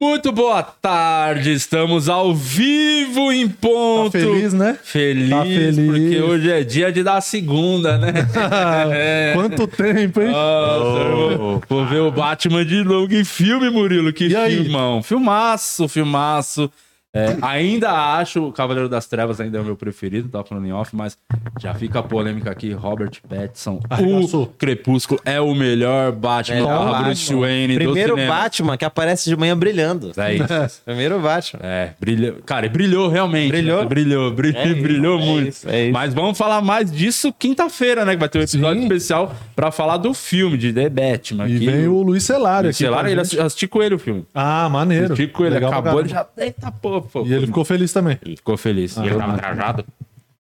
Muito boa tarde, estamos ao vivo em ponto. Tá feliz, né? Feliz, Tá feliz. porque hoje é dia de dar segunda, né? É. Quanto tempo, hein? Nossa, eu vou, vou ver o Batman de novo. Que filme, Murilo, que E aí? filmão. Filmaço, filmaço. É, ainda acho o Cavaleiro das Trevas ainda é o meu preferido, tava falando em off, mas já fica a polêmica aqui, Robert Pattinson. Arregaçou. O Crepúsculo é o melhor Batman Melhor barra Batman. Bruce Wayne Primeiro do cinema. Batman que aparece de manhã brilhando. É isso. Primeiro Batman. É, brilhou. Cara, e brilhou realmente. Brilhou? né? Brilhou, brilhou, É isso, brilhou é muito. isso, é isso. Mas vamos falar mais disso quinta-feira, né? Que vai ter um episódio Sim. especial pra falar do filme de The Batman. E que vem o Luiz Celário aqui. Sei lá, com a ele gente. assi- assisti com ele o filme. Ah, maneiro. Assisti com ele, Legal pra acabou, ele já. Eita, pô, pô. E ele ficou feliz também. Ele ficou feliz. Ah, ele eu tava trajado?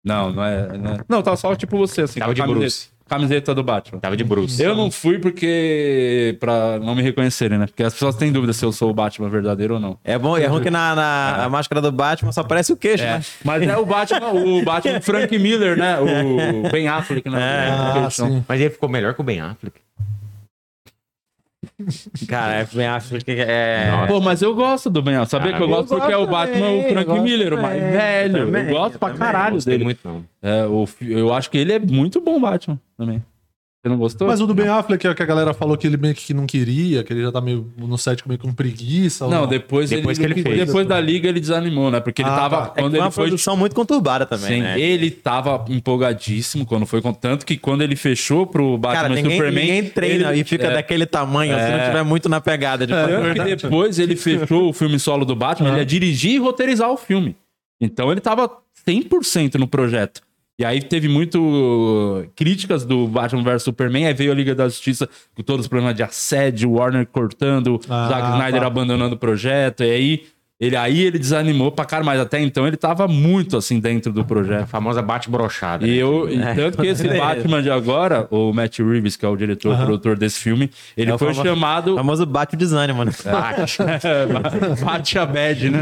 Não, não é, não é. Não, tava só tipo você, assim. Tava com a de camiseta, Bruce. Camiseta do Batman. Tava de Bruce. Eu não fui porque. pra não me reconhecerem, né? Porque as pessoas têm dúvida se eu sou o Batman verdadeiro ou não. É bom, é ruim que na, na a máscara do Batman só aparece o queixo, É, né? mas é o Batman, o Batman Frank Miller, né? O Ben Affleck, né? Ah, sim. Mas ele ficou melhor que o Ben Affleck. Cara, é acho que é. Nossa. Pô, mas eu gosto do Ben Affleck. Sabia Ah, que eu eu gosto porque é o Batman, também, o Frank eu Miller, o mais velho. também, eu gosto pra também. caralho Gostei dele. muito, não. É, o, fi- eu acho que ele é muito bom Batman também. Você não gostou? Mas o do Ben Affleck, é que a galera falou que ele meio que não queria, que ele já tá meio no set meio com preguiça. ou Não, depois, Depois ele, que ele fez. depois da liga ele desanimou, né? Porque ele Ah, tava tá. É quando foi ele uma foi produção muito conturbada também, Sim, né? ele tava empolgadíssimo quando foi tanto que quando ele fechou pro Batman Cara, ninguém, Superman, ninguém treina ele- e fica é, daquele tamanho se não É. tiver muito na pegada. De que depois ele fechou o filme solo do Batman, ele ia dirigir e roteirizar o filme. Então ele tava 100% no projeto. E aí teve muito críticas do Batman vs Superman, aí veio a Liga da Justiça com todos os problemas de assédio, Warner cortando, Ah, Zack Snyder tá. abandonando o projeto, e aí ele, aí ele desanimou pra cara, mas até então ele tava muito assim dentro do A projeto. famosa bate-brochada. E né? eu, e tanto que esse É. Batman de agora, o Matt Reeves, que é o diretor, produtor desse filme, ele É foi famoso- chamado O famoso bate o desânimo, né? é, bate a bad, né?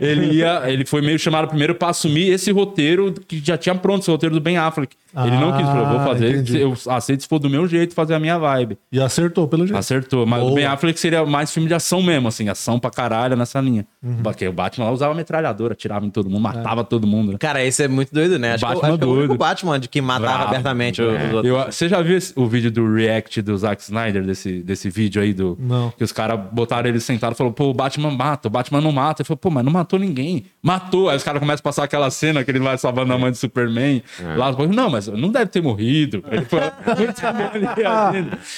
ele, ia, ele foi meio chamado primeiro pra assumir esse roteiro que já tinha pronto, esse roteiro do Ben Affleck. ele não quis, falou, vou Ah, fazer, entendi. eu aceito se for do meu jeito, fazer a minha vibe. E acertou, pelo jeito. Acertou, mas Boa. o Ben Affleck seria mais filme de ação mesmo, assim, ação pra caralho nessa linha. Uhum. Porque o Batman lá usava metralhadora, atirava em todo mundo, matava todo mundo, né? Cara, esse é muito doido, né? Acho, que, Batman que é o. Batman de que matava Bravo. abertamente os os outros. Eu- você já viu esse- o vídeo do react do Zack Snyder, desse, desse vídeo aí do. Não. Que os caras botaram ele sentado e falou, pô, o Batman mata, o Batman não mata. Ele falou, pô, mas não matou ninguém. Matou. Aí os caras começam a passar aquela cena que ele vai salvando a mãe do Superman. Lá, os caras, não, mas não deve ter morrido. Ele foi muito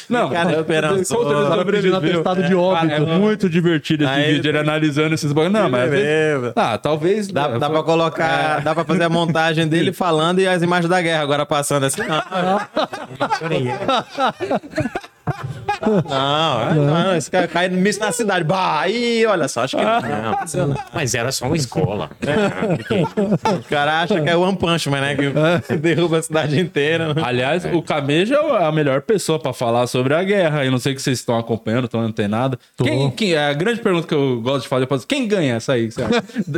Não, Cara mas- esperançoso. com certeza Tá pedindo sobreviveu. atestado de Cara, óbito. é muito divertido esse Aí ele- vídeo, ele analisando esses bagulhos. Não, mas. Ah, talvez. Dá, dá pra colocar, dá pra fazer a montagem dele falando e as imagens da guerra agora passando assim. Não, não, não, não esse cara cai no misto na cidade. Bah, aí, olha só, acho que não. Não, mas era só uma escola. O cara acha que é o One Punch Man, né? Que derruba a cidade inteira. né? Aliás, o Cameja é a melhor pessoa pra falar sobre a guerra. Eu não sei que vocês estão acompanhando, estão antenados. Quem, quem, é a grande pergunta que eu gosto de fazer, assim, quem ganha essa aí?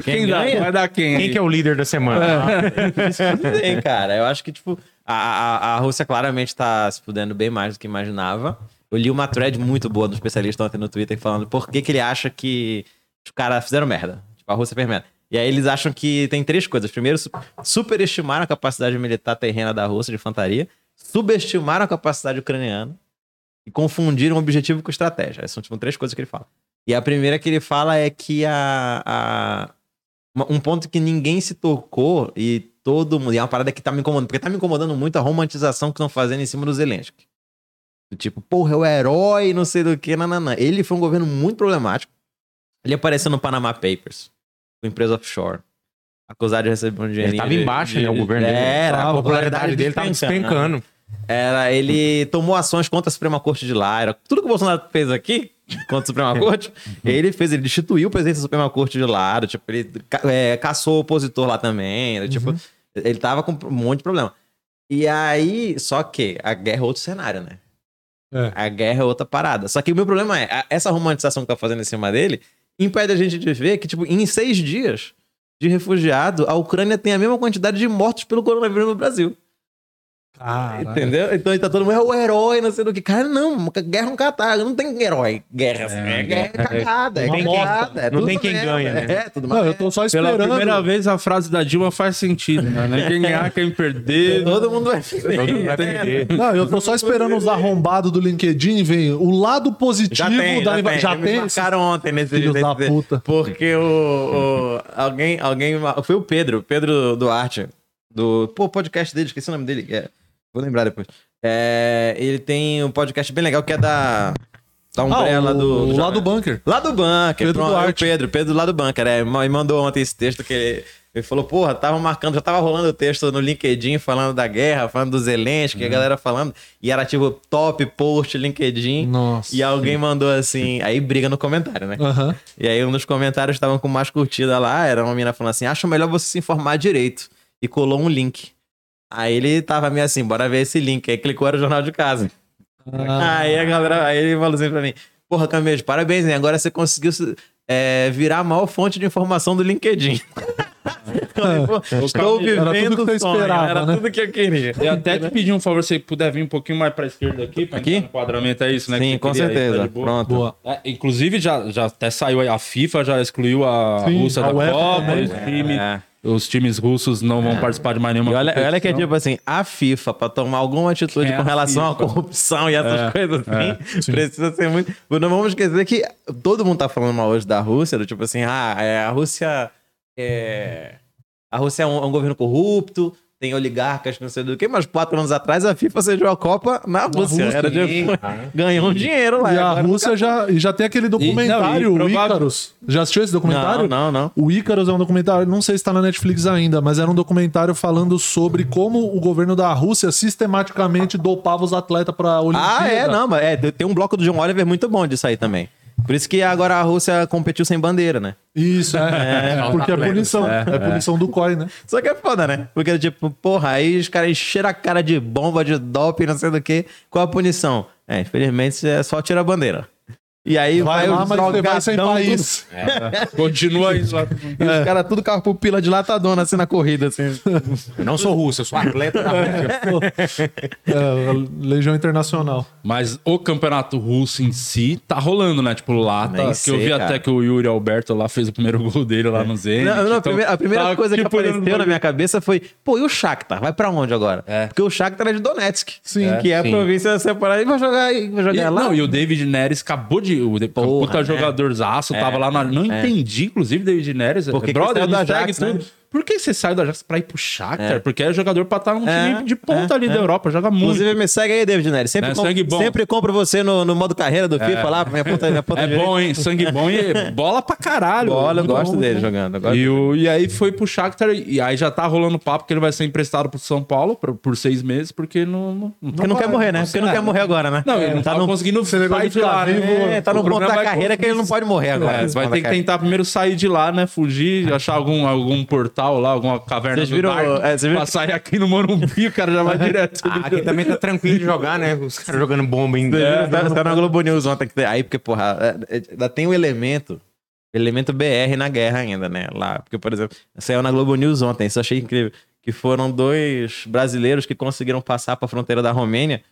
Quem, dá? ganha? Vai dar quem? Quem que é o líder da semana? Tem, cara. Eu acho que, tipo, a, a, a Rússia claramente tá se fudendo bem mais do que imaginava. Eu li uma thread muito boa do especialista ontem no Twitter falando por que, que ele acha que os caras fizeram merda. Tipo, a Rússia fez merda. E aí eles acham que tem três coisas. Primeiro, su- superestimaram a capacidade militar terrena da Rússia de infantaria, subestimaram a capacidade ucraniana e confundiram objetivo com estratégia. Essas são tipo, três coisas que ele fala. E a primeira que ele fala é que a, a- um ponto que ninguém se tocou e todo mundo. E é uma parada que tá me incomodando, porque tá me incomodando muito a romantização que estão fazendo em cima do Zelensky. Tipo, porra, é o herói, não sei do que, nananã. Ele foi um governo muito problemático. Ele apareceu no Panama Papers, com empresa offshore. Acusado de receber um dinheiro. Ele tava embaixo, né? O governo dele. Era, a popularidade dele tava despencando. Era, ele tomou ações contra a Suprema Corte de lá. Era tudo que o Bolsonaro fez aqui contra a Suprema Corte, ele fez, ele destituiu o presidente da Suprema Corte de lá. Tipo, ele ca- é, caçou o opositor lá também. era, Tipo, ele tava com um monte de problema. E aí, só que a guerra é outro cenário, né? É. A guerra é outra parada. Só que o meu problema é, a- essa romantização que tá fazendo em cima dele impede a gente de ver que, tipo, em seis dias de refugiado, a Ucrânia tem a mesma quantidade de mortos pelo coronavírus no Brasil. Caralho. Entendeu? Então ele tá todo mundo, é o herói, não sei do que. Cara, não, guerra é um catálogo, não tem herói. Guerra é, guerra é cagada, é Uma cagada. É Não tudo tem quem merda, ganha, né? É, tudo Não, eu tô só Pela esperando. primeira vez a frase da Dilma faz sentido, né? Quem ganhar, quem perder. Todo mundo vai Todo mundo vai perder. Não, eu tô só esperando os arrombados do LinkedIn ver o lado positivo Já tem, da já tem. Já tem. marcaram ontem nesse Filhos da nesse- puta. Porque o, o- alguém, alguém. Foi o Pedro, Pedro Duarte, do pô, podcast dele, esqueci o nome dele. é, vou lembrar depois. É, ele tem um podcast bem legal que é da. Da Ah, Umbrella o, do. o lado do bunker. Lá do bunker. Pedro pronto, o Pedro, Pedro lá do bunker. É, me mandou ontem esse texto que ele, ele falou, porra, tava marcando, já tava rolando o texto no LinkedIn falando da guerra, falando do Zelensky, Uhum. a galera falando. E era tipo top post LinkedIn. Nossa. E alguém mandou assim, aí briga no comentário, né? Aham. E aí um dos comentários estavam com mais curtida lá, era uma menina falando assim, acho melhor você se informar direito. E colou um link. Aí ele tava meio assim, bora ver esse link. Aí clicou, era o Jornal de Casa. Ah, Aí a galera, aí ele falou assim pra mim, porra, Camejo, parabéns, né? Agora você conseguiu é, virar a maior fonte de informação do LinkedIn. Falei, Estou Era tudo vivendo que sonho, esperava, era né? tudo que eu queria. Eu até te pedi um favor, se você puder vir um pouquinho mais pra esquerda aqui, pra Aqui? entrar no enquadramento, é isso, né? Sim, com queria aí, tá certeza. Pronto. boa. É, inclusive, já, já até saiu aí, a FIFA já excluiu a Sim, Rússia a da Copa, também. os, times, É. os times russos não vão participar de mais nenhuma E olha, olha que é competição. tipo assim, a FIFA, pra tomar alguma atitude é com relação à corrupção e essas coisas assim, precisa ser muito. Não vamos esquecer que todo mundo tá falando mal hoje da Rússia, do tipo assim, ah, é, a Rússia é. A Rússia é um, é um governo corrupto, tem oligarcas, não sei do que, mas quatro anos atrás a FIFA sediou a Copa na Rússia. Rússia, Era tipo, ganhou um dinheiro lá. E a Rússia já, e já tem aquele documentário, não, e o Ícaros. Já assistiu esse documentário? Não, não, não. O Ícaros é um documentário, não sei se tá na Netflix ainda, mas era um documentário falando sobre como o governo da Rússia sistematicamente dopava os atletas pra Olimpíada. Ah, é, não, mas é, tem um bloco do John Oliver muito bom disso aí também. Por isso que agora a Rússia competiu sem bandeira, né? Isso, é. porque é punição. É, punição do COI, né? Só que é foda, né? Porque, tipo, porra, aí os caras encheram a cara de bomba, de doping, não sei do que. Qual a punição? É, infelizmente, é só tirar a bandeira. E aí Vai vai, lá, mas você vai sem país. Continua isso lá. tudo- e os caras tudo com a pupila dilatadona, assim, na corrida, assim. Eu não sou russo, eu sou atleta da. É, Legião Internacional. Mas o campeonato russo em si tá rolando, né? Tipo, lá, tá, que sei, eu vi cara. até que o Yuri Alberto lá fez o primeiro gol dele lá no Zenit. Não, não, a então primeira, a primeira tá, coisa que apareceu na minha cabeça foi, pô, e o Shakhtar? Vai pra onde agora? É. Porque o Shakhtar é de Donetsk. Sim. Que é a Sim. província separada. E vai jogar aí, vai E, jogar lá. não, e o David Neres acabou de. O de- Porra, puta né? jogadorzaço, tava lá na. Não entendi, inclusive, David Neres. Por que que brother, me Ajax, segue né? tudo. Por que você saiu do Ajax pra ir pro Shakhtar? É. Porque é jogador pra estar num É, time de ponta é, ali da é. Europa, joga muito. Inclusive, me segue aí, David Nery. Sempre, É, com- sangue bom. sempre compro você no, no modo carreira do FIFA lá, minha ponta, minha ponta É direita. bom, hein? Sangue bom e bola pra caralho. Bola, eu gosto bom, dele jogando. gosto E, o, e aí foi pro Shakhtar, e aí já tá rolando papo que ele vai ser emprestado pro São Paulo por, por seis meses, porque não... não, não Porque não quer morrer, né? Porque não quer morrer agora, né? Não, ele não tá tá no, conseguindo negócio sair de lá, né? vivo, é, tá no ponto da carreira que ele não pode morrer agora. É, vai ter que tentar primeiro sair de lá, né? Fugir, achar algum, algum lá, alguma caverna Vocês do viram- Dark, é, vocês viram- pra sair aqui no Morumbi, o cara já vai direto. Ah, aqui também tá tranquilo de jogar, né? Os caras jogando bomba ainda. Viu? Tá, tá na Globo News ontem. Aí, porque, porra, é, é, ainda tem o elemento, elemento BR na guerra ainda, né? Lá, porque, por exemplo, saiu na Globo News ontem, isso eu achei incrível, que foram dois brasileiros que conseguiram passar pra fronteira da Romênia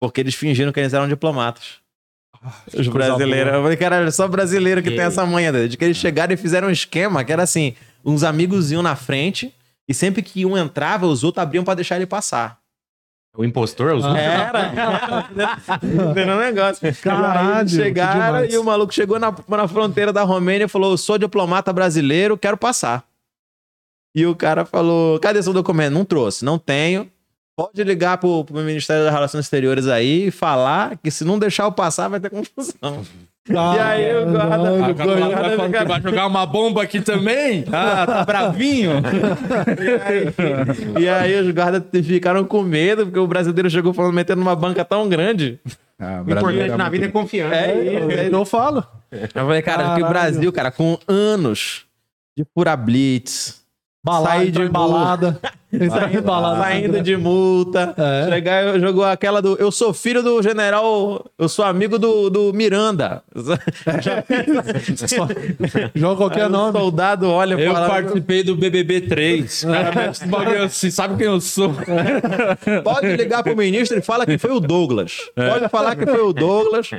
porque eles fingiram que eles eram diplomatas. Os coisa brasileiros. Eu falei, cara, é só brasileiro que Que tem essa manha, de que eles chegaram e fizeram um esquema que era assim: uns amigos iam na frente e sempre que um entrava, os outros abriam pra deixar ele passar. O impostor, os Era. Entendeu o negócio? Caralho, chegaram e o maluco chegou na, na fronteira da Romênia e falou: Eu sou diplomata brasileiro, quero passar. E o cara falou: Cadê seu documento? Não trouxe, não tenho. Pode ligar pro, pro Ministério das Relações Exteriores aí e falar que se não deixar eu passar vai ter confusão. E aí o guarda- Caralho, Ah, ganhou. cara, vai, vai jogar uma bomba aqui também? Ah, tá bravinho? E aí os guardas ficaram com medo, porque o brasileiro chegou falando, metendo numa banca tão grande. Ah, O importante na vida é confiança. É É isso. o que eu falo. Eu falei, cara, que o Caralho. Brasil, cara, com anos de pura blitz, Balada, sair de balada. Em balada. Saindo de multa. É. Chegar, jogou aquela do. Eu sou filho do general. Eu sou amigo do, do Miranda. Já Joga qualquer Aí o nome. soldado olha Eu fala, participei do BBB 3. Cara, mete esse bagulho assim, sabe quem eu sou? Pode ligar pro ministro e fala que foi o Douglas. Pode falar que foi o Douglas.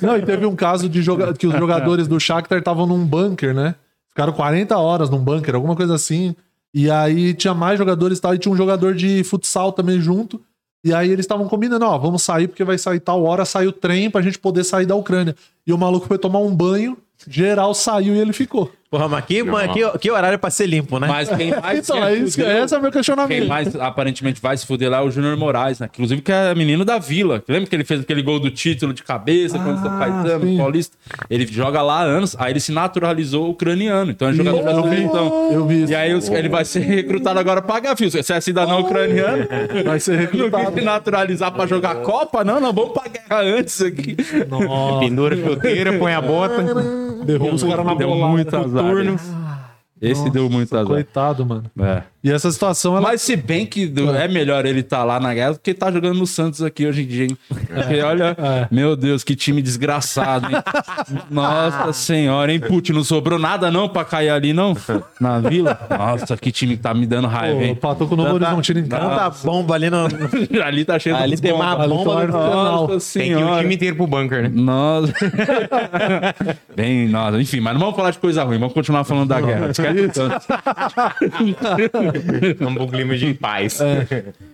Não, e teve um caso de joga... que os jogadores do Shakhtar estavam num bunker, né? Ficaram 40 horas num bunker, alguma coisa assim. E aí tinha mais jogadores e tal, e tinha um jogador de futsal também junto. E aí eles estavam combinando, ó, vamos sair porque vai sair tal hora, sai o trem pra gente poder sair da Ucrânia. E o maluco foi tomar um banho, geral saiu e ele ficou. Porra, mas que, mas que, que horário pra ser limpo, né? Mas quem mais Então, se é isso, fudeu- esse é o meu Quem questionamento. mais aparentemente vai se fuder lá é o Júnior Moraes, né? Inclusive que é menino da Vila. Lembra que ele fez aquele gol do título de cabeça quando Ah, São Caetano, sim. Paulista? Ele joga lá há anos, aí ele se naturalizou ucraniano. Então é jogador da eu vi, seleção. eu vi isso. E aí os- ele vai ser recrutado agora pra Gafio. Você é cidadão ucraniano? Vai ser Não quis recrutado. se naturalizar pra jogar Copa? Não, não, vamos pra guerra antes aqui. Pendura a chuteira, põe a bota. Derruba os caras na Deu bolada. muito azar. Esse deu muito azar. Coitado, mano. É. E essa situação, ela Mas se bem que do- é melhor ele estar lá na guerra do que tá jogando no Santos aqui hoje em dia, hein? Porque olha, É. meu Deus, que time desgraçado, hein? Nossa senhora, hein, Putin? Não sobrou nada não pra cair ali, não? Na vila? Nossa, que time que tá me dando raiva, Pô, hein? empatou com o Novo Horizontino em casa. Tanta bomba ali no. ali tá cheio Ali de tem uma bomba. Nossa Tem que ir o senhora. time inteiro pro bunker, né? Nossa. Bem, nossa. Enfim, mas não vamos falar de coisa ruim, vamos continuar falando da guerra. Esquece o Vamos pro clima de paz.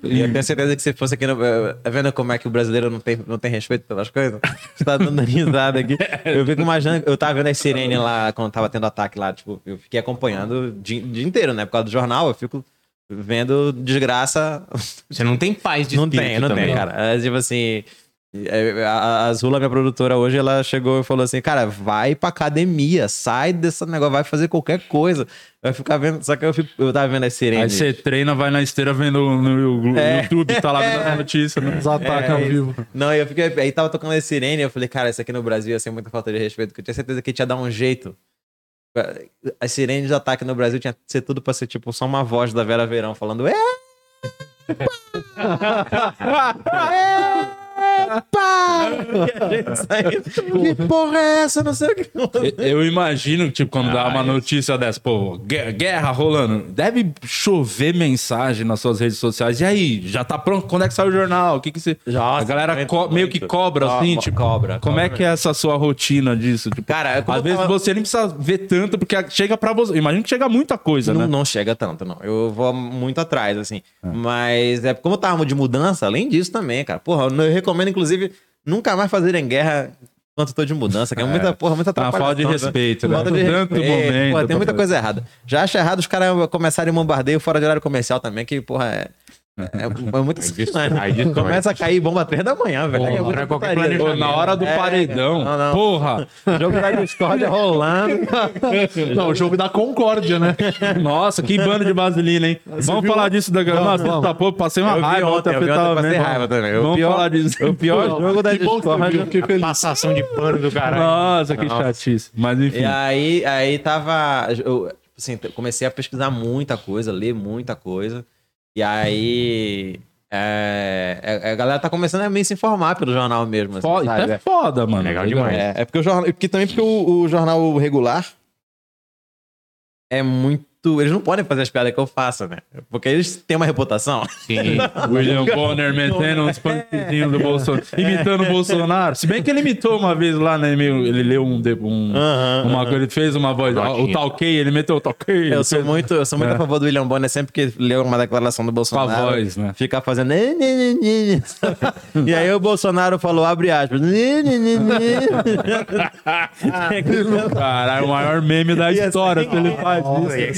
E eu tenho certeza que se fosse aqui no. Tá vendo como é que o brasileiro não tem, não tem respeito pelas coisas? Você tá dando risada aqui. Eu fico imaginando. Eu tava vendo as sirenes lá quando tava tendo ataque lá. Tipo, eu fiquei acompanhando o dia, dia inteiro, né? Por causa do jornal, eu fico vendo desgraça. Você não tem paz de não tem, não também. tem, cara. É, tipo assim. É, A a Zula, minha produtora hoje, ela chegou e falou assim: Cara, vai pra academia, sai desse negócio, vai fazer qualquer coisa. Vai ficar vendo. Só que eu, fico, eu tava vendo as Aí sirenes. você treina, vai na esteira vendo no, no É. YouTube, tá lá vendo a notícia, né? Os ataques É, ao é vivo. Não, eu fiquei. Aí tava tocando a sirene, eu falei, cara, isso aqui no Brasil ia ser muita falta de respeito, porque eu tinha certeza que tinha dar um jeito. As sirenes de ataque no Brasil tinha que ser tudo pra ser tipo só uma voz da Vera Verão falando. É! Pá! que porra é essa? Não sei o que. Eu imagino, tipo, quando dá uma notícia dessa, pô, gue- guerra rolando, deve chover mensagem nas suas redes sociais. E aí, já tá pronto? Quando é que sai o jornal? O que que você... Nossa, a galera muito, co- meio que muito. cobra, assim, tipo... cobra, Como é que é essa sua rotina disso? Tipo, Cara, como às eu vezes tava- você nem precisa ver tanto, porque chega pra você... Imagino que chega muita coisa, Não, né? não chega tanto, não. Eu vou muito atrás, assim. Mas é como eu tava de mudança, além disso também, cara. Porra, eu recomendo, inclusive, nunca mais fazerem guerra enquanto tô de mudança, que é muita, porra, muita Uma falta de atrapalhação, respeito, né? Falta de Tanto respeito. momento Porra, tem muita fazer. coisa errada. Já acho errado os caras começarem bombardeio fora de horário comercial também, que, porra, é... É, é muito aí destrói. Começa a cair bomba três da manhã, velho. Aí é Porra, putaria. Pô, na hora do É, paredão, não, não. porra! Jogo da Discord rolando. Não, o jogo da Concórdia, né? Nossa, que bando de vaselina, hein? Vamos viu? falar disso da galera. Nossa, vamos. tá, pô, passei uma Eu vi raiva ontem, eu vi ontem, tava passei raiva também. O Vamos pior- falar disso. O pior jogo da bom que você. Passação de pano do caralho. Nossa, que chatice. Mas enfim. E aí, aí tava. Eu, assim, comecei a pesquisar muita coisa, ler muita coisa. E aí. É, é- a galera tá começando a meio se informar pelo jornal mesmo. Assim, Foda, sabe? isso é foda, mano. Legal demais. É, é porque o jornal. Porque também porque o, o jornal regular é muito. Eles não podem fazer as piadas que eu faço, né? Porque eles têm uma reputação. Sim. William Bonner metendo uns punkzinhos do Bolsonaro. Imitando o Bolsonaro. Se bem que ele imitou uma vez lá, né? Ele leu um, um- Aham, uma coisa, ele fez uma voz. O talquei, ele meteu o talquei. Eu sou muito, eu sou muito É. a favor do William Bonner sempre que leu uma declaração do Bolsonaro. Com a voz, né? Ficar fazendo. E aí o Bolsonaro falou, abre aspas. Caralho, o maior meme da história se ele faz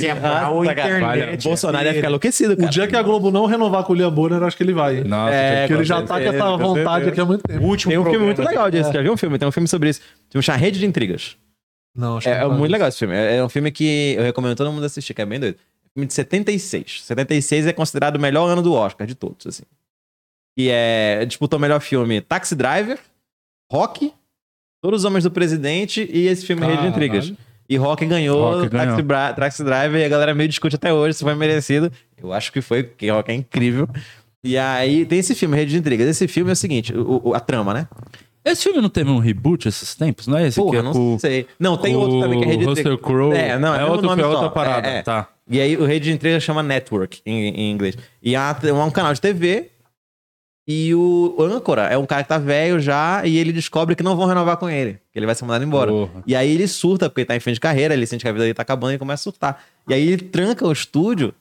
isso. É pau, Nossa, cara. internet. O Bolsonaro ia ficar enlouquecido, O cara. dia que a Globo não renovar com o William Bonner, acho que ele vai. Nossa, É, Porque ele já tá com essa vontade aqui há muito tempo. Último Tem um filme muito legal disso. Já viu um filme? Tem um filme sobre isso. Tem um Rede de Intrigas. Não, acho É, que é não vai. muito legal esse filme. É, é um filme que eu recomendo todo mundo assistir, que é bem doido. Filme de 76. 76 é considerado o melhor ano do Oscar de todos, assim. E é. Disputou o melhor filme Taxi Driver, Rock, Todos os Homens do Presidente e esse filme Rede de Caralho. Intrigas. E Rock ganhou, Rock ganhou. Taxi, Bra- Taxi Driver, e a galera meio discute até hoje se foi merecido. Eu acho que foi, porque Rock é incrível. E aí tem esse filme, Rede de Intrigas. Esse filme é o seguinte, o- o- a trama, né? Esse filme não teve um reboot esses tempos? Não é esse que Porra, é não com, sei. Não, tem outro também que é Rede de Intrigas. Crowe. É, não, é, é outro, nome é outra parada. É, é. Tá. E aí o Rede de Intrigas chama Network em, em inglês. E uma- é um canal de TV. E o âncora é um cara que tá velho já e ele descobre que não vão renovar com ele. Que ele vai ser mandado embora. Porra. E aí ele surta, porque ele tá em fim de carreira, ele sente que a vida dele tá acabando e começa a surtar. E aí ele tranca o estúdio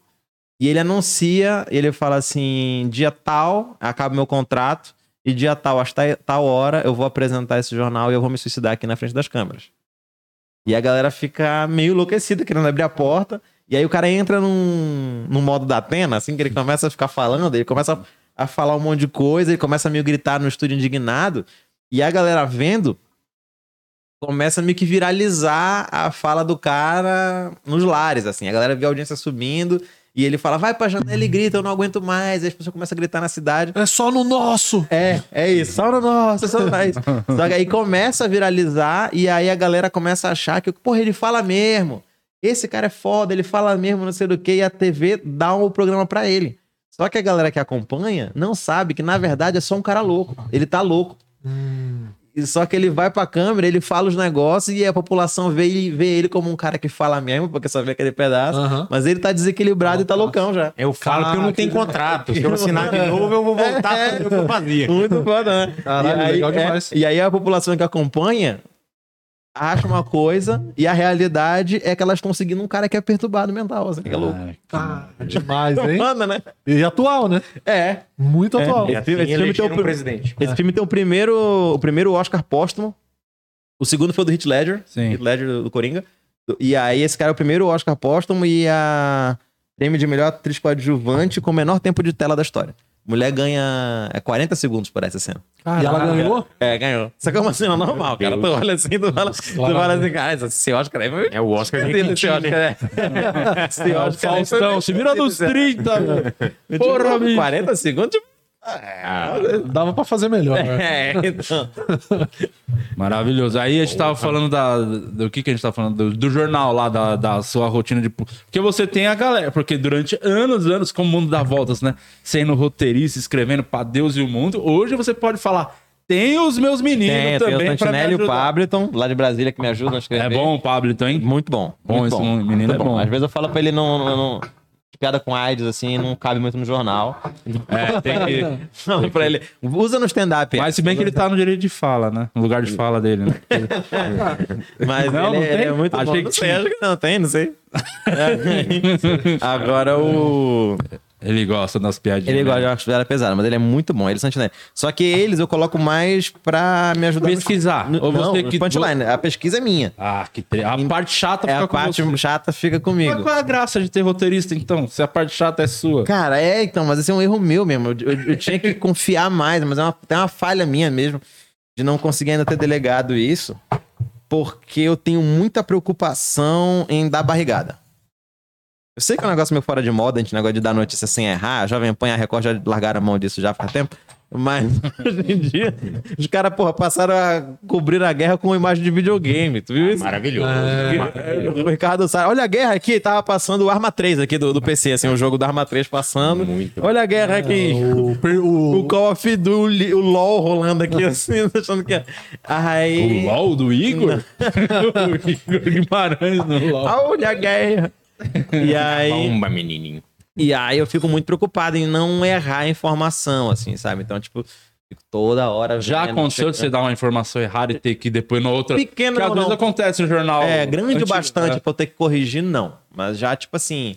e ele anuncia, ele fala assim: dia tal, acaba meu contrato, e dia tal, às ta- tal hora, eu vou apresentar esse jornal e eu vou me suicidar aqui na frente das câmeras. E a galera fica meio enlouquecida, querendo abrir a porta. E aí o cara entra num, num modo da Atena, assim, que ele começa a ficar falando, ele começa a, a falar um monte de coisa, ele começa a meio gritar no estúdio indignado. E a galera vendo, começa a meio que viralizar a fala do cara nos lares, assim. A galera vê a audiência subindo e ele fala, vai pra janela e grita, eu não aguento mais. E as pessoas começam a gritar na cidade. É só no nosso. É, é isso. Só no nosso, só no nosso. Só que aí começa a viralizar e aí a galera começa a achar que, porra, ele fala mesmo. Esse cara é foda, ele fala mesmo, não sei do que, e a TV dá o programa pra ele. Só que a galera que acompanha não sabe que, na verdade, é só um cara louco. Ele tá louco. E Só que ele vai pra câmera, ele fala os negócios e a população vê, ele- vê ele como um cara que fala mesmo, porque só vê aquele pedaço. Mas ele tá desequilibrado e tá loucão já. Eu falo que eu não tenho contrato. Se eu assinar de novo, eu vou voltar a fazer o que eu fazia. Muito foda, né? Caralho, e aí, legal é, e aí a população que acompanha acha uma coisa e a realidade é que elas estão seguindo um cara que é perturbado mental, assim, que é louco. Ah, demais, hein? Manda, né? E atual, né? É. Muito atual. E Esse assim filme- esse filme tem o um presidente. Esse filme tem o primeiro, o primeiro Oscar póstumo. O segundo foi do Heath Ledger. Sim. Heath Ledger do, do Coringa. E aí esse cara é o primeiro Oscar póstumo e a prêmio de melhor atriz coadjuvante com o menor tempo de tela da história. Mulher ganha é 40 segundos por essa cena. E ela ganhou? É, ganhou. Só que é uma cena normal, cara. Tu olha assim, tu fala, tu fala assim, cara, esse Oscar aí... É o Oscar de Esse Oscar é... Esse É o Oscar foi- Faustão, se vira dos 30. Tipo, Porra, bicho. 40 segundos, tipo... Dava pra fazer melhor. né? É, então... Maravilhoso. Aí a gente tava falando da. Do que, que a gente tava falando? Do, do jornal lá, da, da sua rotina de. Porque você tem a galera. Porque durante anos, anos, como o mundo dá voltas, né? Sendo roteirista, escrevendo pra Deus e o mundo. Hoje você pode falar. Tem os meus meninos Tem, tem também. o pra me Santinelli e o ajudar." Pabliton, lá de Brasília, que me ajudam a escrever. É bom o Pablo, então, hein? Muito bom. Bom, muito esse menino muito é bom. Às vezes eu falo pra ele não... não, não- Piada com AIDS, assim, não cabe muito no jornal. É, tem que. Falo pra ele, usa no stand-up. Mas se bem que ele tá no direito de fala, né? No lugar de fala dele, né? Mas Não, ele, não ele tem? é muito Achei bom. que Não sei, tinha. acho que não tem, não sei. Agora o... Ele gosta das piadinhas. Ele né? gosta de uma piada pesada, mas ele é muito bom. Ele é Santinelli. Só que eles eu coloco mais pra me ajudar... Pesquisar. No, Ou não, você que- punchline. A pesquisa é minha. Ah, que tre... A parte chata É fica a com parte você. chata fica Mas comigo. qual é a graça de ter roteirista, então? Se a parte chata é sua. Cara, é, então, mas esse é um erro meu mesmo. Eu, eu- eu tinha que confiar mais, mas é uma, tem uma falha minha mesmo de não conseguir ainda ter delegado isso, porque eu tenho muita preocupação em dar barrigada. Eu sei que é um negócio meio fora de moda, a gente negócio de dar notícia sem errar. A Jovem Pan e a Record já largaram a mão disso já faz tempo. Mas hoje em dia, os caras, porra, passaram a cobrir a guerra com imagem de videogame. Tu viu isso? Maravilhoso. O Ricardo Sá, olha a guerra aqui, tava passando o Arma 3 aqui do, do PC, assim, o jogo do Arma 3 passando. Muito. Olha a guerra aqui. O, per- o- O Call of Duty, o LOL rolando aqui, assim, achando que é. Aí. O LOL do Igor? o Igor Guimarães no LOL. Olha a guerra. E aí. Bomba, menininho. E aí eu fico muito preocupado em não errar a informação, assim, sabe? Então, tipo, fico toda hora. Já vendo, aconteceu de você dar uma informação errada e ter que ir depois na outra? Pequeno, Porque às não, vezes não. acontece no jornal. É, grande o antigo, bastante né? pra eu ter que corrigir, não. Mas já, tipo assim.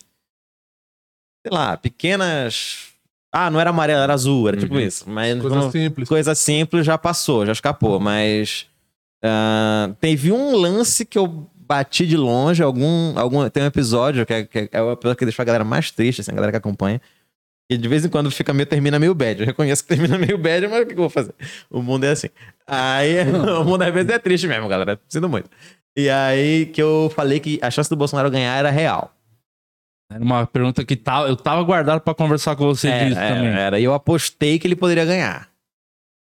Sei lá, pequenas. Ah, não era amarelo, era azul, era tipo Uhum. isso. Mas Coisa quando- simples. coisa simples já passou, já escapou. Mas. ah, teve um lance que eu bati de longe. Algum, algum, tem um episódio que é, que é o episódio que deixa a galera mais triste, assim, a galera que acompanha. E de vez em quando fica meio, termina meio bad. Eu reconheço que termina meio bad, mas o que eu vou fazer? O mundo é assim. Aí, o mundo às vezes é triste mesmo, galera. Sinto muito. E aí que eu falei que a chance do Bolsonaro ganhar era real. Era uma pergunta que tá, eu tava guardado pra conversar com você É, disso era, também. era. E eu apostei que ele poderia ganhar.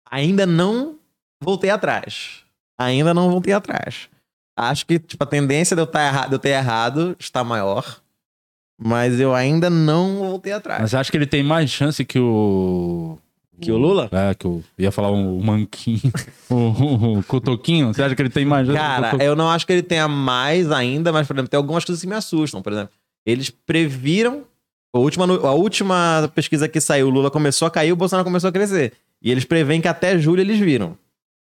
Ainda não voltei atrás. Ainda não voltei atrás. Acho que tipo, a tendência de eu, tá erra- de eu ter errado está maior. Mas eu ainda não voltei atrás. Mas você acha que ele tem mais chance que o. Que o Lula? É, que eu ia falar o Manquinho. o, Cotoquinho. Você acha que ele tem mais chance? Cara, eu não acho que ele tenha mais ainda, mas, por exemplo, tem algumas coisas que me assustam. Por exemplo, eles previram. A última, a última pesquisa que saiu, o Lula começou a cair, o Bolsonaro começou a crescer. E eles preveem que até julho eles viram.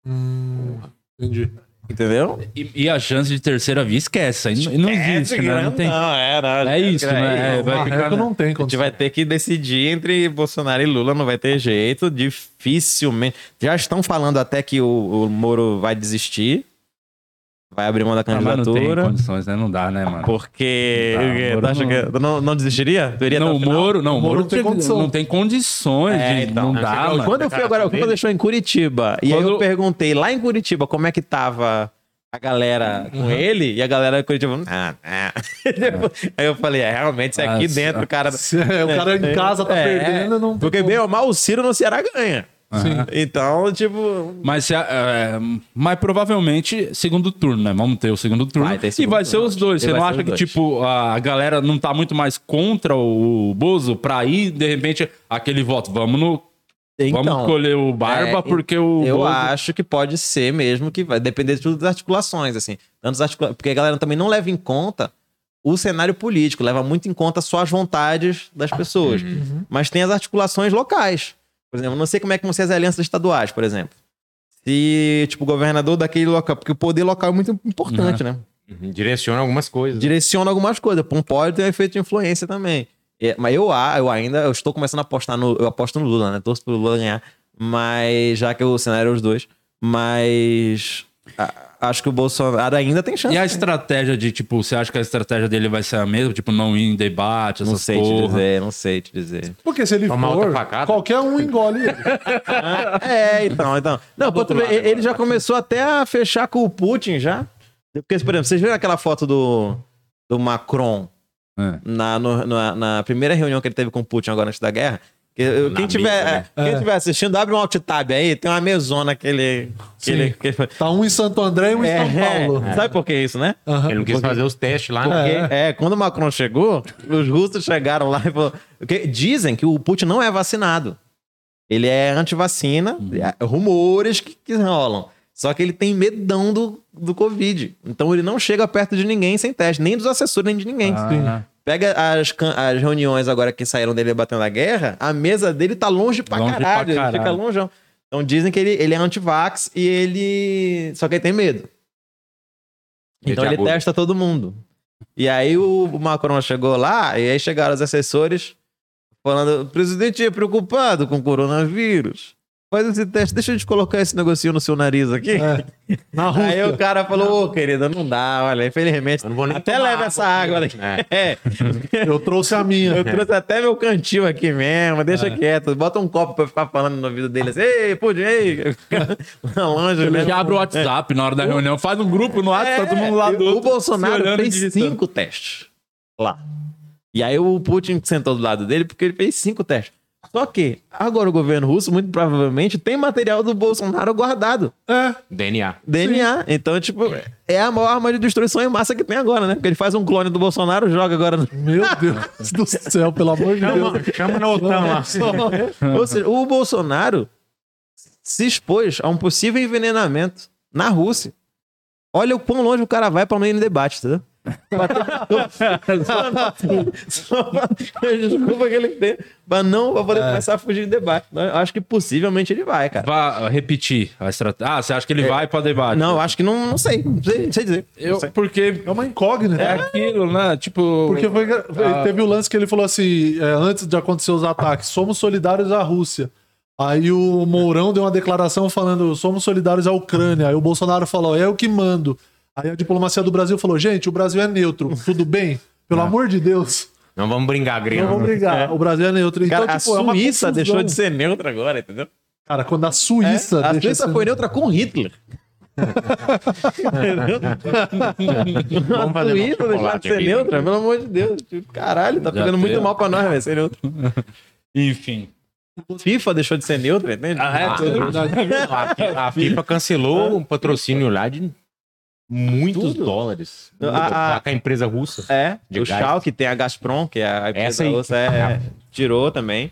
Hum, entendi. Entendeu? E, e a chance de terceira via esquece. Aí não, não existe, né? Não tem... Não, é, não. É isso, né? É, vai ficar- não tem A gente vai ter que decidir entre Bolsonaro e Lula, não vai ter jeito, dificilmente. Já estão falando até que o, o Moro vai desistir, vai abrir mão da Ah, mas não tem candidatura. condições, né? Não dá, né, mano? Porque. Não dá, o não- que- não, não desistiria? Tu iria Não, o? Moro, não, o O Moro Moro não tem condição. não tem condições, É, de- então. não dá, mano. Quando eu fui agora, eu fui fazer show em Curitiba, e aí eu Quando- perguntei lá em Curitiba como é que tava a galera com ele, e a galera em Curitiba. Ah, ah. aí eu falei, é, realmente, isso aqui Nossa. dentro, o cara. É, o cara em casa tá É, perdendo, não tem Porque, bem ou mal, o Ciro no Ceará ganha. Sim. Então, tipo. Mas, é, mas provavelmente segundo turno, né? Vamos ter o segundo turno. Vai ter e segundo vai ser turno, os dois. acho. Você não ser acha que, dois. tipo, a galera não tá muito mais contra o Bozo pra ir, de repente, aquele voto? Vamos no. vamos Então, escolher o Barba é, porque o. Eu Bozo- acho que pode ser mesmo, que vai depender de tudo das articulações, assim. Tantas articula... Porque a galera também não leva em conta o cenário político, leva muito em conta só as vontades das pessoas. Mas tem as articulações locais. Por exemplo, eu não sei como é que vão ser as alianças estaduais, por exemplo. Se, tipo, o governador daquele local, porque o poder local é muito importante, né? Uhum, Direciona algumas coisas. direciona algumas coisas. Pum, Pode ter um efeito de influência também. É, mas eu, a- eu ainda eu estou começando a apostar no. Eu aposto no Lula, né? Torço pro Lula ganhar. Mas já que o cenário é os dois. Mas acho que o Bolsonaro ainda tem chance. E a estratégia de, tipo, você acha que a estratégia dele vai ser a mesma? Tipo, não ir em debate, essas Não sei te porra? dizer, não sei te dizer. Porque se ele Tomar for, facada. qualquer um engole ele. É, então, então. Não, pô, tu vê, lado, ele agora, já tá começou até a fechar com o Putin já. Porque, por exemplo, vocês viram aquela foto do, do Macron É. na, no- na, na primeira reunião que ele teve com o Putin agora antes da guerra? Eu- quem, tiver, mesa, né? é, quem tiver assistindo, abre um alt tab aí, tem uma mesona que ele. Que Sim. ele, que ele- Tá um em Santo André e um em São É, Paulo. é. Sabe por que isso, né? Ele não quis fazer os testes lá. né? Porque, é, quando o Macron chegou, os russos chegaram lá e falaram. porque dizem que o Putin não é vacinado. Ele é antivacina, é, rumores que, que rolam. Só que ele tem medão do, do Covid. Então ele não chega perto de ninguém sem teste, nem dos assessores, nem de ninguém. Ah, Pega as, as reuniões agora que saíram dele batendo a guerra, a mesa dele tá longe pra Longe pra caralho. Ele caralho. fica longe. Então dizem que ele, ele é anti-vax e ele. Só que ele tem medo. Então Ele aguda. testa todo mundo. E aí o, o Macron chegou lá, e aí chegaram os assessores falando: o presidente é preocupado com o coronavírus. Faz esse teste, deixa eu te colocar esse negocinho no seu nariz aqui. É. Na Aí Rússia. o cara falou, ô querida, não dá, olha, infelizmente. Eu não vou nem Até leva água essa aqui. água daqui. É. É. Eu trouxe a minha. Eu trouxe até meu cantil aqui mesmo, deixa quieto. Bota um copo pra ficar falando no ouvido dele assim, ei, pudim, ei. Longe, Ele né? já abre o WhatsApp na hora da reunião, faz um grupo no WhatsApp, tá todo mundo lá É, do o outro, se Bolsonaro fez digitando. cinco testes lá. E aí o Putin sentou do lado dele porque ele fez cinco testes. Só que agora o governo russo, muito provavelmente, tem material do Bolsonaro guardado. É. DNA. DNA. Então, tipo, é a maior arma de destruição em massa que tem agora, né? Porque ele faz um clone do Bolsonaro, joga agora. no- Meu Deus do céu, pelo amor de Deus. Chama, chama na OTAN lá. Ou seja, o Bolsonaro se expôs a um possível envenenamento na Rússia. Olha o quão longe o cara vai pra não ir no debate, entendeu? Só Desculpa que ele tem. Mas não pra poder começar a fugir de debate. Eu acho que possivelmente ele vai, cara. Vá repetir a estratégia. Ah, você acha que ele vai pra debate? Não, eu acho que não, não sei. Não sei, não sei dizer. Eu, Não sei. porque É uma incógnita. é aquilo, né? Tipo. Porque foi, teve o lance que ele falou assim, é, antes de acontecer os ataques, somos solidários à Rússia. Aí o Mourão deu uma declaração falando, somos solidários à Ucrânia. Aí o Bolsonaro falou, é eu que mando. Aí a diplomacia do Brasil falou, gente, o Brasil é neutro, tudo bem? Pelo amor de Deus, Não vamos bringar, gringo. não vamos brigar. O Brasil é neutro. Então, Cara, tipo, é a Suíça confusão. deixou de ser neutra agora, entendeu? Cara, quando a Suíça a deixa Suíça ser- foi neutra com Hitler. Vamos a fazer Suíça deixar de ser aqui. neutra, pelo amor de Deus. Tipo, Caralho, tá Já pegando muito mal pra nós, velho, ser neutro. Enfim. FIFA deixou de ser neutra, entende? Ah, é, tudo. A, a FIFA cancelou o patrocínio lá de muitos Tudo. dólares. A- a- com a empresa russa. É, De o gás. Schalke tem a Gazprom, que é a empresa Essa aí. russa, é, tirou também.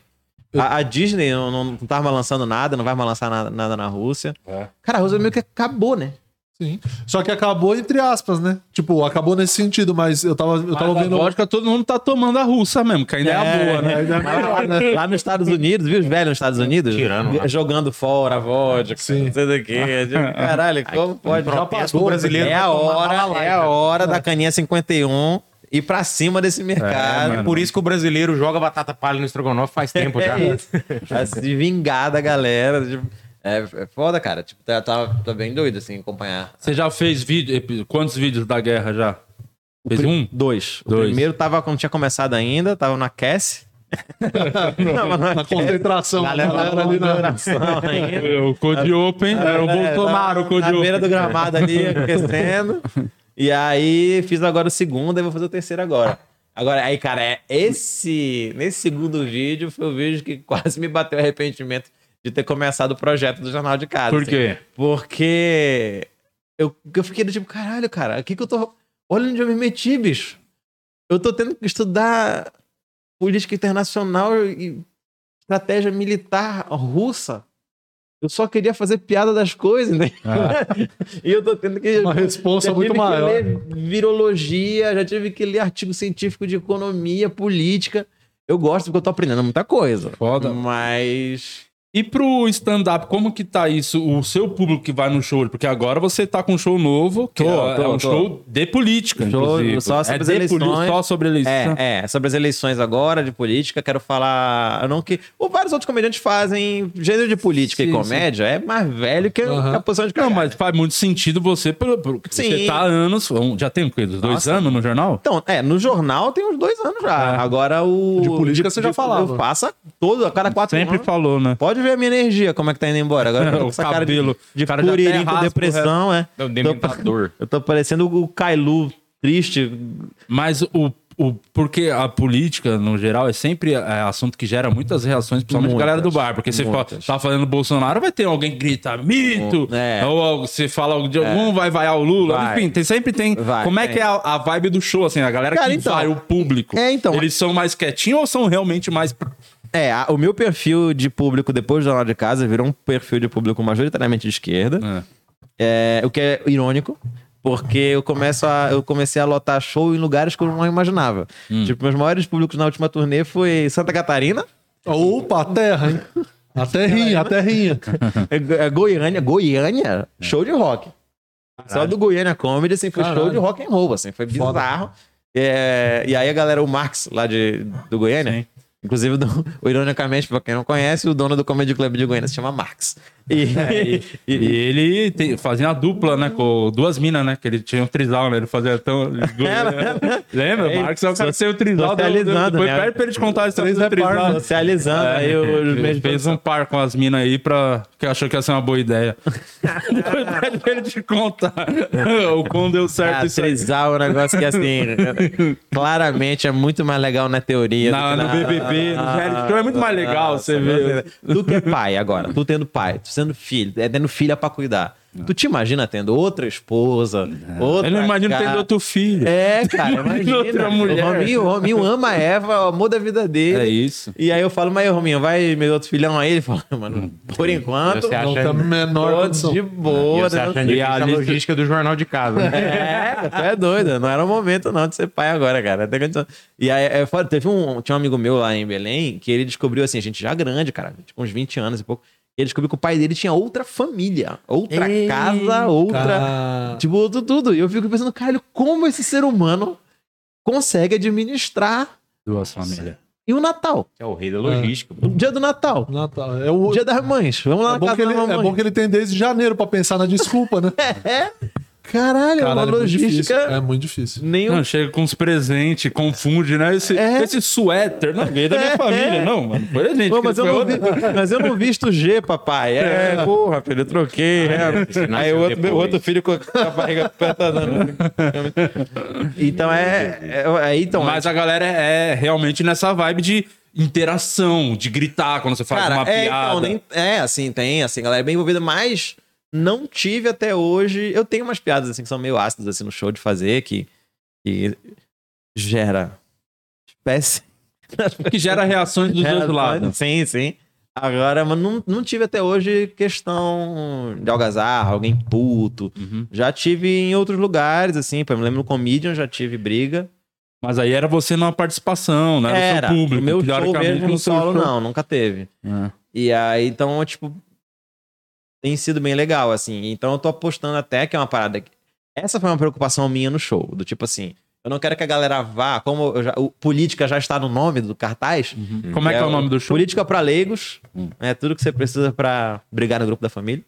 A, a Disney não, não, não tava mais lançando nada, não vai mais lançar nada, nada na Rússia. É. Cara, a Rússia meio que acabou, né? Sim. Só que acabou entre aspas, né? Tipo, acabou nesse sentido, mas eu tava, eu tava Mas a vendo. vodka todo mundo tá tomando a russa mesmo, que ainda é, a boa, né? Ainda é né? Lá nos Estados Unidos, viu os velhos nos Estados Unidos? Tirando lá. Jogando fora a vodka, Sim. não sei do que. Caralho, como pode? protesto brasileiro É a hora, lá, é a hora da caninha 51 ir pra cima desse mercado. mano. Por isso que o brasileiro joga batata palha no estrogonofe faz tempo já. É isso. Pra se vingar da galera. tipo, É, é foda, cara. Tipo, tá, tá, tá bem doido, assim, acompanhar. Você já fez vídeo? Quantos vídeos da guerra já? Fez um? Dois. O Dois. primeiro tava quando tinha começado ainda, tava na Cass. Não, mas Na concentração. Galera, galera ali na- ainda. O Code Open, era o É, Bolsonaro, o na, Code na Open. beira do gramado ali, aquecendo. E aí fiz agora o segundo, aí vou fazer o terceiro agora. Agora, aí, cara, é esse. Nesse segundo vídeo foi o vídeo que quase me bateu arrependimento de ter começado o projeto do Jornal de Casa. Por assim. quê? Porque eu, eu fiquei do tipo, caralho, cara, o que que eu tô. Olha onde eu me meti, bicho. Eu tô tendo que estudar política internacional e estratégia militar russa. Eu só queria fazer piada das coisas, né? e eu tô tendo que. Uma responsa já muito tive que maior. ler virologia, já tive que ler artigo científico de economia, política. Eu gosto porque eu tô aprendendo muita coisa. Foda. Mas. E pro stand-up, como que tá isso? O seu público que vai no show? Porque agora você tá com um show novo, que Tô, é, tô, é um tô. show de política, Show inclusive. só sobre é as de eleições. Só sobre eleição. É, é, sobre as eleições agora, de política, quero falar. Não que. Ou vários outros comediantes fazem. Gênero de política Sim, e comédia é mais velho que Aham. a posição de Não, cara. mas faz muito sentido você, por- por- porque Sim. você tá há anos, já tem o quê? Dos dois Nossa. anos no jornal? Então, é, no jornal tem uns dois anos já. É. Agora o. De política você já falava. Faço todo, a cada quatro Sempre anos. falou, né? Pode ver a minha energia, como é que tá indo embora. Agora eu tô com O essa cara de, cabelo. de cara puririm com depressão, é. É o dementador. Eu tô parecendo o Kailu triste. Mas o, o porque a política, no geral, é sempre é, assunto que gera muitas reações, principalmente a Muitas, galera do bar. Porque você fala, tá falando Bolsonaro, vai ter alguém que grita mito, É. ou você fala de algum vai vaiar o Lula, Vai. enfim, tem, sempre tem. Vai, como é que é a, a vibe do show, assim, a galera Cara, que então. vai, o público? É, então. Eles são mais quietinhos ou são realmente mais. É, a- o meu perfil de público depois do Jornal de Casa virou um perfil de público majoritariamente de esquerda. É. É, o que é irônico, porque eu, começo a, eu comecei a lotar show em lugares que eu não imaginava. Hum. Tipo, meus maiores públicos na última turnê foi Santa Catarina, Opa, a terra, hein? A terrinha, a terrinha. é, é Goiânia. Goiânia, show de rock. Só do Goiânia Comedy, assim, foi Caralho. show de rock and roll, assim, foi bizarro. É, e aí a galera, o Marx, lá de, do Goiânia, inclusive, o ironicamente, pra quem não conhece, o dono do Comedy Club de Goiânia se chama Marx. E, E, e ele tem- fazia a dupla, né? Com duas minas, né? Que ele tinha um trisal, né? Ele fazia tão. Lembra? É, Marcos é o cara que o trisal. socializando, Foi né? perto pra ele te contar a história do é trisal. né? socializando, É, aí meus fez um par com as minas aí pra. que achou que ia ser uma boa ideia. Foi perto pra ele te contar o quão deu certo Ah, isso aí. trisal é um negócio que, assim, claramente é muito mais legal na teoria. Na- do no que BBB, no reality show é muito mais legal, você vê. Tu que é pai agora, tu tendo pai, tu sendo filho, é tendo filha pra cuidar. Tu te imagina tendo outra esposa, outra Ele não imagina cara. tendo outro filho. É, cara, imagina. Outra mulher. O Rominho, o Rominho ama a Eva, é o amor da vida dele. É isso. E aí eu falo, mas aí, Rominho, vai meu outro filhão aí? Ele fala, mano, por enquanto, Você Não a menor condição. de E boa. você né? achando E a logística do jornal de casa. né? É, tu é doido. Não era o momento, não, de ser pai agora, cara. E aí, é foda, teve um. Tinha um amigo meu lá em Belém que ele descobriu assim, a gente já grande, cara, tipo uns 20 anos e pouco. Ele descobriu que o pai dele tinha outra família, outra Eita. casa, outra. Cara, Tipo, outro tudo. E eu fico pensando, caralho, como esse ser humano consegue administrar Duas famílias. e o Natal? É o rei da logística. O dia do Natal. Natal. É, o, dia das mães. Vamos lá é, na bom casa que ele, da é bom que ele tem desde janeiro pra pensar na desculpa, né? É. Caralho, é uma Caralho, é muito difícil. logística. É muito difícil. Nenhum. Não, chega com uns presentes, confunde, né? Esse, É. esse suéter, não veio da minha família, não, mano. Foi a gente. Pô, mas, eu foi não vi, mas eu não visto G, papai. É, porra, filho, eu troquei. é. Você Aí nasceu o outro, o outro filho com a barriga apertadando. Então é. é, é então, Mas a galera é realmente nessa vibe de interação, de gritar quando você faz cara, uma é, piada. então, nem, é, assim, tem, assim, a galera é bem envolvida, mas não tive até hoje. Eu tenho umas piadas assim que são meio ácidas assim no show de fazer, que, que gera espécie. Que gera reações dos dois lados. Sim, sim. Agora, mas não, não tive até hoje questão de algazarra, alguém puto. Uhum. Já tive em outros lugares, assim, por exemplo, lembro no Comedian já tive briga. Mas aí era você numa participação, né? Era, o seu público. o meu show mesmo no solo show. não, nunca teve. É. E aí, então, tipo, tem sido bem legal, assim. Então eu tô apostando até que é uma parada. Essa foi uma preocupação minha no show, do tipo assim, eu não quero que a galera vá, como eu já- o política já está no nome do cartaz. Como é que é o nome do show? Política pra leigos. Hum. É tudo que você precisa pra brigar no grupo da família.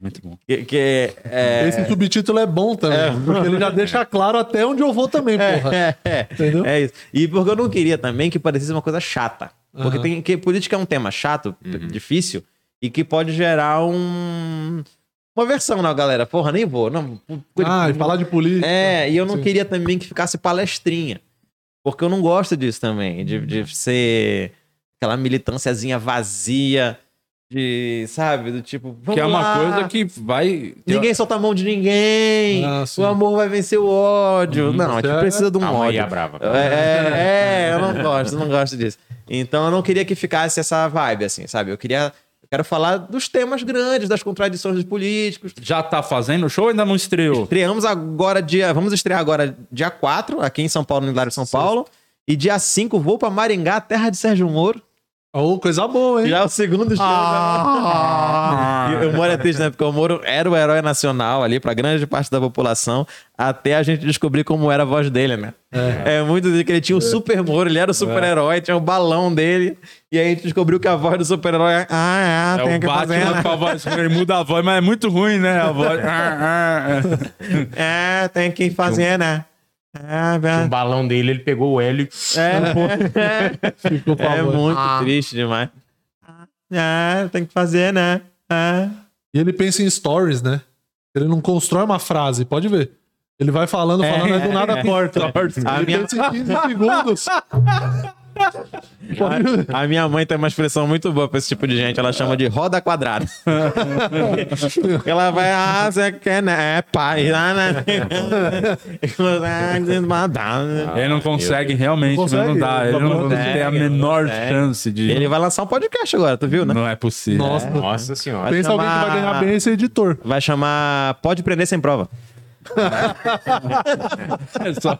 Muito bom. Que, que é... Esse subtítulo é bom também, porque ele já deixa claro até onde eu vou também, porra. É, é, Entendeu? é isso. E porque eu não queria também que parecesse uma coisa chata. Porque Aham. tem que política é um tema chato, difícil, e que pode gerar um. Uma versão na galera. Porra, nem vou. Não, Ah, e falar de política. É, e eu não Sim. queria também que ficasse palestrinha. Porque eu não gosto disso também, de, de ser aquela militânciazinha vazia, de, sabe, do tipo. Vamos Que é uma lá, coisa que vai. Ninguém solta a mão de ninguém. Ah, o amor vai vencer o ódio. Uhum, não, a gente certo. precisa de um aí, ódio. a brava. É, é, eu não gosto, eu não gosto disso. Então eu não queria que ficasse essa vibe, assim, sabe? Eu queria. Quero falar dos temas grandes, das contradições dos políticos. Já tá fazendo o show ou ainda não estreou? Estreamos agora dia. Vamos estrear agora dia 4, aqui em São Paulo, no Hilário São Paulo. E dia 5 vou pra Maringá, terra de Sérgio Moro. Oh, coisa boa, hein? Já é o segundo show. Ah. E o Moro é triste, né? Porque o Moro era o herói nacional ali pra grande parte da população, até a gente descobrir como era a voz dele, né? É, muito de que ele tinha o super Moro, ele era o super-herói, tinha o balão dele, e aí a gente descobriu que a voz do super-herói é. Ah, é, É tem o que fazer. Batman né? com a voz, ele muda a voz, mas é muito ruim, né? A voz. Ah, ah, É, tem que fazer, né? É, Tinha um velho. balão dele, ele pegou o hélio e É, Ficou com a é muito Ah. triste demais. É, tem que fazer, né? É. E ele pensa em stories, né? Ele não constrói uma frase, pode ver. Ele vai falando, falando, É, aí do nada é. corta. A Ele minha- pensa em 15 segundos. Ver. A minha mãe tem uma expressão muito boa pra esse tipo de gente. Ela chama de roda quadrada. ela vai, ah, você quer, né? É pai. ah, né? Ele não consegue realmente, Não consegue, não dá. Ele não consegue, tem a menor consegue. chance de. Ele vai lançar um podcast agora, tu viu, né? Não é possível. Nossa, Nossa senhora. Pensa alguém que vai chamar- ganhar bem esse editor. Vai chamar Pode Prender Sem Prova. É, só-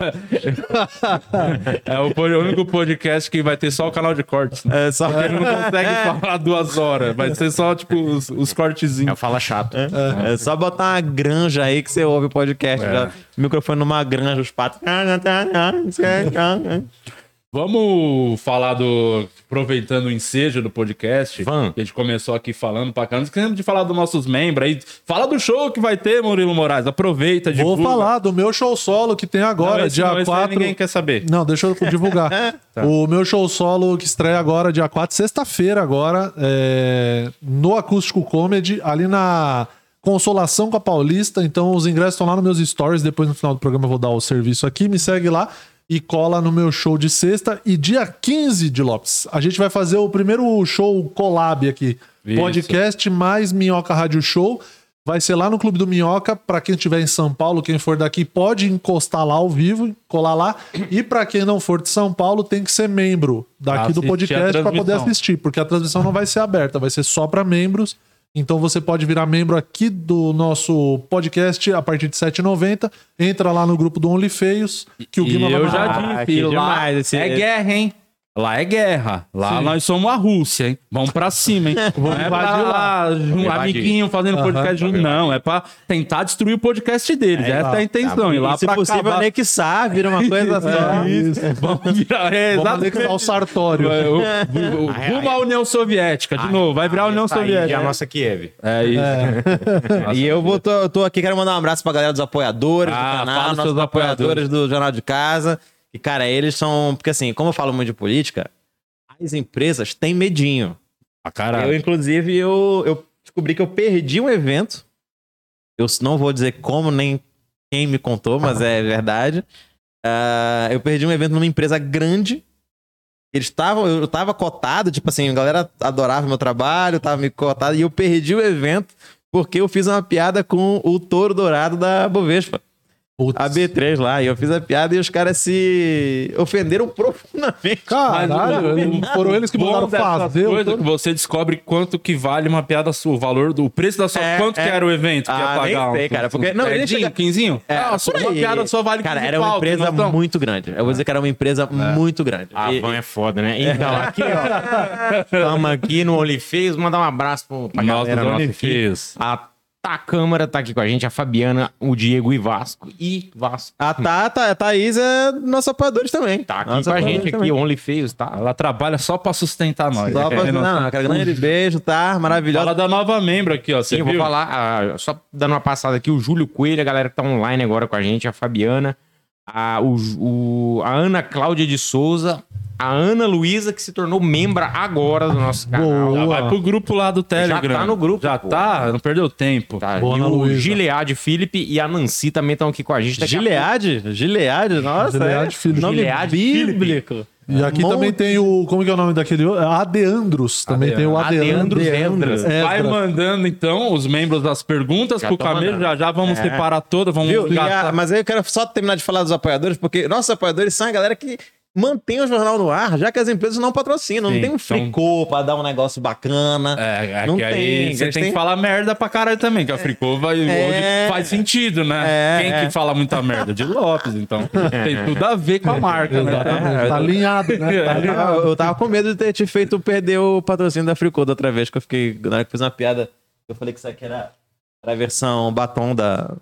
É o o único podcast que vai ter só o canal de cortes. Né? É só Porque ele não consegue falar duas horas. Vai ser só, tipo, os, os É o cortezinhos. fala chato. É só botar uma granja aí que você ouve o podcast. É. Já, microfone numa granja, os patos. Vamos falar do. Aproveitando o ensejo do podcast. Vamos. Que a gente começou aqui falando pra caramba. Esquecemos de falar dos nossos membros aí. Fala do show que vai ter, Murilo Moraes. Aproveita, Vou divulga. falar do meu show solo que tem Não, agora, esse dia não, esse aí 4. ninguém quer saber. Não, deixa eu divulgar. O meu show solo que estreia agora, dia 4, sexta-feira agora, é, no Acústico Comedy, ali na Consolação com a Paulista. Então os ingressos estão lá nos meus stories. Depois no final do programa eu vou dar o serviço aqui. Me segue lá e cola no meu show de sexta. E dia 15 de Lopes, a gente vai fazer o primeiro show collab aqui. Isso. Podcast mais Minhoca Rádio Show. Vai ser lá no Clube do Minhoca. Pra quem estiver em São Paulo, quem for daqui, pode encostar lá ao vivo, colar lá. E pra quem não for de São Paulo, tem que ser membro daqui do Assistir podcast pra poder assistir, porque a transmissão não vai ser aberta, vai ser só pra membros. Então você pode virar membro aqui do nosso podcast a partir de R$ 7,90. Entra lá no grupo do OnlyFeios, que o E Guima vai eu mandar. já Ah, disse, que lá demais esse- é guerra, hein? Lá é guerra. Lá Sim. nós somos a Rússia, hein? Vamos pra cima, hein? Não é pra lá, um amiguinho fazendo podcast junto. Não, é pra tentar destruir o podcast deles. Essa é a intenção. e lá se pra possível, acabar... anexar, vira uma coisa assim. Vamos virar... É, Vamos anexar o Sartório. É, Rumo à União Soviética, de novo. Vai virar a União Soviética. é a nossa Kiev. É isso. E eu vou, tô, tô aqui, quero mandar um abraço pra galera dos apoiadores Ah, do canal, dos nossos apoiadores do Jornal de Casa. E, cara, eles são. Porque assim, como eu falo muito de política, as empresas têm medinho. Ah, caralho. Eu, inclusive, eu, eu descobri que eu perdi um evento. Eu não vou dizer como nem quem me contou, mas é verdade. Ah, eu perdi um evento numa empresa grande. Eles estavam, eu tava cotado, tipo assim, a galera adorava meu trabalho, tava me cotado, e eu perdi o evento porque eu fiz uma piada com o touro dourado da Bovespa. Putz. A B3 lá, e eu fiz a piada e os caras se ofenderam profundamente. Caralho, Mas foram eles que mandaram fazer. o coisas todo- que você descobre quanto que vale uma piada sua, o valor do o preço da sua. É, quanto é. que era o evento que ia Ah, nem pagar? sei, cara, porque- não, ele chega- quinzinho? É, ah, só uma piada só vale Cara, 15 era uma pau, empresa tem noção? muito grande. Eu vou dizer que era uma empresa muito grande. A E- van é foda, né? Então, aqui, ó. Estamos aqui no OnlyFans. Mandar um abraço pro, pra Nossa, galera do nossa OnlyFans. Aqui. A Tá Câmara tá aqui com a gente, a Fabiana, o Diego e Vasco. E Vasco. A Tata, a Thaís é nossos apoiadores também. Tá aqui Nossos com a gente também. aqui, OnlyFans, tá? Ela trabalha só pra sustentar nós. Só pra... É, cara, grande beijo, tá? Maravilhosa. Fala da nova membro aqui, ó. Você Sim, eu vou viu? falar, ah, só dando uma passada aqui, o Júlio Coelho, a galera que tá online agora com a gente, a Fabiana, a, o, o- a Ana Cláudia de Souza, a Ana Luísa, que se tornou membra agora do nosso canal. Boa. Já vai pro grupo lá do Telegram. tá no grupo, Já pô. tá, não perdeu tempo. Tá, Boa, e Ana o Luísa. Gilead Felipe e a Nancy também estão aqui com a gente. Daqui a Gilead? Gilead? Nossa, Gilead é. Felipe. Nome Gilead bíblico. E aqui Monte- também tem o. Como que é o nome daquele? Adeandros. Também tem o Adeandros Adeandros. Endras. Vai mandando, então, os membros das perguntas Já pro Camelo. Já já vamos separar todas. Vamos Viu? A- mas aí eu quero só terminar de falar dos apoiadores, porque nossos apoiadores são a galera que mantém o jornal no ar, já que as empresas não patrocinam. Sim, não tem um então- fricô pra dar um negócio bacana. É, é Não que aí tem, você eles tem têm- que falar merda pra caralho também, que a Fricô vai, É. faz sentido, né? É, Quem é. que fala muita merda? De Lopes, então. Tem tudo a ver com a marca, né? Exatamente. Tá alinhado, né? Tá Eu alinhado. tava- eu tava com medo de ter te feito perder o patrocínio da Fricô da outra vez, que eu fiquei. Na hora que eu fiz uma piada, eu falei que isso aqui era, era a versão batom da.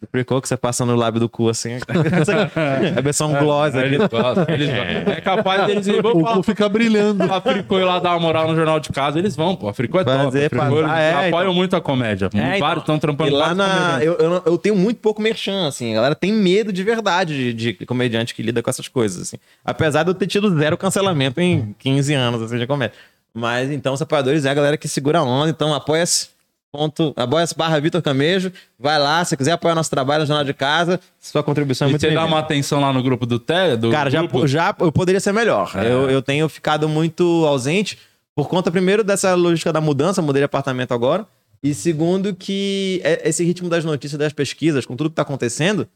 Do Fricô que você passa no lábio do cu, assim. a versão gloss aqui. Eles gostam, eles gostam. É capaz deles ir. O cu fica brilhando. a Fricô ir lá dar uma moral no Jornal de Casa, eles vão, pô. A Fricô é top. Fazer, eles Ah, é, apoiam então. muito a comédia. É, então. Vários estão trampando E lá na. Eu, eu, eu tenho muito pouco merchan, assim. A galera tem medo de verdade de, de comediante que lida com essas coisas, assim. Apesar de eu ter tido zero cancelamento em 15 anos, assim, de comédia. Mas então, os apoiadores é a galera que segura a onda. Então, apoia-se. Ponto, apoia-se barra Vitor Camejo. Vai lá, se quiser apoiar nosso trabalho no Jornal de Casa, sua contribuição é E muito você dá uma atenção lá no grupo do Tele? Do Cara, já, grupo? já eu poderia ser melhor. É. Eu, eu tenho ficado muito ausente por conta, primeiro, dessa logística da mudança, mudei de apartamento agora. E segundo, que é- esse ritmo das notícias, das pesquisas, com tudo que tá acontecendo,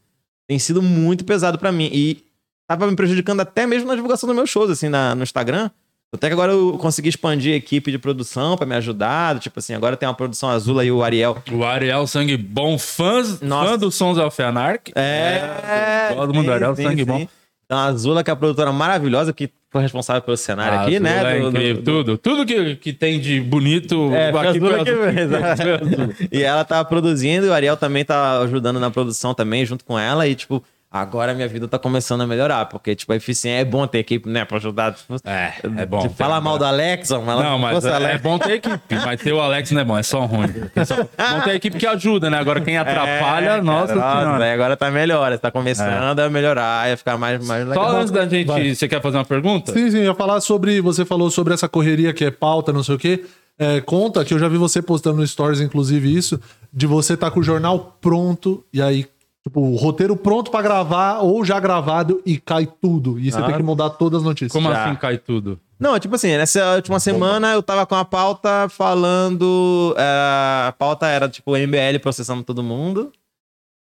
tem sido muito pesado pra mim. E tava me prejudicando até mesmo na divulgação dos meus shows, assim, na- no Instagram. Até que agora eu consegui expandir a equipe de produção pra me ajudar. Tipo assim, agora tem uma produção azul aí, o Ariel. O Ariel Sangue Bom, fãs, Nossa. fã do Sons of Anarchy. É. Todo mundo, sim, Ariel sim, Sangue sim. Bom. Então, a Azula, que é a produtora maravilhosa, que foi responsável pelo cenário Ah, aqui, Azul né? É do- do- incrível, do- tudo. Tudo que, que tem de bonito É, aqui Azula que Azul. fez, é. E ela tá produzindo, e o Ariel também tá ajudando na produção também, junto com ela. E, tipo, agora minha vida tá começando a melhorar. Porque, tipo, a eficiência é bom ter equipe, né? Pra ajudar. Tipo, É, é bom. tipo, falar mal do Alex, mas Não, mas é, Alex- é bom ter equipe. Mas ter o Alex não é bom, é só ruim. É só, bom ter equipe que ajuda, né? Agora quem atrapalha, É, nossa cara, agora tá melhor, tá começando a melhorar, ia ficar mais, mais legal. Só antes da gente. Vai. Você quer fazer uma pergunta? Sim, sim, eu ia falar sobre. Você falou sobre essa correria que é pauta, não sei o quê. É, conta que eu já vi você postando no Stories, inclusive, isso, de você tá com o jornal pronto e aí, tipo, o roteiro pronto pra gravar ou já gravado e cai tudo. E você Ah. tem que mudar todas as notícias. Como Já. assim cai tudo? Não, tipo assim, nessa última semana eu tava com a pauta falando. é, a pauta era tipo o MBL processando todo mundo.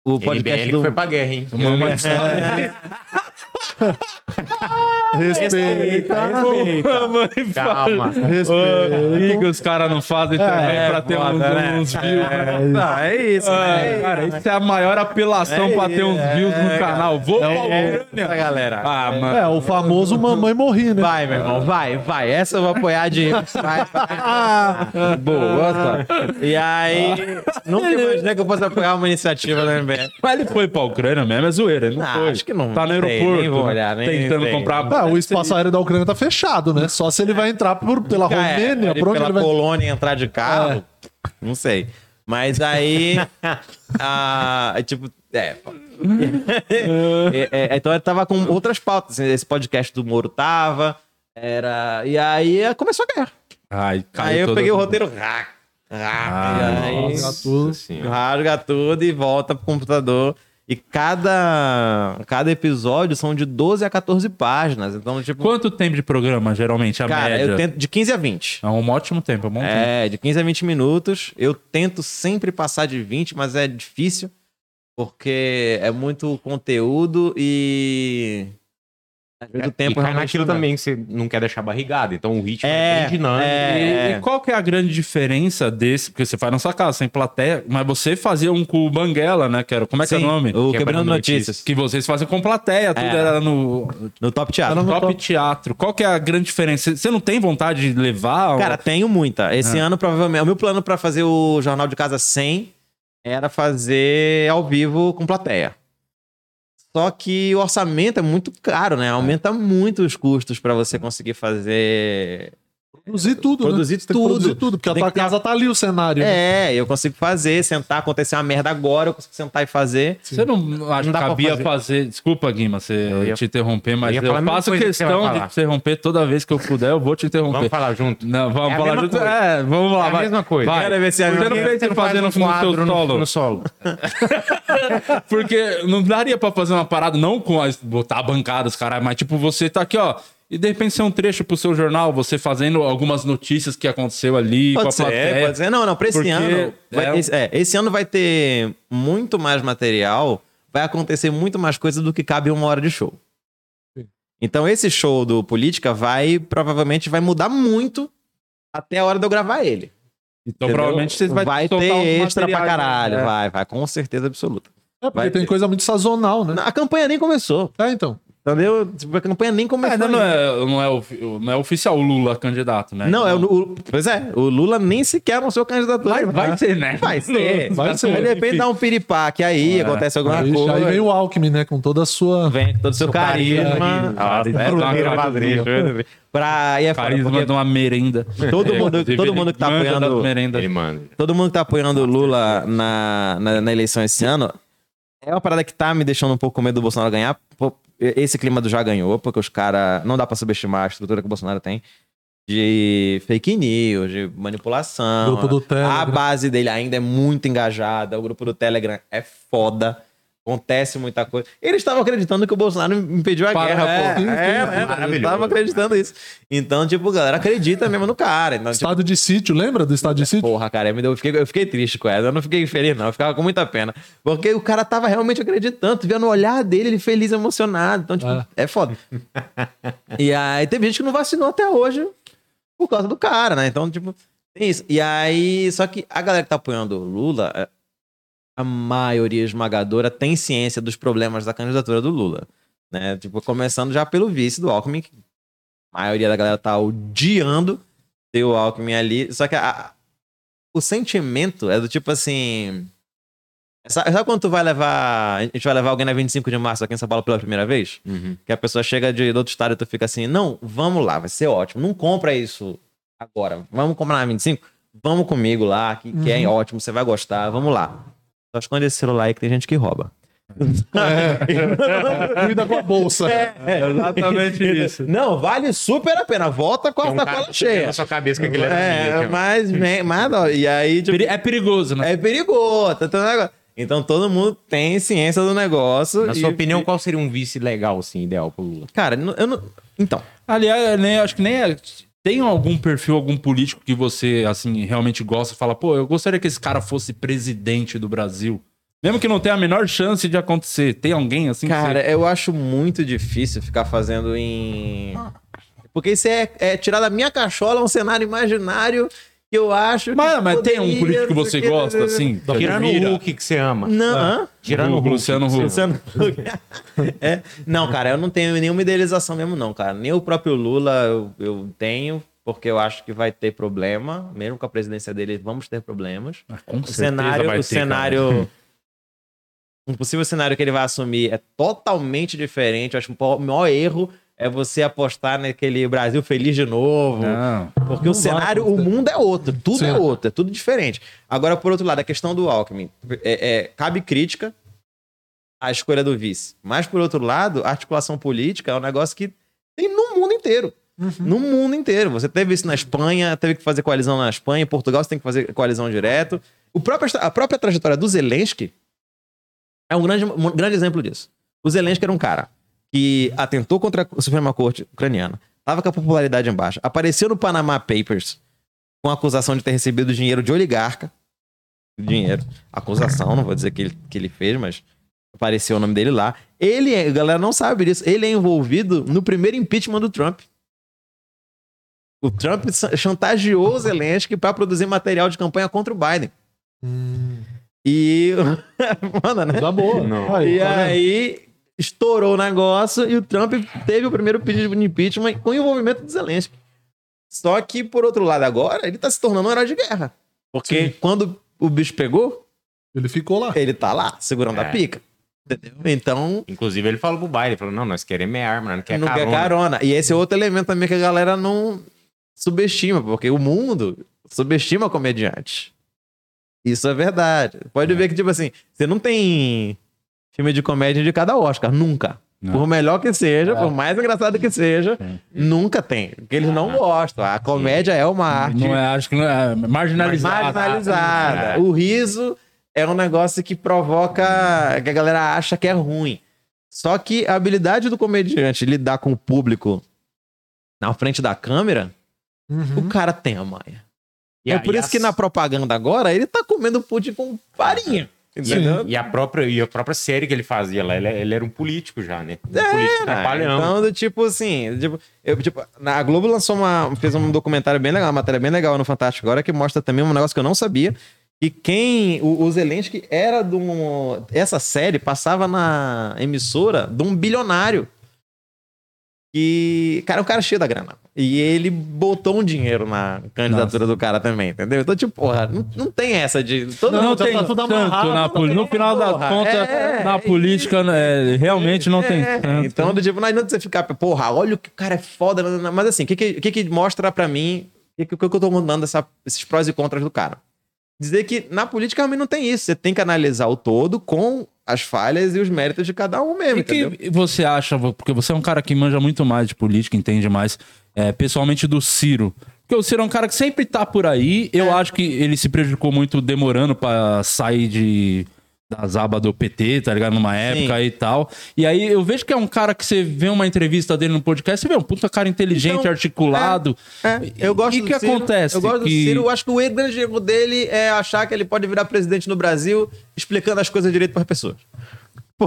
O podcast MBL do. foi pra guerra, hein? Respeita. Calma. Respeita. O que os caras não fazem também é pra ter uns, né? uns views. Não, é isso. Ah, né? cara, isso é a maior apelação É pra ter uns views no é, canal. Vou pra É, Ucrânia. galera. Ah, mano. É, o famoso mamãe morri, né? Vai, meu irmão, vai, vai. Essa eu vou apoiar de. Vai, vai. Boa, só. E aí, nunca imaginei que eu fosse apoiar uma iniciativa da MBL. Mas ele foi pra Ucrânia mesmo, é zoeira. Ele não Ah, foi. acho que não Tá no sei, aeroporto. Olhar, nem tentando sei. comprar. Ah, o espaço aéreo da Ucrânia tá fechado, né? Só se ele vai entrar por, pela Ah, é, Romênia, por onde pela ele vai. Polônia entrar de carro. Não sei. Mas aí. ah, tipo, é. pô. É, é, então eu tava com outras pautas. assim, Esse podcast do Moro tava. Era. E aí começou a guerra. Ai, Aí eu peguei o roteiro. rá, rá, Ah, aí, Rasga tudo. rasga tudo e volta pro computador. E cada, cada episódio são de 12 a 14 páginas. Então, tipo, Quanto tempo de programa, geralmente, a cara, média? eu tento de 15 a 20. É um ótimo tempo, é um bom tempo. É, de 15 a 20 minutos. Eu tento sempre passar de 20, mas é difícil. Porque é muito conteúdo e. Às vezes o tempo e cai naquilo também que você não quer deixar barrigado. Então o ritmo É, é, bem dinâmico. é. E, e qual que é a grande diferença desse? Porque você faz na sua casa, sem plateia, mas você fazia um com o Banguela, né? Que era, como é que é o Sim, nome? O Quebrando, Quebrando Notícias. Que vocês faziam com plateia, tudo É. era no No Top Teatro. Era no top, top. teatro. Qual que é a grande diferença? Você não tem vontade de levar? Cara, tenho muita. Esse ano, provavelmente. O meu plano pra fazer o Jornal de Casa 100 era fazer ao vivo com plateia. Só que o orçamento é muito caro, né? Aumenta muito os custos pra você conseguir fazer. Produzir tudo, Produzir né? Tem que tudo. produzir tudo, porque a Tem tua que casa tá ali o cenário. né? É, eu consigo fazer, sentar, acontecer uma merda agora, eu consigo sentar e fazer. Você não acha Não que cabia fazer. fazer. Desculpa, Guima, você Eu ia- te interromper, mas eu eu, a faço coisa que questão de interromper toda vez que eu puder, eu vou te interromper. Vamos falar junto. Não, vamos É a falar junto. coisa. É, vamos lá. É a vai. mesma coisa. Vai. Quero ver se a Você não minha- pensa em fazer no, no seu solo. no solo. Porque não daria pra fazer uma parada, não com as, botar a bancada, os caras, mas tipo, você tá aqui, ó. E de repente ser um trecho pro seu jornal, você fazendo algumas notícias que aconteceu ali com a Pode ser, plateia. pode ser. Não, não, pra esse Porque ano. vai- é um- esse, é, esse ano vai ter muito mais material, vai acontecer muito mais coisa do que cabe em uma hora de show. Sim. Então, esse show do Política vai, provavelmente, vai mudar muito até a hora de eu gravar ele. Então entendeu? provavelmente você vai, vai ter extra pra materiais, caralho. né? Vai, vai, com certeza absoluta. É, porque Vai tem ter. coisa muito sazonal, né? A campanha nem começou, É, então. Entendeu? Tipo, A campanha nem É, começou. ainda não é, não, é, ofi- não é oficial o Lula candidato, né? Não, é o, o- Pois é, o Lula nem sequer anunciou candidatura. Vai, vai ser, né? Vai ser. Vai ser. Aí de repente dá um piripaque aí, É. acontece alguma Aí, coisa. aí vem o Alckmin, né? Com toda a sua. Vem com todo o seu, carisma. carisma. Nossa, é, Carisma. carisma. Pra, e é foda, Carisma porque de uma merenda. Todo mundo- todo mundo que tá manja apoiando-. Ele manda. todo mundo que tá apoiando o Lula na, na, na eleição esse ano é uma parada que tá me deixando um pouco com medo do Bolsonaro ganhar. Pô, Esse clima do já ganhou, porque os caras. Não dá pra subestimar a estrutura que o Bolsonaro tem. De fake news, de manipulação. Grupo do Telegram. A base dele ainda é muito engajada. O grupo do Telegram é foda. Acontece muita coisa. Eles estavam acreditando que o Bolsonaro impediu a Para- guerra, é, pô. É, é, Maravilhoso. estavam acreditando isso. Então, tipo, a galera acredita mesmo no cara. Então, tipo, Estado de sítio, lembra do estado de sítio? Porra, cara, eu, me deu- eu, fiquei, eu fiquei triste com ela. Eu não fiquei feliz, não. Eu ficava com muita pena. Porque o cara tava realmente acreditando. Tu via no olhar dele, ele feliz, emocionado. Então, tipo, É. é, foda. e aí teve gente que não vacinou até hoje por causa do cara, né? Então, tipo, tem isso. E aí, só que a galera que tá apoiando o Lula, é, a maioria esmagadora tem ciência dos problemas da candidatura do Lula. Né? Tipo, começando já pelo vice do Alckmin, que a maioria da galera tá odiando ter o Alckmin ali. Só que a- o sentimento é do tipo assim. Sabe, sabe quando tu vai levar. A gente vai levar alguém na 25 de março aqui em São Paulo pela primeira vez? Uhum. Que a pessoa chega de, de outro estado e tu fica assim: não, vamos lá, vai ser ótimo. Não compra isso agora. Vamos comprar na 25? Vamos comigo lá, que, que é ótimo, você vai gostar, vamos lá. Só esconde esse celular aí que tem gente que rouba. É. Cuida com a bolsa. É, exatamente isso. Não, vale super a pena. Volta com a um cara sacola cheia. na sua cabeça que aquele era É, mídia. mas, vem- mas não, e aí, tipo, É perigoso, né? é perigoso. tá tendo negócio. Então todo mundo tem ciência do negócio. Na e- sua opinião, qual seria um vice legal, assim, ideal pro Lula? Cara, eu não. Então, Aliás, nem, acho que nem é. Tem algum perfil, algum político que você, assim, realmente gosta fala, pô, eu gostaria que esse cara fosse presidente do Brasil. Mesmo que não tenha a menor chance de acontecer. Tem alguém assim cara, você... eu acho muito difícil ficar fazendo em. Porque isso é, é tirar da minha cachola um cenário imaginário eu acho. Mas, que mas tem um político que você gosta, assim? que Tirando admira? o Hulk que você ama. Não, hã? Tirando o Hulk. Luciano Huck. Luciano Huck. É. Não, cara, eu não tenho nenhuma idealização mesmo, não, cara. Nem o próprio Lula eu, eu tenho, porque eu acho que vai ter problema. Mesmo com a presidência dele, vamos ter problemas. Ah, com O certeza cenário, vai o ter, cenário. Um possível cenário que ele vai assumir é totalmente diferente. Eu acho que o maior erro é você apostar naquele Brasil feliz de novo. Não. Porque o vai cenário, o mundo é outro, tudo Sim. é outro, é tudo diferente. Agora, por outro lado, a questão do Alckmin, é, é, cabe crítica à escolha do vice. Mas, por outro lado, a articulação política é um negócio que tem no mundo inteiro. No mundo inteiro. Você teve isso na Espanha, teve que fazer coalizão na Espanha, em Portugal você tem que fazer coalizão direto. O próprio, a própria trajetória do Zelensky É um grande, um grande exemplo disso. O Zelensky era um cara que atentou contra a Suprema Corte ucraniana, tava com a popularidade em baixa, apareceu no Panama Papers com a acusação de ter recebido dinheiro de oligarca. Dinheiro. Acusação, não vou dizer que ele, que ele fez, mas apareceu o nome dele lá. Ele, a galera não sabe disso, ele é envolvido no primeiro impeachment do Trump. O Trump chantageou o Zelensky para produzir material de campanha contra o Biden. Hum, E. Manda, né? dá boa. Não. E tá aí estourou o negócio e o Trump teve o primeiro pedido de impeachment com o envolvimento do Zelensky. Só que, por outro lado, agora ele tá se tornando um herói de guerra. Porque Sim. quando o bicho pegou, Ele ficou lá. ele tá lá, segurando a É. pica. Entendeu? Então, Inclusive, ele falou pro Biden, ele falou, não, nós queremos é arma, não quer não carona. quer carona. E esse é outro elemento também que a galera não subestima, porque o mundo subestima comediante. Isso é verdade. Pode ver que, tipo assim, você não tem filme de comédia indicado ao Oscar, nunca. Não. Por melhor que seja, É. por mais engraçado que seja, Sim. nunca tem. Porque eles não gostam. A comédia é uma arte Não é, acho que não é marginalizada. marginalizada. É. O riso é um negócio que provoca que a galera acha que é ruim. Só que a habilidade do comediante lidar com o público na frente da câmera, Uhum. o cara tem a manha. E é por isso que na propaganda agora ele tá comendo pudim com farinha. Entendeu? E a, própria, e a própria série que ele fazia lá, ele, ele era um político já, né? Um político É, trapalhão. então, do tipo assim, tipo, eu, tipo, a Globo lançou uma. fez um documentário bem legal, uma matéria bem legal no Fantástico agora, que mostra também um negócio que eu não sabia. E quem. O, o Zelensky era de um. Essa série passava na emissora de um bilionário. E. Cara, o cara é cheio da grana. E ele botou um dinheiro na candidatura do cara também, entendeu? Então, tipo, porra, não, não tem essa de. Todo Não, mundo tem tá tudo tanto amarrado, na No final das porra. contas, É, na é política, né, realmente não tem é, tanto. Então, do tipo, não adianta você ficar, porra, olha o que o cara é foda. Mas assim, o que, que, que mostra pra mim, o que, que, que eu tô contando essa, esses prós e contras do cara? Dizer que na política realmente não tem isso. Você tem que analisar o todo com as falhas e os méritos de cada um mesmo, E entendeu? que você acha, porque você é um cara que manja muito mais de política, entende mais, é, pessoalmente do Ciro. Porque o Ciro é um cara que sempre tá por aí. Eu É. acho que ele se prejudicou muito demorando pra sair de das abas do PT, tá ligado? Numa época Sim. e tal. E aí eu vejo que é um cara que você vê uma entrevista dele no podcast, você vê um puta cara inteligente, Então, articulado. É, eu gosto E o do que Ciro, acontece? Eu gosto do Que- Ciro. Eu acho que o grande erro dele é achar que ele pode virar presidente no Brasil explicando as coisas direito para as pessoas.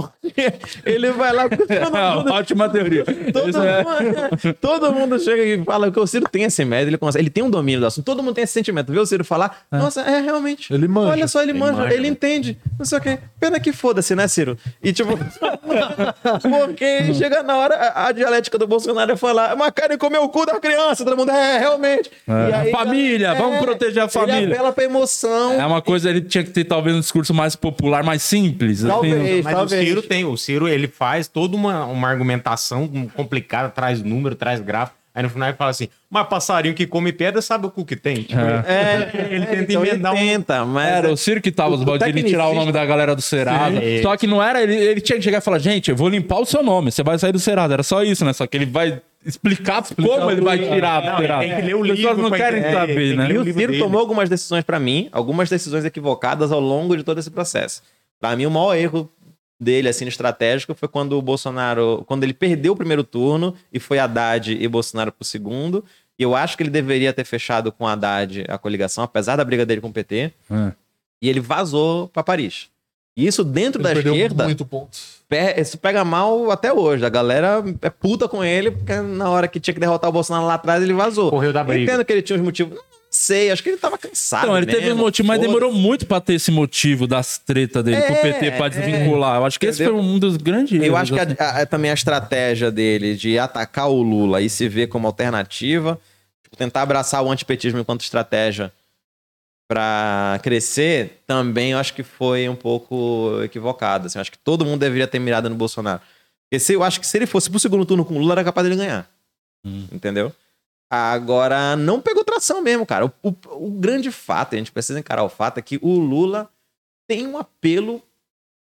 Porque ele vai lá. Todo mundo, Ótima teoria. todo, Isso é- mundo, todo mundo chega e fala que o Ciro tem esse método, ele, consegue, ele tem um domínio do assunto. Todo mundo tem esse sentimento. Vê o Ciro falar, nossa, é realmente. Ele manja. Olha só, ele, Ele manja, manja, ele né? entende. Não sei o quê. Pena que foda-se, né, Ciro? E tipo, porque chega na hora, a, dialética do Bolsonaro é falar, mas querem comer o cu da criança, todo mundo, é, realmente. É. Aí, Família, vamos proteger a família. Ele apela pra emoção. É uma coisa, ele tinha que ter talvez um discurso mais popular, mais simples. assim. Talvez. Mas talvez. O Ciro tem. O Ciro, ele faz toda uma, uma argumentação complicada, traz número, traz gráfico. Aí no final ele fala assim, mas passarinho que come pedra sabe o cu que tem. Tipo, É, ele tenta então emendar um- tenta, mas... Era o Ciro que tava, O- os o baldinos tirar o nome da galera do Serasa. Sim. Só que não era, ele, ele tinha que chegar e falar, gente, eu vou limpar o seu nome, você vai sair do Serasa. Era só isso, né? Só que ele vai explicar, como ele vai tirar Não, ele Serasa. tem que ler o As pessoas livro não querem entender. saber, né? E o o livro Ciro dele. tomou algumas decisões pra mim, algumas decisões equivocadas ao longo de todo esse processo. Pra mim, o maior erro dele, assim, estratégico, foi quando o Bolsonaro, quando ele perdeu o primeiro turno e foi Haddad e Bolsonaro pro segundo. E eu acho que ele deveria ter fechado com Haddad a coligação, apesar da briga dele com o PT. É. E ele vazou pra Paris. E isso dentro Ele da esquerda, muito isso pega mal até hoje. A galera é puta com ele, porque na hora que tinha que derrotar o Bolsonaro lá atrás, ele vazou. Correu da Eu briga. entendo que ele tinha os motivos. Não sei, acho que ele tava cansado. Então, ele teve um mesmo, motivo, mas demorou muito pra ter esse motivo das tretas dele com o É, PT pra desvincular. Eu acho que esse Entendeu? foi um dos grandes Eu acho que a- assim. a- também a estratégia dele de atacar o Lula e se ver como alternativa, tipo, tentar abraçar o antipetismo enquanto estratégia pra crescer, também eu acho que foi um pouco equivocado. Assim, eu acho que todo mundo deveria ter mirado no Bolsonaro. Porque se, eu acho que se ele fosse pro segundo turno com o Lula, era capaz dele ganhar. Hum. Entendeu? Agora, não pegou tração mesmo, cara. O, o- o grande fato, a gente precisa encarar o fato, é que o Lula tem um apelo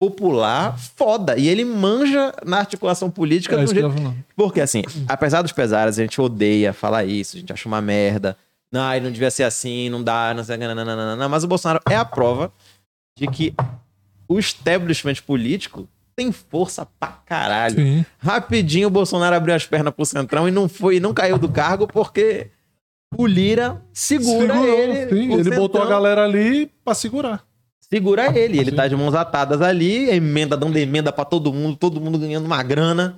popular foda. E ele manja na articulação política É do jeito... Porque, assim, apesar dos pesares, a gente odeia falar isso, a gente acha uma merda. Não, ele não devia ser assim, não dá, não sei, nananana, mas o Bolsonaro é a prova de que o establishment político tem força pra caralho. Sim. Rapidinho o Bolsonaro abriu as pernas pro Centrão e não foi, não caiu do cargo porque o Lira segura Segurou, ele. sim. Ele botou a Centrão galera ali pra segurar. Segura ele. Ele Sim. tá de mãos atadas ali, emenda dando emenda pra todo mundo, todo mundo ganhando uma grana.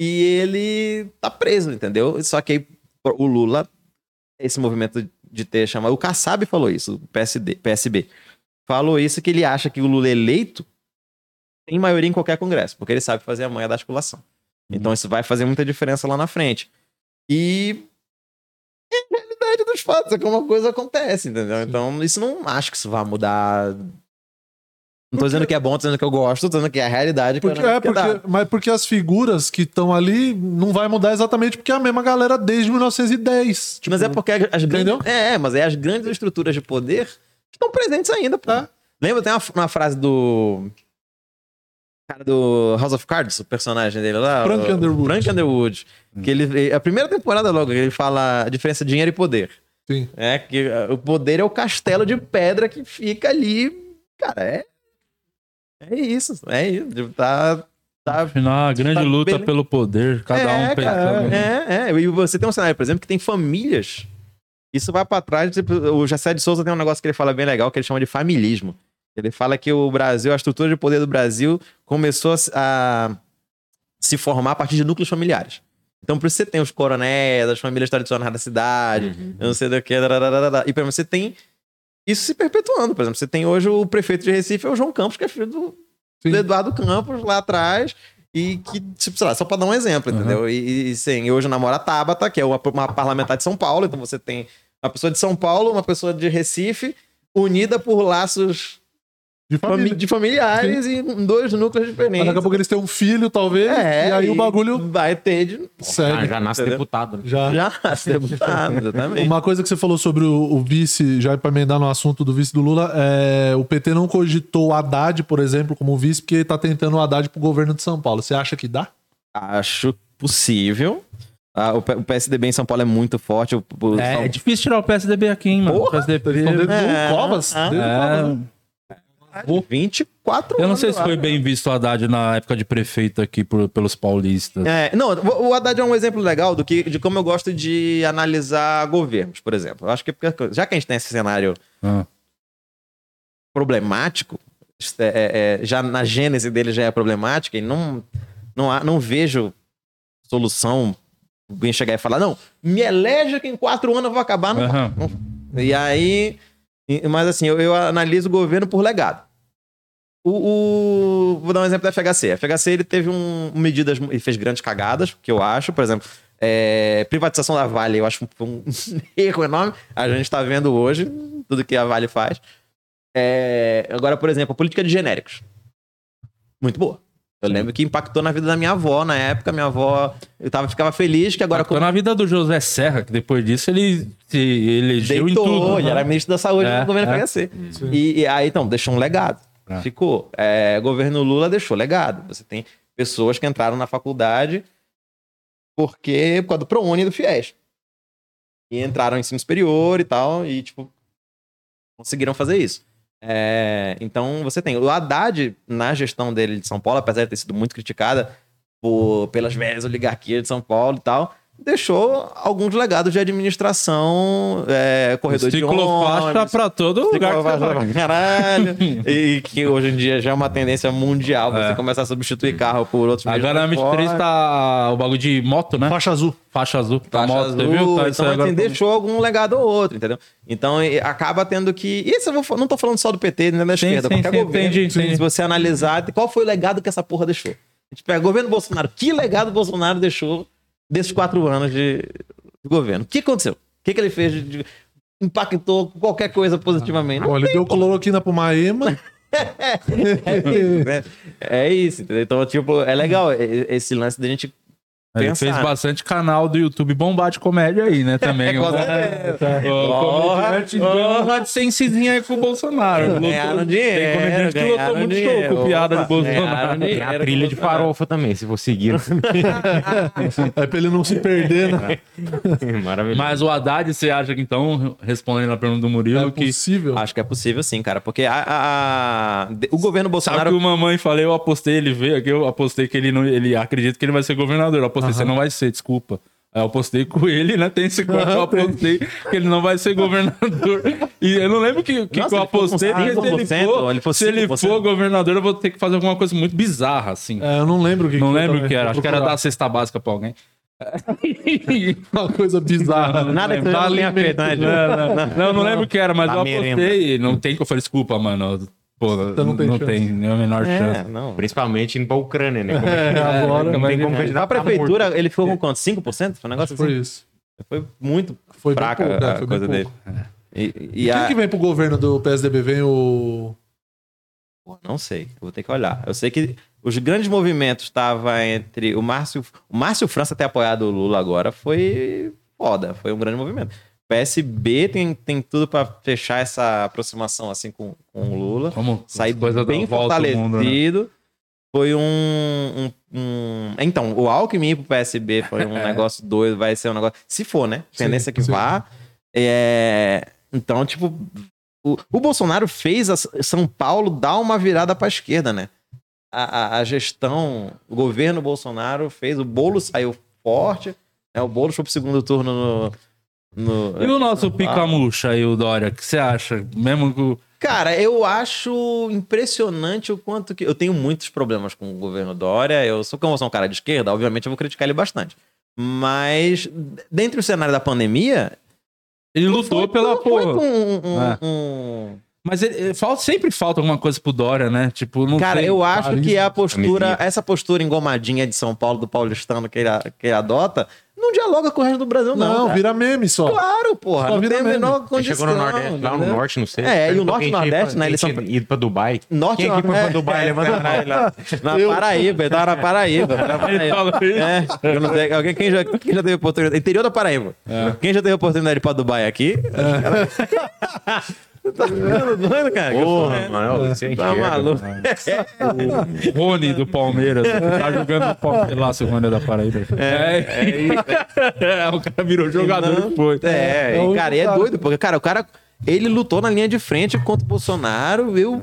E ele tá preso, entendeu? Só que aí o Lula, esse movimento de ter chamado. O Kassab falou isso, o PSD, PSB. Falou isso que ele acha que o Lula eleito tem maioria em qualquer congresso, porque ele sabe fazer a manha da articulação. Então isso vai fazer muita diferença lá na frente. E é a realidade dos fatos, é como a coisa acontece, entendeu? Então isso não acho que isso vai mudar. Não tô dizendo que é bom, tô dizendo que eu gosto, tô dizendo que é a realidade que Porque, é, porque, mas porque as figuras que estão ali não vai mudar exatamente porque é a mesma galera desde 1910. Tipo, Mas é porque as Entendeu? grandes. É, mas é as grandes estruturas de poder estão presentes ainda, pô. É. Lembra? Tem uma, uma frase do. Cara do House of Cards, o personagem dele lá. Frank o- Underwood. Frank Underwood. Que ele, a primeira temporada logo, ele fala a diferença de dinheiro e poder. Sim. É que o poder é o castelo de pedra que fica ali. Cara, é. É isso. É isso. Tá. tá Afinal, a grande Tá luta bem- pelo poder, cada um é, pensando. cara, é, é. E você tem um cenário, por exemplo, que tem famílias. Isso vai pra trás. tipo, o Jessé de Souza tem um negócio que ele fala bem legal, que ele chama de familismo. Ele fala que o Brasil, a estrutura de poder do Brasil começou a, se- formar a partir de núcleos familiares. Então, por isso você tem os coronéis, as famílias tradicionais da cidade, eu não sei do que. E, exemplo, você tem isso se perpetuando. Por exemplo, você tem hoje o prefeito de Recife, é o João Campos, que é filho do, do Eduardo Campos lá atrás. E que, tipo, sei lá, só pra dar um exemplo, entendeu? E, e sim, e hoje namora a Tabata, que é uma, uma parlamentar de São Paulo. Então você tem uma pessoa de São Paulo, uma pessoa de Recife, unida por laços De família. de familiares e em dois núcleos Mas diferentes. daqui a pouco eles têm um filho, talvez. É, e aí o bagulho vai ter de. Ah, segue. já nasce Entendeu? deputado. né? Já. Já, se deputado, exatamente. Uma coisa que você falou sobre o, o vice, já pra emendar no assunto do vice do Lula, é, o PT não cogitou o Haddad, por exemplo, como vice, porque tá tentando o Haddad pro governo de São Paulo. Você acha que dá? Acho possível. Ah, o PSDB em São Paulo é muito forte. O, o É, São- é difícil tirar o PSDB aqui, hein, mano. Porra, o PSDB. É, do Covas. é, né? 24 Eu não sei se foi acho. bem visto o Haddad na época de prefeito aqui por- pelos paulistas. É, não, o Haddad é um exemplo legal do que, de como eu gosto de analisar governos, por exemplo. Eu acho que já que a gente tem esse cenário Ah. problemático, é, é, é, já na gênese dele já é problemática, e não, não, há- não vejo solução alguém chegar e falar, não, me elege que em quatro anos eu vou acabar. Não, Aham. E aí, mas assim, eu, eu analiso o governo por legado. O, o- vou dar um exemplo da FHC. A FHC ele teve um, medidas, ele fez grandes cagadas, que eu acho, por exemplo, é, privatização da Vale, eu acho um, um erro enorme. A gente está vendo hoje tudo que a Vale faz. É, agora, por exemplo, a política de genéricos. Muito boa. Eu lembro que impactou na vida da minha avó na época. Minha avó, eu tava, ficava feliz que agora. Agora, na vida do José Serra, que depois disso ele se elegeu Deitou, em tudo. ele né? era ministro da saúde É, no governo é. FHC. E, e aí, então, deixou um legado. É. Ficou. É, governo Lula deixou legado. Você tem pessoas que entraram na faculdade porque, por causa do ProUni e do FIES. E entraram no ensino superior e tal, e, tipo, conseguiram fazer isso. É, então, você tem. O Haddad, na gestão dele de São Paulo, apesar de ter sido muito criticada por, pelas velhas oligarquias de São Paulo e tal, deixou alguns legados de administração, é, corredor de Ciclofaixa ônibus, pra todo lugar que você vai. caralho. e que hoje em dia já é uma tendência mundial você É. começar a substituir carro por outros meios Agora na de transporte. M3 tá o bagulho de moto, né? Faixa azul. Faixa azul. Tá Faixa moto, azul, você viu? Tá então, assim, deixou algum legado ou outro, entendeu? Então acaba tendo que. E isso eu vou não tô falando só do PT, nem da Sim, esquerda, sim, qualquer sim, governo. entendi, se você analisar, qual foi o legado que essa porra deixou? A gente pega o governo Bolsonaro, que legado o Bolsonaro deixou desses quatro anos de, de governo? O que aconteceu? O que, que ele fez de, de- impactou qualquer coisa positivamente? Bom, ele deu cloroquina pro Maema. É isso, né? É isso, entendeu? Então, tipo, é legal esse lance da gente Ele fez bastante canal do YouTube bombar de comédia aí, né? Também. Certeza. O comediante ganhou uma AdSensezinha aí com o Bolsonaro. Ganharam dinheiro. Tem comediante que ganharam muito dinheiro. show com piada do Bolsonaro. Tem a trilha de farofa também, se for seguir. É pra ele não se perder, né? Maravilhoso. Mas o Haddad, você acha que então, respondendo a pergunta do Murilo, É que possível. Acho que é possível sim, cara. Porque a, a- a- o governo Sabe Bolsonaro. que o mamãe falei, eu apostei, ele veio aqui, eu apostei que ele não. Ele acredita que ele vai ser governador. Eu apostei, você não vai ser, desculpa. Aí eu apostei com ele, né? Tem esse corte, eu apostei que ele não vai ser governador. E eu não lembro que, que, Nossa, que eu ele foi com apostei, porque se ele 5%, for, ele foi se ele 5%. for governador, eu vou ter que fazer alguma coisa muito bizarra, assim. É, eu não lembro o que não que eu lembro o que era, acho que era dar cesta básica pra alguém. Uma coisa bizarra. Nada que Dá não tenha feito, né? Não, não, não, não lembro o que era, mas Da eu apostei. Não tem que eu falei, desculpa, mano. Pô, Então não não tem tem, chance. nem a menor É, chance. não. Principalmente indo pra Ucrânia, né? É, agora não tem como é. candidato A prefeitura, ele ficou com quanto? 5%? Foi um negócio foi assim? isso. Foi muito Foi fraca pouco, é, a foi coisa dele. pouco. E, e Quem a... que vem pro governo do PSDB? Vem o. Pô, Não sei, vou ter que olhar. Eu sei que os grandes movimentos estavam entre o Márcio. O Márcio França ter apoiado o Lula agora foi foda, foi um grande movimento. O PSB tem, tem tudo pra fechar essa aproximação assim com, com o Lula. Como Sair bem fortalecido. mundo, né? Foi um, um, um- Então, o Alckmin pro PSB foi um negócio doido, vai ser um negócio. Se for, né? Sim, Tendência que sim. vá. É... Então, tipo, o, o Bolsonaro fez a São Paulo dar uma virada pra esquerda, né? A, a- a gestão, o governo Bolsonaro fez, o bolo saiu forte, né? O bolo foi pro segundo turno no. No- E o nosso Ah. picamucha aí, o Dória, o que você acha? Mesmo que Cara, eu acho impressionante o quanto que. Eu tenho muitos problemas com o governo Dória. Eu sou, como eu sou um cara de esquerda, obviamente eu vou criticar ele bastante. Mas, dentre o cenário da pandemia. ele lutou foi- pela não foi porra. com um- um- É. um- Mas ele, ele falta- sempre falta alguma coisa pro Dória, né? Tipo, não Cara, sei. eu acho que a postura, essa postura engomadinha de São Paulo, do paulistano que ele, que ele adota, não dialoga com o resto do Brasil, não. Não, cara. vira meme só. Claro, porra. Só Não vira tem a meme. menor Ele condição. chegou no Nordeste, lá no? Norte, não sei. É, e o Norte e Nordeste, pra- né, quem eles são- tinha ido pra Dubai. Norte Quem aqui foi é, pra Dubai? Levanta a mão. Na Eu- Paraíba, ele tava na Paraíba. Na. Ele. É, eu não sei, alguém, quem, já, quem já teve oportunidade? Interior da Paraíba. Quem já teve oportunidade de ir pra Dubai aqui? tá ficando doido, cara? Porra, mano. Você Tá enxerga. maluco. O Rony do Palmeiras. tá jogando Palmeiras lá, seu Rony da Paraíba. É, é, o cara virou jogador Não, foi. É, É o e, cara, e é cara. doido, porque, cara, o cara, ele lutou na linha de frente contra o Bolsonaro, eu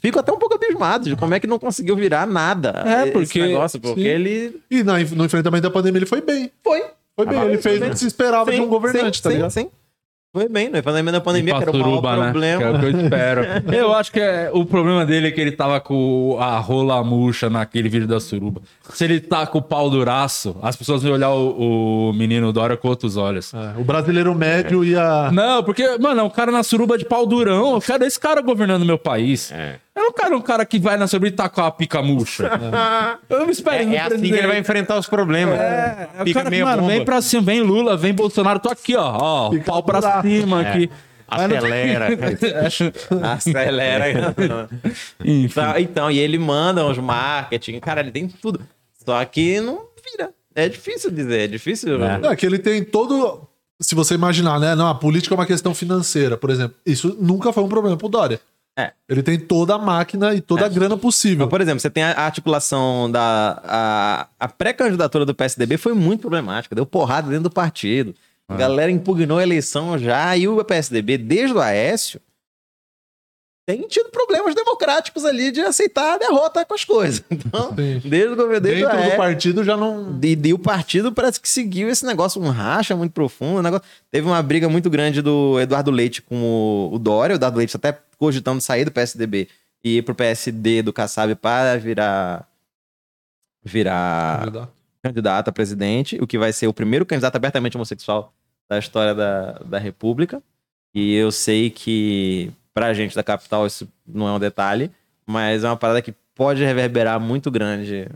fico até um pouco abismado de como é que não conseguiu virar nada. É, esse porque- negócio, porque sim. ele E na- no enfrentamento da pandemia ele foi bem. foi. Foi bem. Ah, ele fez o que se esperava de Sim, um governante, sim, tá sim, ligado? Sim. Foi bem, né? Pandemia da pandemia, que era o maior né? problema. Que é o que eu espero. eu acho que é, o problema dele é que ele tava com a rola murcha naquele vídeo da suruba. Se ele tá com o pau duraço, as pessoas vão olhar o, o menino Dória com outros olhos. É, o brasileiro médio ia. Não, porque, mano, é um cara na suruba de pau durão. Eu quero esse cara governando meu país. É. Eu não quero um cara que vai na e tá com a pica murcha. Eu me espero. É, é assim que ele vai enfrentar os problemas. É, o Pica cara, meia mano, bomba. vem pra cima, vem Lula, vem Bolsonaro, tô aqui, ó, ó, pau pra cima aqui. Acelera. Acelera. Enfim. Tá, então, e ele manda uns marketing, cara, ele tem tudo. Só que não vira. É difícil dizer, é difícil. É que ele tem todo. Se você imaginar, né? Não, a política é uma questão financeira, por exemplo. Isso nunca foi um problema pro Dória. É. Ele tem toda a máquina e toda a grana possível. Mas, por exemplo, você tem a articulação da. A, a pré-candidatura do PSDB foi muito problemática, deu porrada dentro do partido. A galera impugnou a eleição já, e o PSDB, desde o Aécio, tem tido problemas democráticos ali de aceitar a derrota com as coisas. Então, Sim. desde o governo desde Dentro do Aécio, partido já não. E, e o partido parece que seguiu esse negócio, um racha muito profundo. um negócio- Teve uma briga muito grande do Eduardo Leite com o, o Dória. O Eduardo Leite tá até cogitando sair do PSDB e ir pro PSD do Kassab para virar, virar candidato a presidente, o que vai ser o primeiro candidato abertamente homossexual da história da, da República. E eu sei que, pra gente da capital, isso não é um detalhe, mas é uma parada que pode reverberar muito grande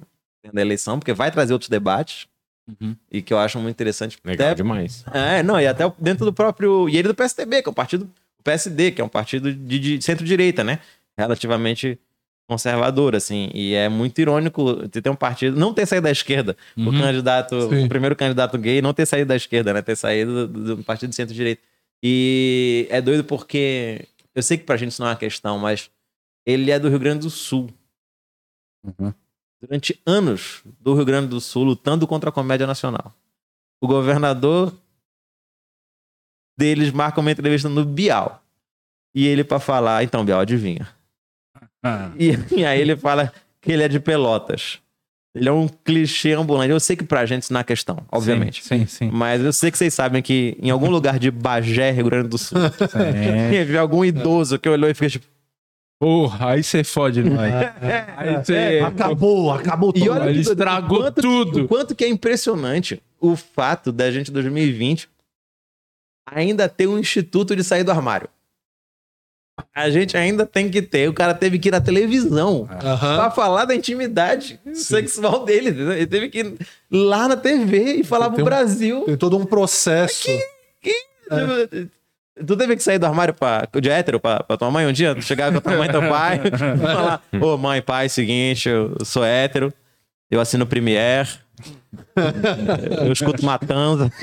dentro da eleição, porque vai trazer outros debates. Uhum. E que eu acho muito interessante. Legal até, demais. é, não, e até dentro do próprio. E ele do PSDB, que é um partido. O PSD, que é um partido de, de centro-direita, né? Relativamente conservador, assim. E é muito irônico ter um partido não ter saído da esquerda. O Uhum. candidato, Sim. o primeiro candidato gay não ter saído da esquerda, né? Ter saído do, do partido de centro-direita. E é doido porque eu sei que pra gente isso não é uma questão, mas ele é do Rio Grande do Sul. Uhum. Durante anos do Rio Grande do Sul lutando contra a comédia nacional. O governador deles marca uma entrevista no Bial. E ele pra falar, então, Bial, adivinha. Ah, E, e aí ele fala que ele é de Pelotas. Ele é um clichê ambulante. Eu sei que pra gente isso não é questão, obviamente. Sim, sim. Mas eu sei que vocês sabem que em algum lugar de Bagé, Rio Grande do Sul, É. teve algum idoso que olhou e fez tipo. Porra, aí você fode nós. Aí você. Acabou, acabou E tudo. olha Ele estragou quanto, tudo. O quanto que é impressionante o fato da gente, em 2020, ainda ter um instituto de sair do armário. A gente ainda tem que ter. O cara teve que ir na televisão Aham. pra falar da intimidade sexual dele. Ele teve que ir lá na TV e falar Tem pro um- Brasil. Tem todo um processo. Tu teve que sair do armário pra, de hétero pra, pra tua mãe um dia? Tu chegar com a tua mãe e teu pai falar: Ô mãe, pai, seguinte, eu sou hétero, eu assino Premiere, eu escuto Matanza,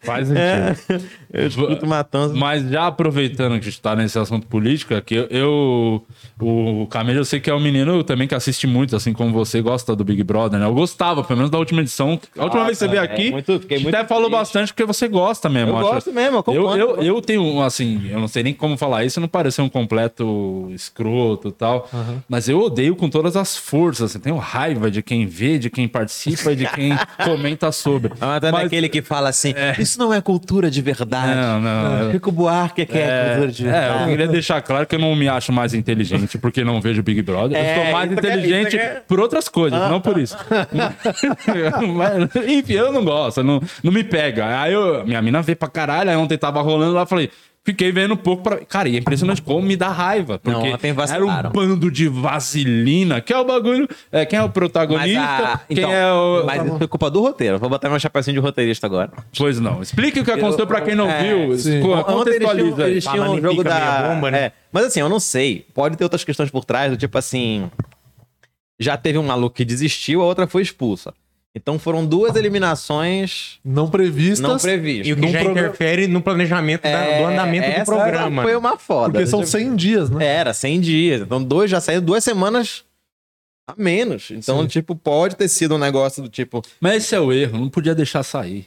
Faz sentido. eu escuto Matanza. Mas já aproveitando que a gente tá nesse assunto político, aqui eu, eu- o Camilo, eu sei que é um menino também que assiste muito, assim como você gosta do Big Brother, né? Eu gostava, pelo menos da última edição. A última vez que você veio é, aqui, muito- fiquei a gente muito até falou bastante porque você gosta mesmo. Eu acho. gosto mesmo, eu Eu, eu, eu tenho, assim, eu não sei nem como falar isso, não parecer um completo escroto e tal, mas eu odeio com todas as forças, assim, tenho raiva de quem vê, de quem participa e de quem comenta sobre. Ah, tá Mas- naquele que fala assim: Isso não é cultura de verdade. Não, não, é- Chico Buarque que é, cultura de É, eu verdade. queria deixar claro que eu não me acho mais inteligente porque não vejo Big Brother. É, eu sou mais é- inteligente é- por outras coisas, não por isso. Mas, enfim, eu não gosto, não, não me pega. Aí eu, minha mina vê pra caralho, aí ontem tava rolando lá, falei. Fiquei vendo um pouco pra. Cara, e é impressionante como me dá raiva. Porque Não, ontem era um bando de vaselina, que é o bagulho. É, quem é o Mas, protagonista? a- quem então, é o. mas isso foi culpa do roteiro. Vou botar meu chapezinho de roteirista agora. Pois não. Explique o que aconteceu pra quem não É, viu. sim. Co- Ontem eles tinham, Contextualiza aí. eles tinham Falando um jogo pica da. meia bomba, né? É, mas assim, eu não sei. Pode ter outras questões por trás, do tipo assim. Já teve um maluco que desistiu, a outra foi expulsa. Então foram duas eliminações Não previstas. não E o previstas. que já programa- interfere no planejamento da- do andamento do É, programa. Foi uma foda. Porque são Tipo, 100 dias, né? Era, 100 dias. Então, dois já saíram duas semanas a menos. Então, Sim. tipo, pode ter sido um negócio do tipo. Mas esse é o erro, não podia deixar sair.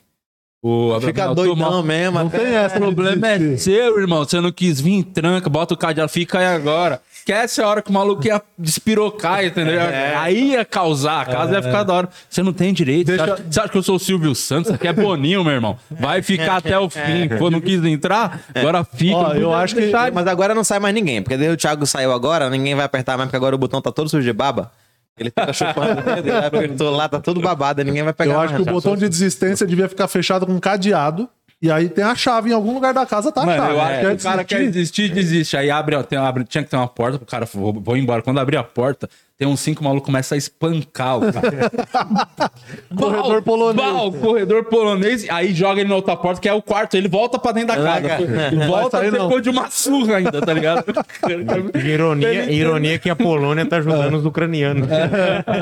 O Fica a doidão turma- mesmo. Não até- tem essa. O problema é seu, irmão. Você não quis vir, tranca, bota o cadeado, fica aí agora. Que é a hora que o maluco ia despirocar, entendeu? Aí ia causar, a casa ia ficar da hora. Você não tem direito. Deixa- Você, acha, você acha que eu sou o Silvio Santos? Aqui é Boninho, meu irmão. Vai ficar até o fim. Pô, não quis entrar? Agora fica. Ó, eu acho que- deixar. Mas agora não sai mais ninguém, porque daí o Thiago saiu agora, ninguém vai apertar mais, porque agora o botão tá todo sujo de baba. Ele fica chupando o dedo, ele apertou lá, tá todo babado, ninguém vai pegar Eu acho que mais. o botão de desistência devia ficar fechado com um cadeado. E aí tem a chave em algum lugar da casa, tá a Mano, chave. eu acho que Quer o cara quer desistir? desistir, desiste. Aí abre, ó, tem, abre, tinha que ter uma porta pro cara, vou, vou embora. Quando abrir a porta, tem uns cinco malucos que começam a espancar o cara. Corredor polonês. Bal, corredor polonês. Aí joga ele na outra porta, que é o quarto. Ele volta pra dentro da casa. E volta sair, não. depois de uma surra ainda, tá ligado? Ironia, ironia que a Polônia tá ajudando os ucranianos.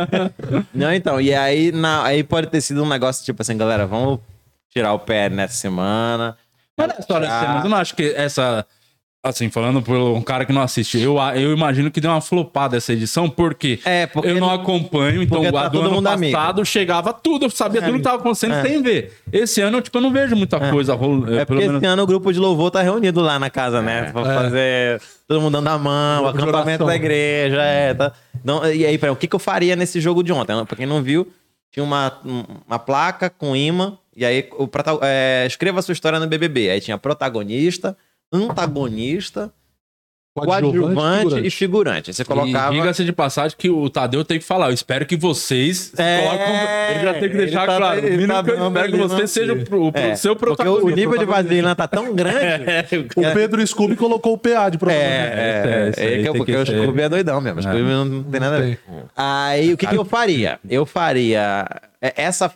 Não, então, e aí, na, aí pode ter sido um negócio tipo assim, galera, vamos tirar o pé nessa semana. Olha a história desse tema. Eu não acho que essa. Assim, falando por um cara que não assiste, eu, eu imagino que deu uma flopada essa edição, porque, É, porque eu não acompanho, então porque a tá do todo ano mundo amigo. passado chegava tudo, eu sabia tudo que tava acontecendo sem ver. Esse ano, tipo, eu não vejo muita coisa rolando. É porque esse ano o grupo de louvor tá reunido lá na casa, né? Pra fazer todo mundo dando a mão, o acampamento da igreja. É, tá. Então, e aí, peraí, o que, que eu faria nesse jogo de ontem? Pra quem não viu, tinha uma, uma placa com imã, e aí o é, escreva a sua história no BBB. Aí tinha protagonista, antagonista, coadjuvante figurante. e figurante. Aí você colocava. E diga-se de passagem que o Tadeu tem que falar. Eu espero que vocês É, colocam. Ele já tem que deixar tá- claro. ele tá que eu espero que você seja o, pro- É, seu porque protagonista. o nível de vaselina tá tão grande. O Pedro Scooby colocou o PA de protagonista. É, é, é, é, porque o. Scooby é doidão mesmo. O Scooby não, não tem nada a ver. Aí, o que, que eu faria? Eu faria é, essa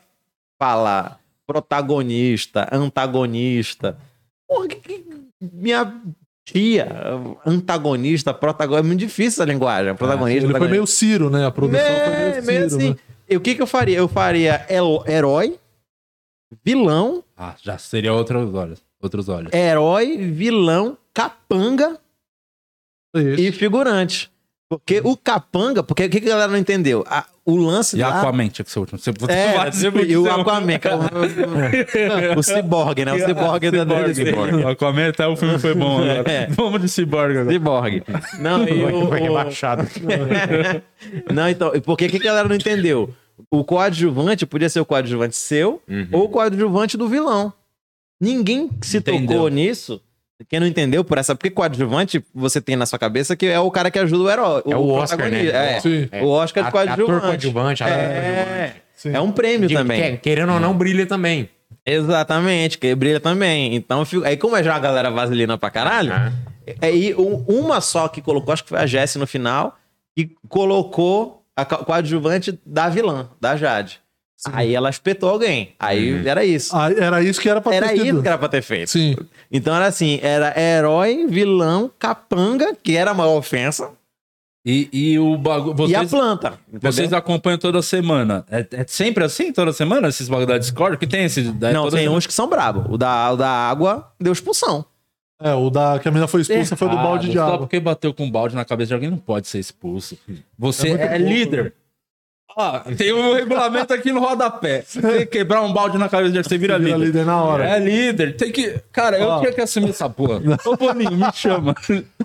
fala protagonista, antagonista. Porra, que, que minha tia, antagonista, protagonista. É muito difícil essa linguagem. Protagonista, Ele foi meio Ciro, né? A produção foi É, meio meio Ciro, assim. né? E o que, que eu faria? Eu faria herói, vilão, Ah, já seria outros olhos. Outros olhos. herói, vilão, capanga Isso. e figurante. Porque o capanga, porque o que, que a galera não entendeu? A- o lance E lá... Aquaman tinha que ser o último. Você, você É, vai tipo, e o você- Aquaman, que é o, o Cyborg, né? O Cyborg da DC. O Aquaman até o filme foi bom. Agora. É. Vamos de Cyborg agora. Cyborg. Não, e o, Foi o- rebaixado. Não, então, porque o que que a galera não entendeu? O coadjuvante podia ser o coadjuvante seu Uhum. ou o coadjuvante do vilão. Ninguém se Entendeu. tocou nisso. Quem não entendeu por essa. Porque coadjuvante você tem na sua cabeça que é o cara que ajuda o herói. É o Oscar, protagonista. né? É. Sim. O Oscar de A- Ator coadjuvante. coadjuvante. ator É. Sim. É um prêmio coadjuvante. também. Que- Querendo ou não, brilha também. Exatamente, que brilha também. Então, aí como é já a galera vaselina pra caralho, Ah. aí um- uma só que colocou, acho que foi a Jessie no final, que colocou a co- coadjuvante da vilã, da Jade. Aí ela espetou alguém. Aí era isso. Ah, era isso que era pra Era ter isso sido. que era pra ter feito. Sim. Então era assim, era herói, vilão, capanga, que era a maior ofensa, E, e o bagulho. e a Vocês, planta. vocês entendeu? acompanham toda semana. É, é sempre assim, toda semana, esses bagulho da Discord? Que tem esse. é Não, tem semana? uns que são bravos. O da, o da água deu expulsão. É, o da que a menina foi expulsa foi do Errado. balde de Só água. porque bateu com um balde na cabeça de alguém não pode ser expulso. Você É é, pouco, líder. Ó, tem um regulamento aqui no rodapé. Se você quebrar um balde na cabeça de você vira, Vira líder. líder na hora. É líder. Tem que. Cara, eu Ó. tinha que assumir essa porra. Ô, Boninho, me chama.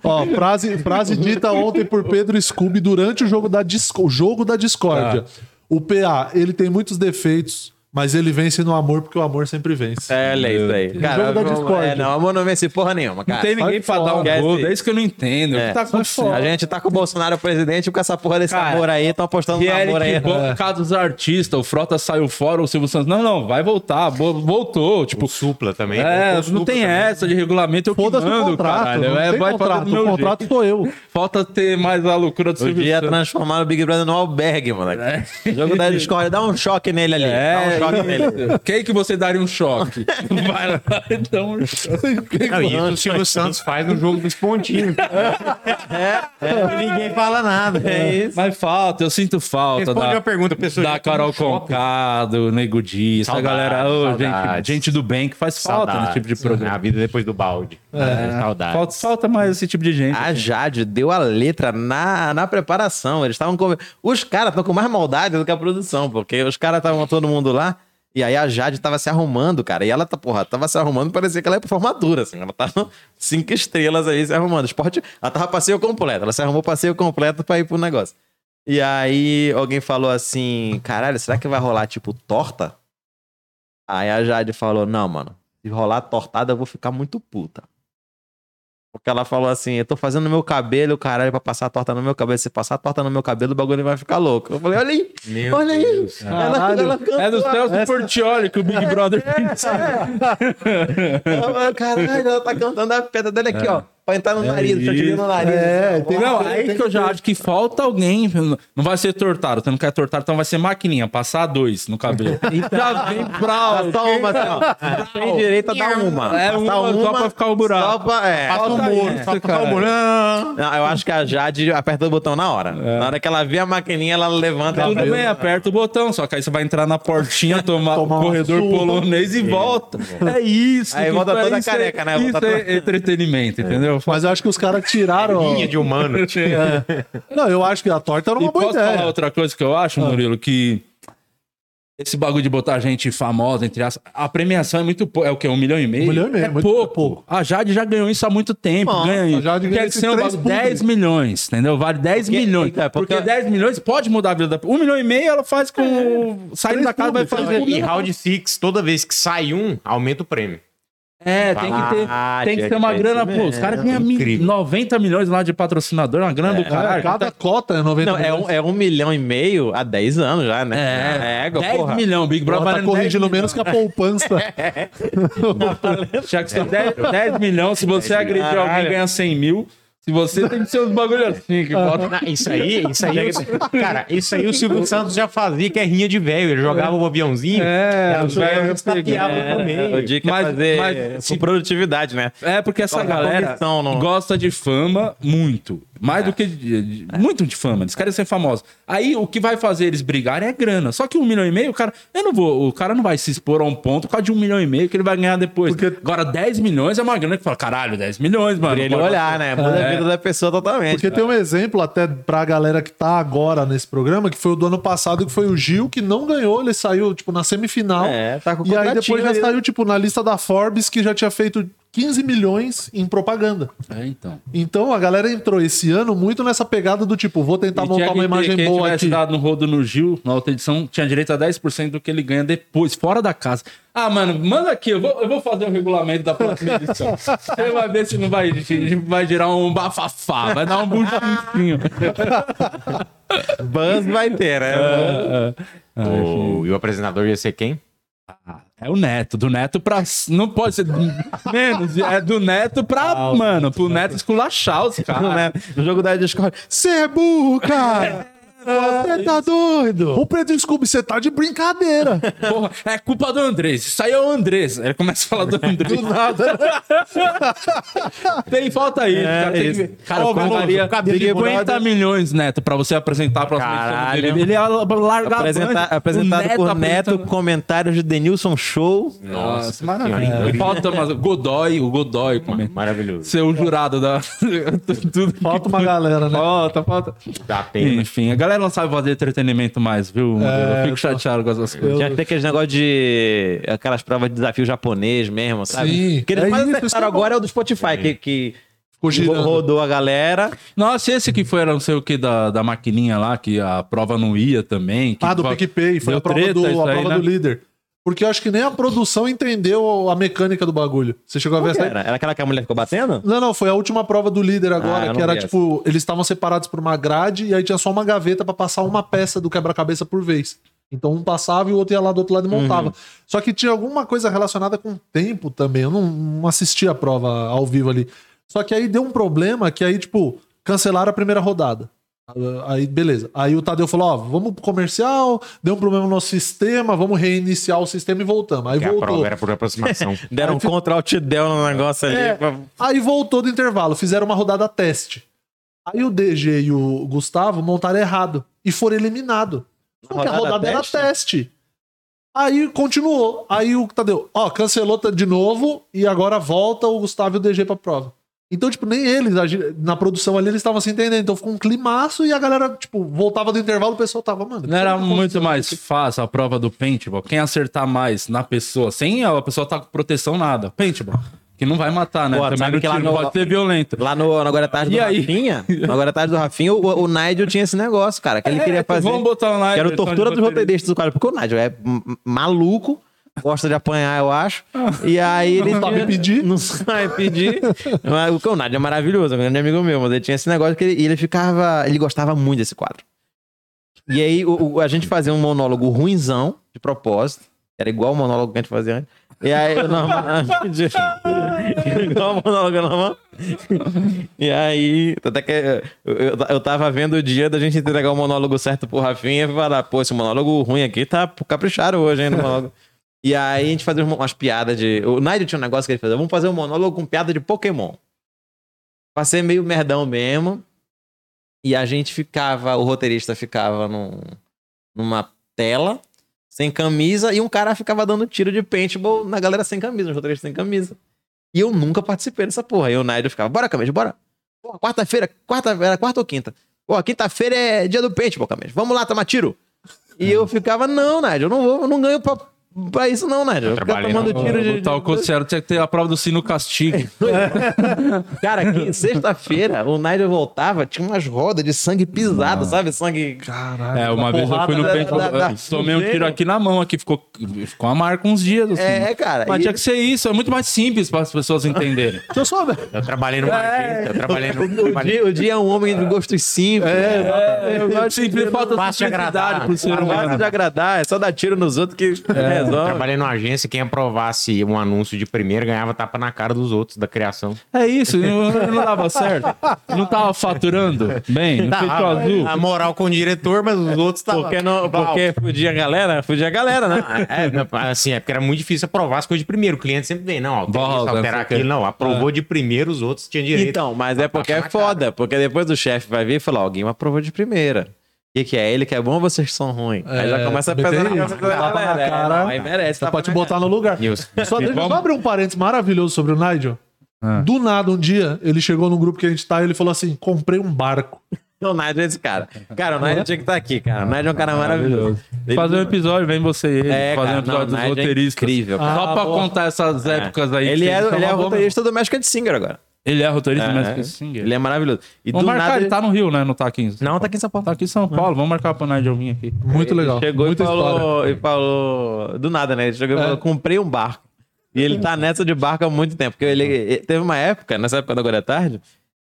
Ó, frase, frase dita ontem por Pedro Scooby durante o jogo da, disco, o jogo da discórdia. O PA, ele tem muitos defeitos, mas ele vence no amor porque o amor sempre vence. É, olha isso aí. Cara, jogo da é, não, amor não vence porra nenhuma, Não cara. tem ninguém pra dar um fora. gol. É isso que eu não entendo. O É. que tá acontecendo? A gente tá com o Bolsonaro presidente com essa porra desse Cara, amor aí, estão apostando no é amor aí. Eric Bom, por causa dos artistas, o Frota saiu fora, o Silvio Santos. Não, não, vai voltar. Voltou. Tipo, O Supla também. é, O não Supla tem também. essa de regulamento, eu que Foda-se o mando, contrato. caralho. Não É, tem vai contrato. O contrato jeito. sou eu. Falta ter mais a loucura do O Silvio dia Santos. transformar o Big Brother no albergue, moleque. É. O jogo da Discord, dá um choque nele ali. É, dá um choque nele. Quem que você daria um choque? Vai lá e dá um choque. Não, isso o Silvio Santos faz no jogo dos pontinhos. É, ninguém fala nada. É isso. Mas falta, eu sinto falta Responde da, a pergunta, pessoal. da Carol Conká, do Nego Di, essa Saudades, galera, ô, gente, gente do bem que faz falta nesse tipo de programa. A vida depois do balde. É, saudade. Falta, falta mais esse tipo de gente. A Jade deu a letra na, na preparação. Eles estavam com... Os caras estão com mais maldade do que a produção, porque os caras estavam todo mundo lá. E aí a Jade tava se arrumando, cara. E ela, tá, porra, tava se arrumando, parecia que ela ia pra formatura, assim. Ela tava cinco estrelas aí se arrumando. Esporte, ela tava passeio completo. Ela se arrumou passeio completo pra ir pro negócio. E aí alguém falou assim, caralho, será que vai rolar, tipo, torta? Aí a Jade falou, não, mano. Se rolar tortada, eu vou ficar muito puta. Porque ela falou assim: eu tô fazendo meu cabelo, caralho, pra passar a torta no meu cabelo. Se passar a torta no meu cabelo, o bagulho vai ficar louco. Eu falei: olha aí, Meu olha aí. Deus. Ela, ela cantou. É do Celso Portioli que o Big Brother fez. Ela- Caralho, ela tá cantando a pedra dele aqui, ó. Pra entrar no nariz, isso. chantilly no nariz. É, assim, ó. tem- Não, aí que eu já acho que falta alguém. Não vai ser tortado. Você não quer tortar, então vai ser maquininha. Passar dois no cabelo. Já vem pra. Só uma, assim, ó. Tem direito a dar uma. É Passar uma só pra ficar o buraco. Só pra, é. Passa o muro, só pra ficar o muro. Não, eu acho que a Jade apertou o botão na hora. Na hora que ela vê a maquininha, ela levanta. Tudo bem, aperta o botão, só que aí você vai entrar na portinha, tomar o Tomar uma corredor polonês e volta. É isso. Aí volta toda isso careca, é, né? Isso é entretenimento, entendeu? Mas eu acho que os caras tiraram. Linha de humano. Não, eu acho que a torta era E uma boa posso falar ideia. outra coisa que eu acho, Murilo, que esse bagulho de botar gente famosa, entre as... A premiação é muito pouco. É o quê? Um milhão e meio? Um milhão e meio, É muito pouco. pouco. A Jade já ganhou isso há muito tempo. Nossa, ganha a Jade ganhou Quer esses ser um bagulho, 10 públicos. milhões, entendeu? Vale 10 Porque- milhões. é porque... porque- 10 milhões pode mudar a vida da... Um milhão e meio ela faz com... Saindo Três da casa vai fazer... E round six, toda vez que sai um, aumenta o prêmio. É, tem que ter, Ah, tem que tinha ter uma grana, pô. Os caras ganham mi- Incrível. 90 milhões lá de patrocinador, uma grana do É, caralho. cada cota é 90 Não, é um, é um milhão e meio há 10 anos já, né? É, é 10 porra. milhões, Big Brother Ela tá valendo 10 corrigindo menos que a poupança. Tinha que ser 10, 10 milhões. Se você agredir alguém, ganha 100 mil. Se você tem que ser uns bagulho assim, que bota... Não, isso aí, isso aí, cara, isso aí o Silvio Santos já fazia, que é rinha de velho. Ele jogava o aviãozinho, É, os os velhos meio. O dia que Mas- é fazer mas se- com produtividade, né? É, porque essa Coloca galera no- gosta de fama muito. Mais do que. de- de- Muito de fama. Eles querem ser famosos. Aí o que vai fazer eles brigarem é grana. Só que um milhão e meio, o cara. Eu não vou. O cara não vai se expor a um ponto por causa de um milhão e meio que ele vai ganhar depois. Porque- Agora, 10 milhões é uma grana que fala, caralho, 10 milhões, mano. Pra ele olhar, né? Muda a vida da pessoa totalmente. Porque tem um exemplo até pra galera que tá agora nesse programa, que foi o do ano passado, que foi o Gil, que não ganhou, ele saiu, tipo, na semifinal. É, tá com E aí depois já saiu, tipo, na lista da Forbes, que já tinha feito 15 milhões em propaganda. É, então. Então a galera entrou esse ano muito nessa pegada do tipo, vou tentar E montar que uma imagem quem boa tivesse aqui. dado no rodo no Gil, na outra edição, tinha direito a 10% do que ele ganha depois, fora da casa. Ah, mano, manda aqui, eu vou, eu vou fazer o regulamento da próxima edição. Você vai ver se não vai, vai gerar um bafafá, vai dar um buchinho. Buzz vai ter, né? O- e o apresentador ia ser quem? É o Neto, do Neto pra. Não pode ser menos, é do Neto pra. mano, pro Neto esculachar os caras. Né? No jogo da Discord. Você é burro, cara! Você tá doido! Ô Pedro Scooby, você tá de brincadeira. Porra, é culpa do Andrés. Isso aí é o Andrés. Ele começa a falar do Andrés. Do nada. tem falta aí. cara, tem que. Cara, pagaria Big 50 Brother. milhões, Neto, pra você apresentar a próxima Caralho. dele. Ele ia largar a Apresenta- apresentado O por Neto, apresentando- comentários de Denilson Show. Nossa, maravilha. Falta mas, Godoy, o Godoy comenta. Maravilhoso. Ser o jurado da. Tudo Falta uma galera, né? Falta, falta. Dá pena. Enfim, a galera não sabe fazer entretenimento mais, viu? eu fico chateado com essas coisas. Já tem aqueles negócios de. aquelas provas de desafio japonês mesmo, sabe? Sim, O que eles é mais isso, acertaram isso que é agora é o do Spotify, que, que girando. rodou a galera. Nossa, esse que foi, era não sei o que, da, da maquininha lá, que a prova não ia também. que Ah, do PicPay, foi a prova, treta do, a aí, prova né? do líder. Porque eu acho que nem a produção entendeu a mecânica do bagulho. Você chegou a ver essa? Era, era aquela que a mulher ficou batendo? Não, não, foi a última prova do líder Ah, agora, eu que era tipo, eles estavam separados por uma grade e aí tinha só uma gaveta pra passar uma peça do quebra-cabeça por vez. Então um passava e o outro ia lá do outro lado e montava. Uhum. Só que tinha alguma coisa relacionada com tempo também. Eu não, não assisti a prova ao vivo ali. Só que aí deu um problema que aí, tipo, cancelaram a primeira rodada. Aí, beleza. Aí o Tadeu falou: Ó, vamos pro comercial, deu um problema no nosso sistema, vamos reiniciar o sistema e voltamos. Aí Que a voltou. prova era por aproximação. Deram um contra alt del no negócio ali. É. pra- Aí voltou do intervalo, fizeram uma rodada teste. Aí o DG e o Gustavo montaram errado e foram eliminados. Só que a Rodada rodada teste? era teste. Aí continuou. Aí o Tadeu, ó, cancelou de novo e agora volta o Gustavo e o DG pra prova. Então, tipo, nem eles, na produção ali, eles estavam se entendendo. Então ficou um climaço e a galera, tipo, voltava do intervalo, o pessoal tava, mano. Não era muito mais fácil a prova do paintball? Quem acertar mais na pessoa, sem a pessoa tá com proteção nada. Paintball. Que não vai matar, né? Pô, Também sabe que lá no- pode ser violento. Lá no, no Agora é Tarde do E aí? Rafinha, no Agora é Tarde do Rafinha, o, o Nigel tinha esse negócio, cara, que ele queria fazer. É, Vamos botar lá. Que era o tortura dos roteiristas do cara, porque o Nigel é maluco, gosta de apanhar, eu acho. E aí ele. Não sabe pedir. Não sabe pedir. Mas o o Nigel é maravilhoso, é um grande amigo meu, mas ele tinha esse negócio que ele, ele ficava. Ele gostava muito desse quadro. E aí o- o- a gente fazia um monólogo ruinzão, de propósito. Era igual o monólogo que a gente fazia antes. E aí, eu normal, igual o monólogo normal. E aí, até que eu, eu, eu tava vendo o dia da gente entregar o monólogo certo pro Rafinha e falar, pô, esse monólogo ruim aqui tá caprichado hoje, hein, no monólogo. E aí a gente fazia umas piadas de. O Nigel tinha um negócio que ele fazia, vamos fazer um monólogo com piada de Pokémon. Pra ser meio merdão mesmo. E a gente ficava, o roteirista ficava num, numa tela, sem camisa, e um cara ficava dando tiro de paintball na galera sem camisa, os roteiristas sem camisa. E eu nunca participei dessa porra. Aí o Nigel ficava, bora, Camejo, bora. Pô, quarta-feira, quarta, era quarta ou quinta? Pô, quinta-feira é dia do paintball, Camejo. Vamos lá tomar tiro. E eu ficava, não, Nigel, eu não vou, eu não ganho pra, pra isso não, Nigel. Eu trabalhei tomando na- tiro de... O tal Cossiero tinha que ter a prova do sino castigo. Cara, sexta-feira o Nigel voltava, tinha umas rodas de sangue pisado, sabe? Sangue... Caralho. É, uma a vez eu fui no da- paintball, da- da- eu tomei um tiro aqui na mão, aqui ficou, ficou uma marca uns dias. Assim. É, cara. Mas e- tinha que ser isso, é muito mais simples para as pessoas entenderem. Eu sou, velho. Eu trabalhei numa agência, eu trabalhei no. O dia, o dia é um homem de gostos simples. É, eu gosto de simples, falta Fácil de simplicidade agradar. pro ser Fácil humano. de agradar, é só dar tiro nos outros que. É, resolve. Trabalhei numa agência, quem aprovasse um anúncio de primeiro ganhava tapa na cara dos outros da criação. É isso, não, não dava certo. Não tava faturando bem, não fechou azul. A moral com o diretor, mas os outros estavam. Porque, não, porque fudia a galera, fudia a galera, né? É, não, assim, é porque era muito difícil aprovar as coisas de primeiro. O cliente sempre vem, não, altera isso, Volta, altera sei o aquilo. Não, aprovou de primeiro, os outros tinham direito. Então, mas é porque é foda. Porque depois o chefe vai vir e falar, alguém aprovou de primeira. O que, que é? Ele que é bom ou vocês são ruins? aí já É, começa a pesar na isso, cabeça da galera. É, cara. não, Aí merece. Você tapa pode na botar cara. no lugar. Só, deixa só abrir um parênteses maravilhoso sobre o Nigel. Ah. Do nada, um dia, ele chegou num grupo que a gente tá e ele falou assim: comprei um barco. O Nigel é esse cara. Cara, o Nigel tinha que estar aqui, cara. O Nigel é um cara maravilhoso. Ele- Fazer um episódio, vem você e ele, É, fazer um episódio não, dos é roteiristas. incrível, cara. Só Ah, pra boa. contar essas épocas aí. Ele que é, ele é roteirista do Magic Singer agora. Ele é roteirista do É, Mask Singer. Ele é maravilhoso. E Vamos do marcar, nada ele tá no Rio, né? Não tá aqui em Não, tá aqui em São Paulo. Tá aqui em São Paulo, vamos marcar pro Nigel vir aqui. Muito legal. Chegou Muita e história. falou, e falou. Do nada, né? Ele chegou e É. falou: comprei um barco. E ele tá nessa de barco há muito tempo. Porque ele, ele- teve uma época, nessa época da Agora é Tarde,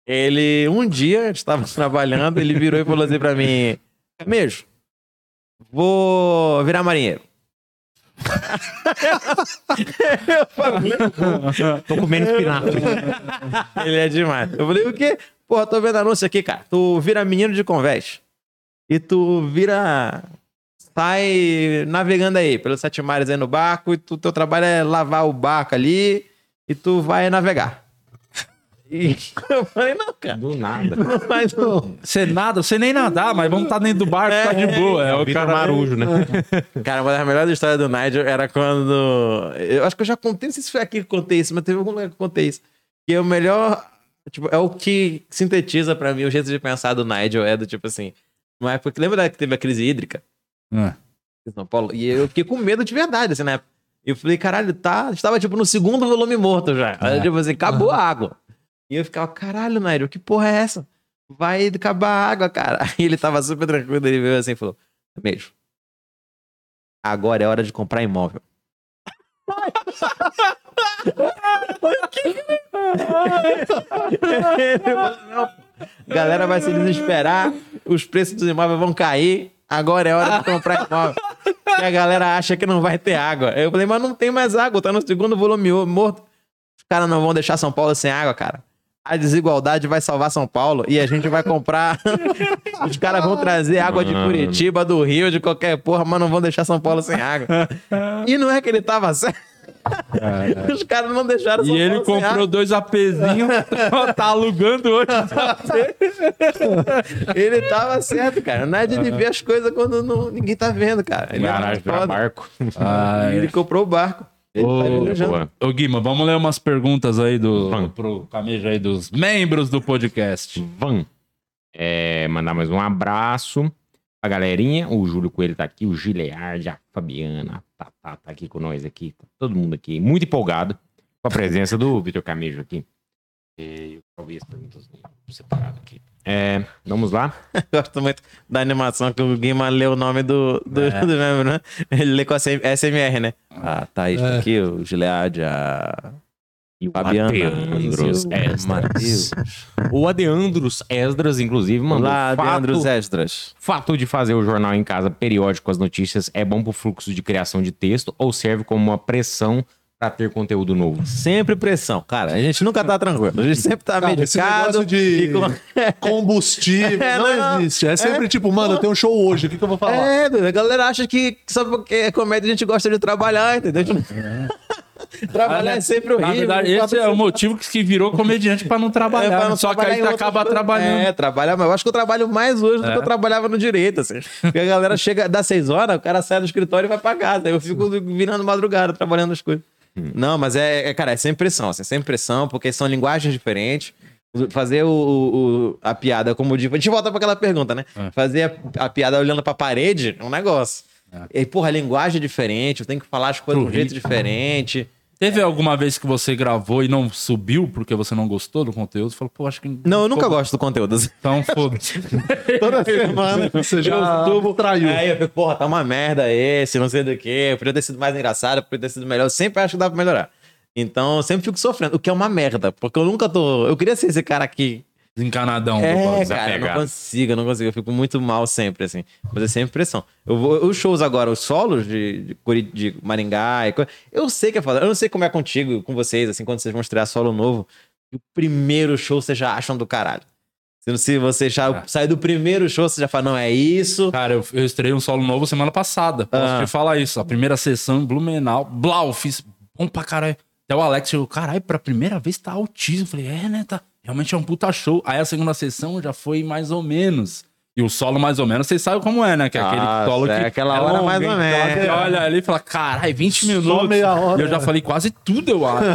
ele, um dia, a gente estava trabalhando, ele virou e falou assim pra mim: Camejo, vou virar marinheiro. Eu falei, Tô comendo espinafre. ele é demais. Eu falei, o quê? Porra, tô vendo anúncio aqui, cara. Tu vira menino de convés. E tu vira. Sai navegando aí, pelos sete mares aí no barco. E tu, teu trabalho é lavar o barco ali. E tu vai navegar. E eu falei, não, cara. Do nada. Não faz não. Você nada, você nem nadar, mas vamos estar dentro do barco, tá de boa. É, o Vitor cara Marujo, né? Cara, uma das melhores histórias do Nigel era quando. Eu acho que eu já contei, não sei se foi aqui que contei isso, mas teve algum lugar que eu contei isso. Que é o melhor. Tipo, é o que sintetiza pra mim o jeito de pensar do Nigel. É do tipo assim. Uma época. Lembra que teve a crise hídrica Ah. em São Paulo? E eu fiquei com medo de verdade, assim, na época. Eu falei, caralho, tá. Estava tipo no segundo volume morto já. Aí, tipo assim, acabou a água. E eu ficava, caralho, Nigel, que porra é essa? Vai acabar a água, cara. Aí ele tava super tranquilo, ele veio assim e falou: Beijo. Agora é hora de comprar imóvel. Ele falou, "Não, Galera vai se desesperar, os preços dos imóveis vão cair. Agora é hora de comprar imóvel. E a galera acha que não vai ter água. Eu falei, mas não tem mais água, tá no segundo volume morto. Os caras não vão deixar São Paulo sem água, cara. A desigualdade vai salvar São Paulo e a gente vai comprar. Os caras vão trazer água de. Curitiba, do Rio, de qualquer porra, mas não vão deixar São Paulo sem água. E não é que ele tava certo. Os caras não deixaram São E ele comprou dois APzinhos, tá alugando hoje. Ele tava certo, cara. Não é de ele ver as coisas quando não- ninguém tá vendo, cara. Ele, é Garagem pra foda. barco. Ah, ele comprou o barco. Ele Ô, tá velejando. Ô, Guima, vamos ler umas perguntas aí do, Vamos. pro Camejo aí dos membros do podcast. Van. É, mandar mais um abraço pra galerinha. O Júlio Coelho tá aqui, o Gileard, a Fabiana, a Tatá tá aqui com nós aqui. Tá todo mundo aqui, muito empolgado com a presença do Vitor Camejo aqui. E eu talvez as perguntas separado aqui. É, vamos lá. Gosto muito da animação que o Guima lê o nome do, do, É. do membro, né? Ele lê com a SMR, né? Ah, tá isso É. aqui, o Gilead, a E o. Adeandros o Esdras. O Adeandros Esdras, inclusive, mandou Olá, fato, Leandros Esdras. fato de fazer o jornal em casa periódico com as notícias é bom pro fluxo de criação de texto ou serve como uma pressão para ter conteúdo novo? Sempre pressão, cara. A gente nunca tá tranquilo. A gente sempre tá Cara, esse medicado. negócio de com- combustível É, não, não. existe. É sempre tipo, mano, eu tenho um show hoje, o que, que eu vou falar? É, a galera acha que só porque é comédia a gente gosta de trabalhar, entendeu? Trabalhar é sempre horrível. Na verdade, esse é o motivo que que virou comediante pra não trabalhar. É, pra não Só que trabalhar aí você outras acaba coisas. trabalhando. É, trabalhar, mas eu acho que eu trabalho mais hoje do que É. eu trabalhava no direito, assim. Porque a galera chega, dá seis horas, o cara sai do escritório e vai pra casa. Aí eu fico virando madrugada, trabalhando as coisas. Não, mas é, é, cara, é sem pressão, assim, sem pressão, porque são linguagens diferentes. Fazer o, o- o- a piada como de. A gente volta pra aquela pergunta, né? É. Fazer a, a piada olhando pra parede é um negócio. É. E, porra, a linguagem é diferente, eu tenho que falar as coisas de um jeito ritmo. diferente. Teve alguma vez que você gravou e não subiu porque você não gostou do conteúdo? Falou, pô, acho que. Não, eu nunca gosto do conteúdo. assim. Então, foda-se. Toda semana. Você já traiu. Aí eu fico, porra, tá uma merda esse, não sei do que. Podia ter sido mais engraçado, podia ter sido melhor. Eu sempre acho que dá pra melhorar. Então eu sempre fico sofrendo, o que é uma merda, porque eu nunca tô. Eu queria ser esse cara que desencanadão. É, cara, eu não consigo, eu não consigo. Eu fico muito mal sempre, assim. Mas é sempre pressão. Eu vou, os shows agora, os solos de, de, de Maringá, e eu sei que é foda. Eu não sei como é contigo, com vocês, assim, quando vocês vão estrear solo novo. O primeiro show vocês já acham do caralho. Se, se você já É. sai do primeiro show, você já fala, não, é isso. Cara, eu, eu estreiei um solo novo semana passada. Posso Ah. te falar isso. A primeira sessão em Blumenau. Blau, fiz bom pra caralho. Até o Alex chegou, caralho, pra primeira vez tá altíssimo. Eu Falei, é, né? Tá, realmente é um puta show. Aí a segunda sessão já foi mais ou menos. E o solo mais ou menos, vocês sabem como é, né? Que é aquele Nossa, solo que é aquela hora longo, mais ou menos. Você olha ali e fala, caralho, 20 minutos. meia hora, E eu já né? falei quase tudo, eu acho.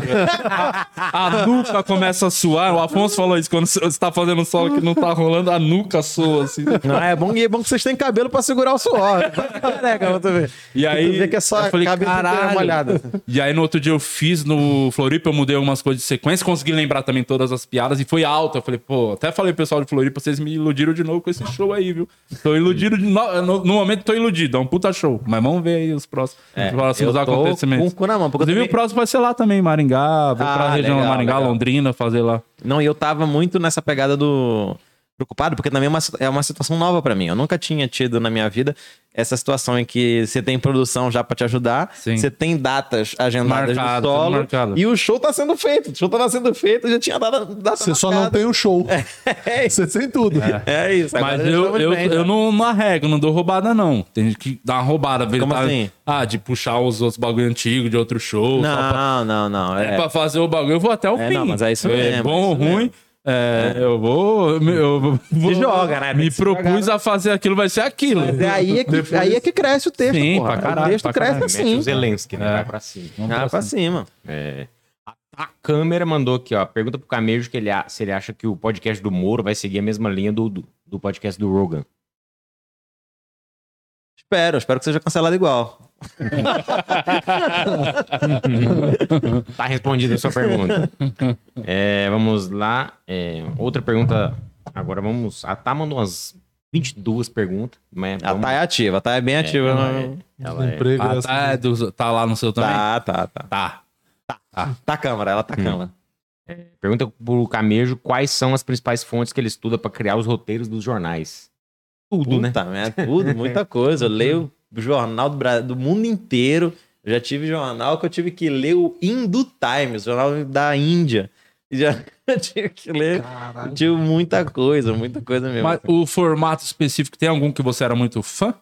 a, a nuca começa a suar. O Afonso falou isso. Quando você tá fazendo solo que não tá rolando, a nuca soa, assim. Não, é bom, e é bom que vocês têm cabelo pra segurar o suor. Careca, vamos ver. E aí, que é só eu falei, caralho. molhada. E aí no outro dia eu fiz no Floripa, eu mudei algumas coisas de sequência, consegui lembrar também todas as piadas e foi alto. Eu falei, pô, até falei pro pessoal de Floripa, vocês me iludiram de novo com esse show aí, viu? Tô iludido de no, no, no momento tô iludido, é um puta show. Mas vamos ver aí os próximos, os próximos É, tô acontecimentos. com o cu na mão, porque Inclusive também- o próximo vai ser lá também, Maringá, vou pra Ah, região legal, Maringá, legal. Londrina, fazer lá. Não, e eu tava muito nessa pegada do. Preocupado, porque também é uma, é uma situação nova pra mim. Eu nunca tinha tido na minha vida essa situação em que você tem produção já pra te ajudar, Sim. você tem datas agendadas Marcado, solo marcado. e o show tá sendo feito. O show tá sendo feito, já tinha data, data Você só não tem o show. É isso. Você tem tudo. É isso. agora Mas eu, eu, bem, eu já. não, não arrego, não dou roubada, não. Tem gente que dá uma roubada. Como tá- assim? Ah, de puxar os outros bagulho antigos de outro show. só pra- Não, não, não. É. É. Pra fazer o bagulho, eu vou até o É, fim. não, mas é isso É mesmo, bom é ou isso ruim. É, Eu vou. Eu vou joga, né? Me propus jogar, a fazer aquilo, vai ser aquilo. Mas é aí é que, aí é que cresce o texto, Sim, porra. pra caralho, o texto pra cresce caralho. assim. Mete o Zelensky, né? É. Vai pra cima. Ah, pra cima. É. A, a câmera mandou aqui, ó. Pergunta pro Camejo que ele, se ele acha que o podcast do Moro vai seguir a mesma linha do, do, do podcast do Rogan. Espero, espero que seja cancelado igual. Tá respondida a sua pergunta. É, vamos lá. É, outra pergunta. Agora vamos. A Tá mandou umas 22 perguntas. Mas Ela vamos- tá ativa, tá bem ativa. ela né? é- ela é- Ah, é tá, é do- tá lá no seu também? Tá, tá, tá. Tá. Tá a câmera, ela tá a câmera. Pergunta pro Camejo quais são as principais fontes que ele estuda pra criar os roteiros dos jornais. Tudo, né? Puta merda, tudo, muita coisa. Eu leio o jornal do, Bra- do mundo inteiro. Eu já tive jornal que eu tive que ler o Hindu Times, jornal da Índia. E Já tive que ler. Caralho. Tive muita coisa, muita coisa mesmo. Mas o formato específico, tem algum que você era muito fã?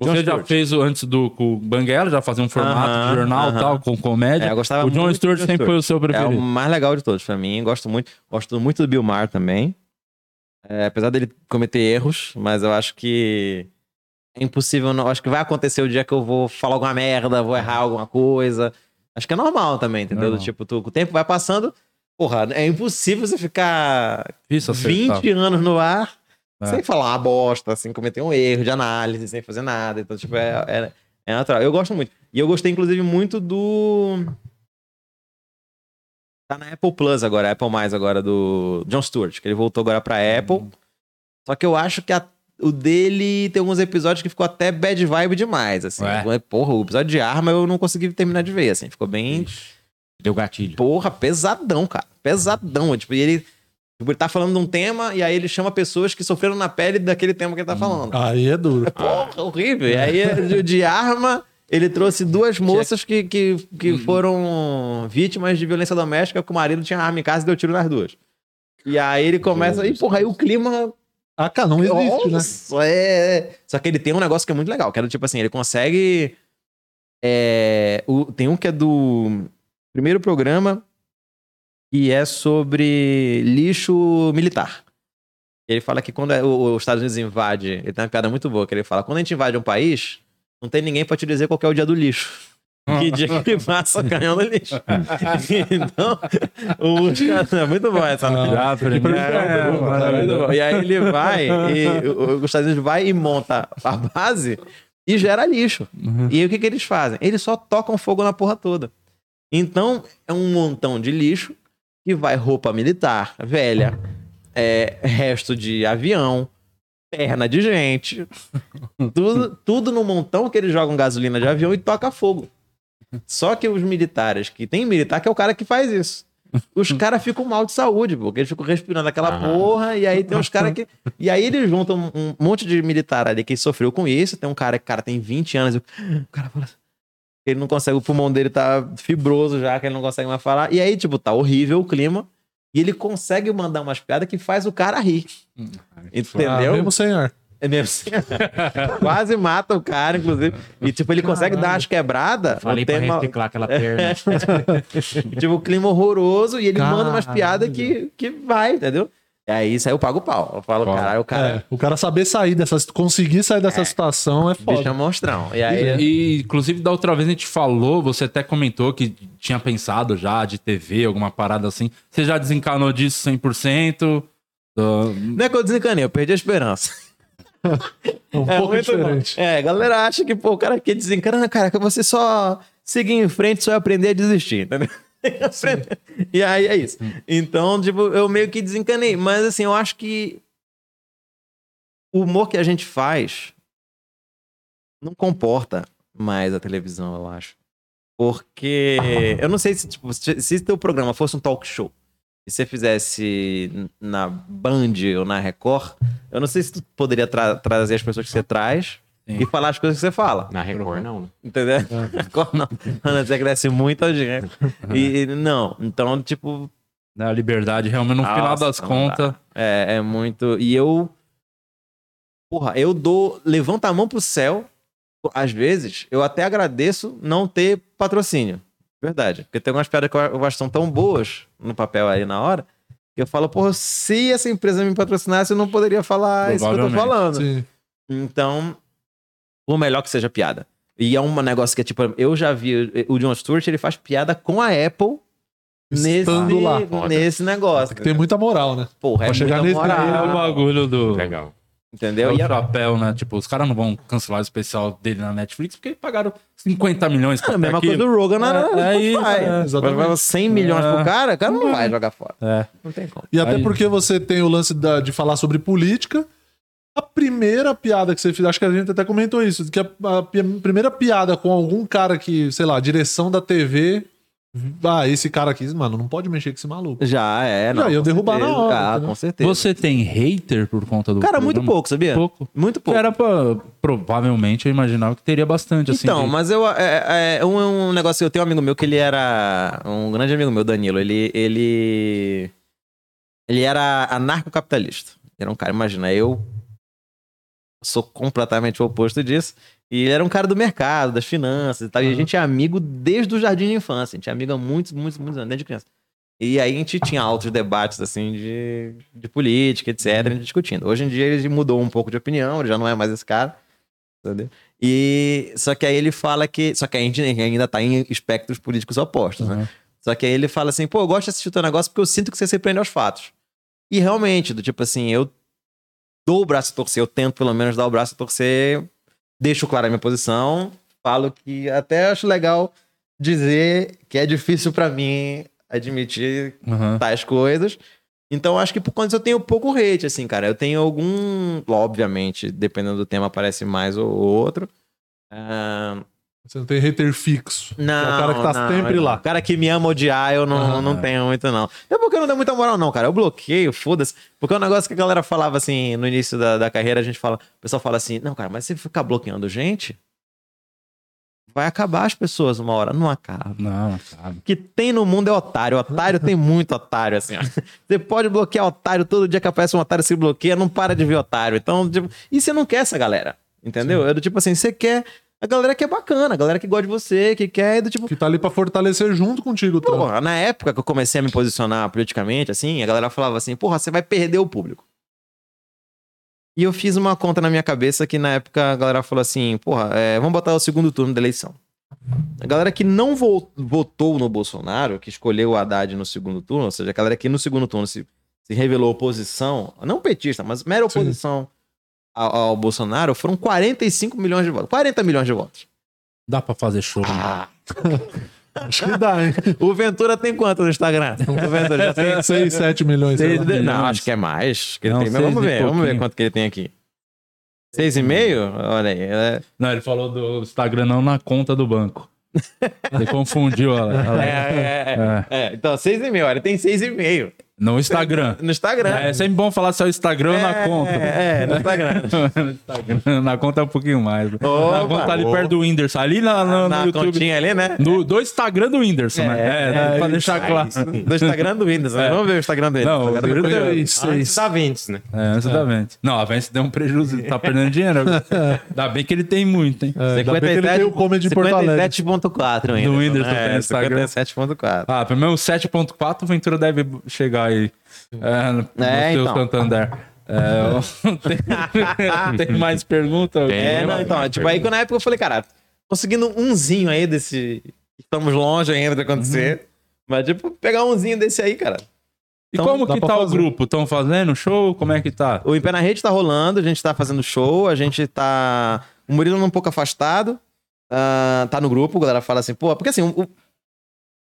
John Você já Stewart. fez o- antes do com o Banguela, já fazia um formato Aham, de jornal e aham. tal, com comédia. É, eu gostava o John Stewart sempre Stewart. foi o seu É o preferido. mais legal de todos pra mim. Gosto muito. Gosto muito do Bill Maher também. É, apesar dele cometer erros, mas eu acho que é impossível. Não, acho que vai acontecer o dia que eu vou falar alguma merda, vou errar alguma coisa. Acho que é normal também, entendeu? Normal. Do Tipo, tu- o tempo vai passando. Porra, é impossível você ficar Isso, 20 anos no ar É. sem falar uma bosta, sem cometer um erro de análise, sem fazer nada. Então, tipo, é, é, é natural. Eu gosto muito. E eu gostei, inclusive, muito do. Tá na Apple Plus agora, Apple Mais agora, do John Stewart, que ele voltou agora pra Apple. Só que eu acho que a- o dele tem alguns episódios que ficou até bad vibe demais, assim. Ué? Porra, o episódio de arma eu não consegui terminar de ver, assim. Ficou bem. Deu gatilho. Porra, pesadão, cara. Pesadão. Tipo, e ele, tipo, ele tá falando de um tema e aí ele chama pessoas que sofreram na pele daquele tema que ele tá falando. Aí é duro. Porra, horrível. E aí, de, de arma, ele trouxe duas moças que, que, que foram vítimas de violência doméstica, porque o marido tinha arma em casa e deu tiro nas duas. E aí ele começa. E, porra, aí o clima. Ah, cara, não existe, né? Nossa, é, é. Só que ele tem um negócio que é muito legal, que é do tipo assim, ele consegue. é, o- tem um que é do primeiro programa que é sobre lixo militar. Ele fala que quando é- o- os Estados Unidos invade, ele tem uma piada muito boa, que ele fala, quando a gente invade um país, não tem ninguém pra te dizer qual é o dia do lixo. Que dia que ele passa canhão no lixo. então, caras- é muito bom essa? Já aprendi. É, é muito bom. E aí ele vai, e o- os Estados Unidos vai e monta a base e gera lixo. E aí o que, que eles fazem? Eles só tocam fogo na porra toda. Então, é um montão de lixo que vai roupa militar, velha, é, resto de avião, perna de gente, tudo, tudo no montão que eles jogam gasolina de avião e toca fogo. Só que os militares, que tem militar que é o cara que faz isso. os caras ficam mal de saúde, porque eles ficam respirando aquela Aham. porra, e aí tem uns caras que. E aí eles juntam um monte de militar ali que sofreu com isso. Tem um cara que cara, tem 20 anos. e O cara fala assim. Ele não consegue, o pulmão dele tá fibroso já, que ele não consegue mais falar. E aí, tipo, tá horrível o clima. E ele consegue mandar umas piadas que faz o cara rir. Ah, Entendeu? mesmo sem ar. É mesmo assim. Quase mata o cara, inclusive. E, tipo, ele consegue dar umas quebradas. Falei o pra tema- reciclar aquela perna. tipo, o clima horroroso e ele manda umas Caralho. piadas que, que vai, entendeu? E aí isso aí eu pago o pau. Eu falo, caralho, o cara É, o cara saber sair dessa. Conseguir sair dessa situação é foda. bicho é monstrão. E aí. E, e, inclusive, da outra vez a gente falou, você até comentou que tinha pensado já de TV, alguma parada assim. Você já desencanou disso 100%? Do... Não é que eu desencanei, eu perdi a esperança. um É pouco muito diferente. bom. É, a galera acha que, pô, o cara que desencana, cara, que você só seguir em frente, só aprender a desistir, entendeu? E aí é isso. Então, tipo, eu meio que desencanei. Mas, assim, eu acho que o humor que a gente faz não comporta mais a televisão, eu acho. Porque eu não sei se, tipo, se, teu programa fosse um talk show e você fizesse na Band ou na Record, eu não sei se tu poderia tra- trazer as pessoas que você traz Sim. e falar as coisas que você fala. Na Record, não, né? Entendeu? Record não. Ana, você cresce muita gente. E, e não. Então, tipo, né, A liberdade, realmente, no final Nossa, das não contas. é, é muito. E eu. Porra, eu dou. Levanta a mão pro céu. Às vezes, eu até agradeço não ter patrocínio. Verdade. Porque tem algumas piadas que eu acho que são tão boas no papel aí na hora. Que eu falo, porra, se essa empresa me patrocinasse, eu não poderia falar isso que eu tô falando. Sim. Então, o melhor que seja piada. E é um negócio que é tipo, eu já vi o John Stewart, ele faz piada com a Apple nesse, lá. nesse negócio. Tem que ter muita moral, né? Porra, é pra chegar muita nesse É moral, o bagulho do. Legal. entendeu? É o E a- chapéu, né? Tipo, os caras não vão cancelar o especial dele na Netflix porque pagaram 50 milhões pra É a mesma aquilo. coisa do Rogan na É, é isso, é, exatamente. Vai dar 100 milhões É. pro cara, o cara não vai jogar fora. É. Não tem como. E até Aí- porque você tem o lance da- de falar sobre política. A primeira piada que você fez, acho que a gente até comentou isso, que a, a pi- primeira piada com algum cara que, sei lá, direção da TV. Ah, esse cara aqui, mano, não pode mexer com esse maluco. Já é, não. Já ia com derrubar na certeza. hora, Ah, entendeu? com certeza. Você tem hater por conta do. Cara, muito programa? pouco, sabia? Pouco. Muito pouco. Era pra, provavelmente eu imaginava que teria bastante assim. Então, de- mas eu. É, é um, um negócio. Eu tenho um amigo meu que ele era. Um grande amigo meu, Danilo. Ele. Ele, ele era anarcocapitalista. Era um cara, imagina, eu sou completamente o oposto disso. E ele era um cara do mercado, das finanças e tal. E a Uhum. gente é amigo desde o jardim de infância. A gente é amigo há muitos, muitos, muitos anos, desde criança. E aí a gente tinha altos debates, assim, de, de política, etc., a gente discutindo. Hoje em dia ele mudou um pouco de opinião, ele já não é mais esse cara. Entendeu? E só que aí ele fala que. Só que a gente ainda tá em espectros políticos opostos, né? Uhum. Só que aí ele fala assim, pô, eu gosto de assistir o teu negócio porque eu sinto que você se prende aos fatos. E realmente, do tipo assim, eu dou o braço a torcer, eu tento pelo menos dar o braço a torcer, deixo clara a minha posição, falo que até acho legal dizer que é difícil pra mim admitir Uhum. tais coisas. Então, acho que por conta disso eu tenho pouco hate, assim, cara. Eu tenho algum. Obviamente, dependendo do tema, aparece mais ou outro. Ah, Você não tem hater fixo. não. É o cara que tá não, sempre O lá. cara que me ama odiar, eu não, Ah, não tenho muito, não. É porque eu não dou muita moral, não, cara. Eu bloqueio, foda-se. Porque é um negócio que a galera falava assim no início da, da carreira, a gente fala. O pessoal fala assim: não, cara, mas se ficar bloqueando gente, vai acabar as pessoas uma hora. Não acaba. Não, sabe. O que tem no mundo é otário. Otário tem muito otário, assim. ó. Você pode bloquear otário todo dia que aparece um otário, se bloqueia, não para de ver otário. Então, tipo, e você não quer essa galera? Entendeu? É do tipo assim, você quer a galera que é bacana, a galera que gosta de você, que quer, do tipo. Que tá ali pra fortalecer junto contigo trampo. Porra, na época que eu comecei a me posicionar politicamente, assim, a galera falava assim, porra, você vai perder o público. E eu fiz uma conta na minha cabeça que na época a galera falou assim, porra, é, vamos botar o segundo turno da eleição. A galera que não vo- votou no Bolsonaro, que escolheu o Haddad no segundo turno, ou seja, a galera que no segundo turno se, se revelou oposição, não petista, mas mera Sim. Ao, ao Bolsonaro, foram 45 milhões de votos. 40 milhões de votos. Dá pra fazer show. Ah. Acho que dá, hein? O Ventura tem quanto no Instagram? O Ventura já tem 6, 7 milhões. sei lá. Seis- Não, milhões. acho que é mais. Que Não, tem, vamos ver, vamos ver quanto que ele tem aqui. Seis e meio? Olha aí. é- Não, ele falou do Instagram não na conta do banco. Ele confundiu ela. ela- É, é, é. É, então, 6,5. Ele tem 6,5 No Instagram. no Instagram. É sempre bom falar se é o Instagram ou na conta. É, é, no Instagram. No Instagram. Na conta é um pouquinho mais. Na Opa. conta ali perto do Whindersson. Ali na, na- Na no YouTube. continha ali, né? No, do Instagram do Whindersson, né? É, É, pra deixar claro. Do Instagram do Windows. né? Vamos ver o Instagram dele. Não, o Instagram do Windows. Antes da Ventes, né? É, exatamente. Não, a Vence deu um prejuízo, ele tá perdendo dinheiro. Ainda bem que ele tem muito, hein? É, ainda bem que ele tem o Comedy em Porto Alegre. 57.4 ainda. Do Whindersson é, tem Instagram. 57.4. Ah, pelo menos 7.4 o Ventura deve chegar aí. É, no, no É, seu então. Santander. É, tem, tem mais perguntas? É, não, então, tipo, aí quando na época eu falei, cara, conseguindo umzinho aí desse. Estamos longe ainda de acontecer. Mas, tipo, pegar umzinho desse aí, cara. E Então, como que tá o fazer. grupo? Estão fazendo show? Como é que tá? O Em Pé na Rede tá rolando, a gente tá fazendo show, a gente tá. O Murilo é um pouco afastado, ah, tá no grupo, a galera fala assim, pô, porque assim, o-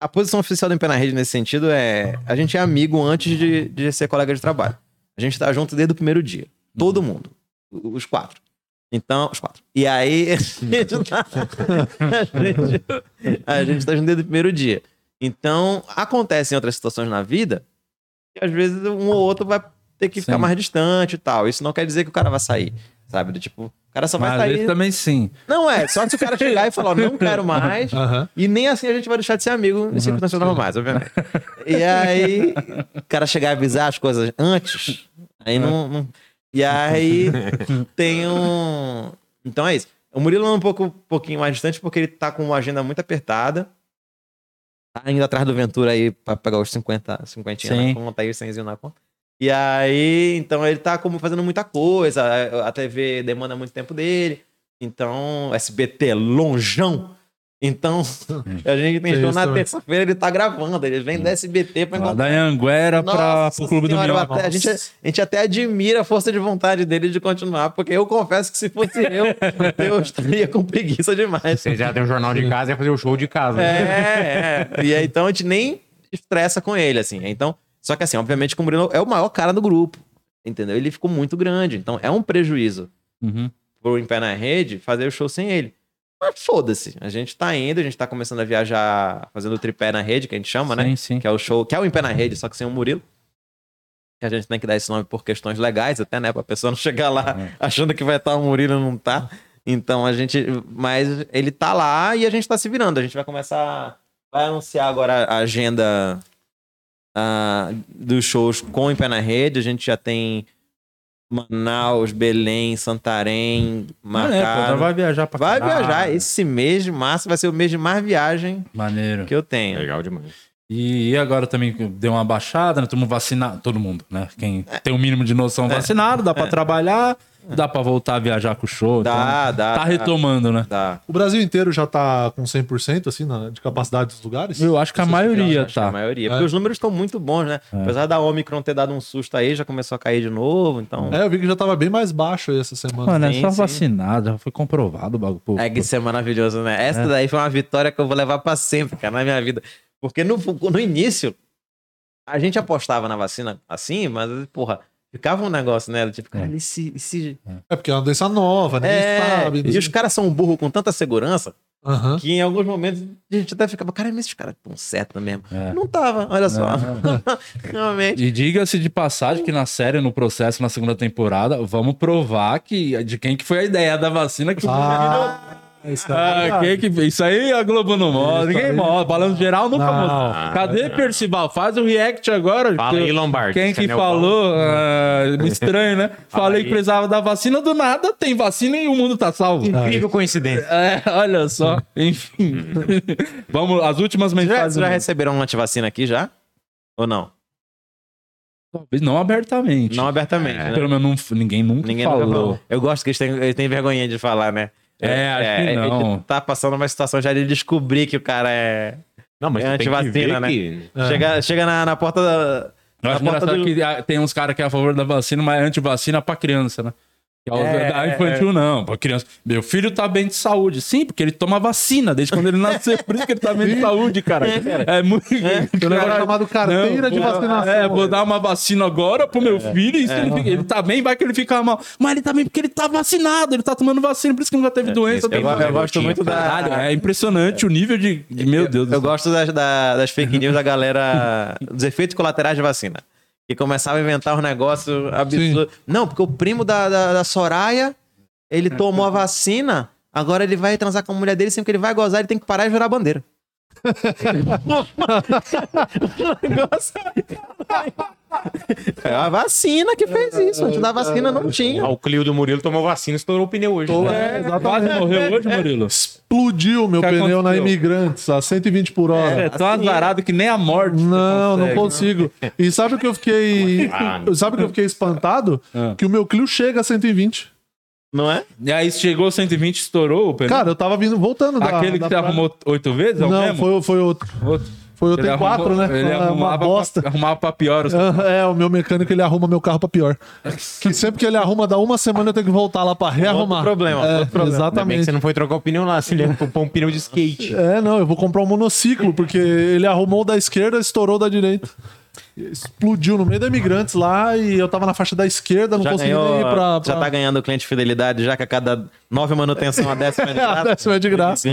a posição oficial do Em Pé na Rede nesse sentido é. A gente é amigo antes de, de ser colega de trabalho. A gente tá junto desde o primeiro dia. Todo mundo. Os quatro. Então, os quatro. E aí, a gente tá, a gente, a gente tá junto desde o primeiro dia. Então, acontecem outras situações na vida que às vezes um ou outro vai ter que ficar Sim. mais distante e tal. Isso não quer dizer que o cara vai sair, sabe? Do tipo, cara só vai Mas sair. também sim. Não é, só se o cara chegar e falar, não quero mais. Aham. E nem assim a gente vai deixar de ser amigo em circunstâncias normais, obviamente. E aí, o cara chegar a avisar as coisas antes, aí não. não- E aí tem um. Então é isso. O Murilo é um pouco, um pouquinho mais distante porque ele tá com uma agenda muito apertada. Tá indo atrás do Ventura aí pra pegar os 50, 50 Sim. na conta, aí os 100 na conta. E aí, então ele tá como fazendo muita coisa. A, a TV demanda muito tempo dele. Então, SBT é longeão. Então, a gente tem Tem show isso na terça-feira, ele tá gravando. Ele vem da SBT pra Lá encontrar. da Anguera pra, pro Clube Senhora, do Minhoca. até- a, gente, a gente até admira a força de vontade dele de continuar, porque eu confesso que se fosse eu, eu estaria com preguiça demais. Você já tem um jornal de casa e ia fazer o show de casa. né? É, é. E aí, então a gente nem estressa com ele, assim. Então, só que assim, obviamente que o Murilo é o maior cara do grupo. Entendeu? Ele ficou muito grande. Então é um prejuízo Uhum. pro Em Pé na Rede fazer o show sem ele. Mas foda-se. A gente tá indo, a gente tá começando a viajar fazendo o tripé na rede, que a gente chama, né? Sim, sim. Que é o show, que é o Em Pé na Rede, só que sem o Murilo. Que a gente tem que dar esse nome por questões legais, até, né? Pra pessoa não chegar lá É. achando que vai estar o Murilo e não tá. Então a gente. Mas ele tá lá e a gente tá se virando. A gente vai começar. Vai anunciar agora a agenda ah, dos shows com Em Pé na Rede. A gente já tem Manaus, Belém, Santarém, é, marcado. vai viajar pra Vai caralho. viajar. Esse mês de março vai ser o mês de mais viagem Maneiro. que eu tenho. Legal demais. E, agora também deu uma baixada, né? Todo mundo vacinado. Todo mundo, né? Quem É. tem o mínimo de noção vacinado, dá pra trabalhar, dá pra voltar a viajar com o show. Dá, então, dá. Tá dá, retomando, né? Dá. O Brasil inteiro já tá com 100% assim, na- de capacidade dos lugares? Eu acho que a maioria que A tá. maioria. É. Porque os números estão muito bons, né? Apesar da Omicron ter dado um susto aí, já começou a cair de novo. Então. É, eu vi que já tava bem mais baixo aí essa semana. Mano, é só sim. vacinado, já foi comprovado o bagulho. É que isso é maravilhoso, né? Essa daí foi uma vitória que eu vou levar pra sempre, cara, na minha vida. Porque no, no início, a gente apostava na vacina assim, mas, porra, ficava um negócio, né? Tipo, cara, e se. e se- É porque é uma doença nova, ninguém É, sabe. e os caras são burros com tanta segurança Aham. que em alguns momentos a gente até ficava, cara, mas esses caras estão certos mesmo. É. Não tava, olha só. Realmente. E diga-se de passagem que na série, no processo, na segunda temporada, vamos provar que de quem que foi a ideia da vacina que Ah, isso é Ah, verdade. quem que... Isso aí a Globo não mostra, Isso ninguém mostra. Balanço geral nunca Não. mostra. Cadê Percival? Faz o react agora. Fala que- aí, Lombardi. Quem que é falou? Ah, estranho, né? Falei aí. que precisava da vacina, do nada tem vacina e o mundo tá salvo. Incrível coincidência. É, olha só. Enfim. Vamos, as últimas Já, mensagens. já receberam uma antivacina aqui já? Ou não? Talvez não abertamente. Não abertamente, né? Pelo menos não- ninguém nunca Ninguém nunca falou. falou. Eu gosto que eles têm, eles têm vergonha de falar, né? É, acho que a não. gente tá passando uma situação já de descobrir que o cara é. Não, mas É que antivacina, né? que... É. Chega, chega na, na porta da. Eu acho na porta engraçado do- que ah, tem uns caras que é a favor da vacina, mas é antivacina pra criança, né? É, da infantil, não. Pra criança. Meu filho tá bem de saúde. Sim, porque ele toma vacina desde quando ele nasceu. Por isso que ele tá bem de saúde, cara. É muito. É. Tem um negócio chamado carteira não, de vacinação. É, vou dar uma vacina agora pro meu é. filho. E é. ele, ele tá bem, vai que ele fica mal. Mas ele tá bem porque ele tá vacinado, ele tá tomando vacina, por isso que nunca teve doença. Eu, eu, eu gosto muito da. É impressionante o nível de. de meu Deus Eu, gosto das, das fake news da galera. dos efeitos colaterais de vacina. Que começava a inventar um negócio absurdo. Sim. Não, porque o primo da, da, da Soraya ele tomou a vacina, agora ele vai transar com a mulher dele, sempre que ele vai gozar, ele tem que parar e virar bandeira. É a vacina que fez isso. Antes da vacina não tinha. Ah, o Clio do Murilo tomou vacina e estourou o pneu hoje. Né? É, Quase morreu hoje, Murilo. Explodiu meu que pneu aconteceu? na Imigrantes a 120 por hora. É, tão assim, azarado que nem a morte. Não, não consigo. E sabe o que eu fiquei. Ah, sabe o que eu fiquei espantado? Ah. Que o meu Clio chega a 120. Não é? E aí chegou 120, estourou o pneu? Cara, eu tava vindo, voltando da, Aquele que da você pra... arrumou oito vezes? É não, foi, foi outro. Outro. Foi o T4, né? Ele arrumava, uma bosta. Pra, arrumava pra pior. Os... É, o meu mecânico ele arruma meu carro pra pior. que sempre que ele arruma, dá uma semana eu tenho que voltar lá pra rearrumar. Outro problema. É, outro problema. Exatamente. você não foi trocar o pneu lá, se ele pôr um pneu de skate. É, não, eu vou comprar um monociclo, porque ele arrumou da esquerda, estourou da direita explodiu no meio da imigrantes lá e eu tava na faixa da esquerda, não já consegui ganhou, ir pra, pra, Já tá ganhando cliente de fidelidade, já que a cada nove manutenção a décima é de graça. a décima é de graça.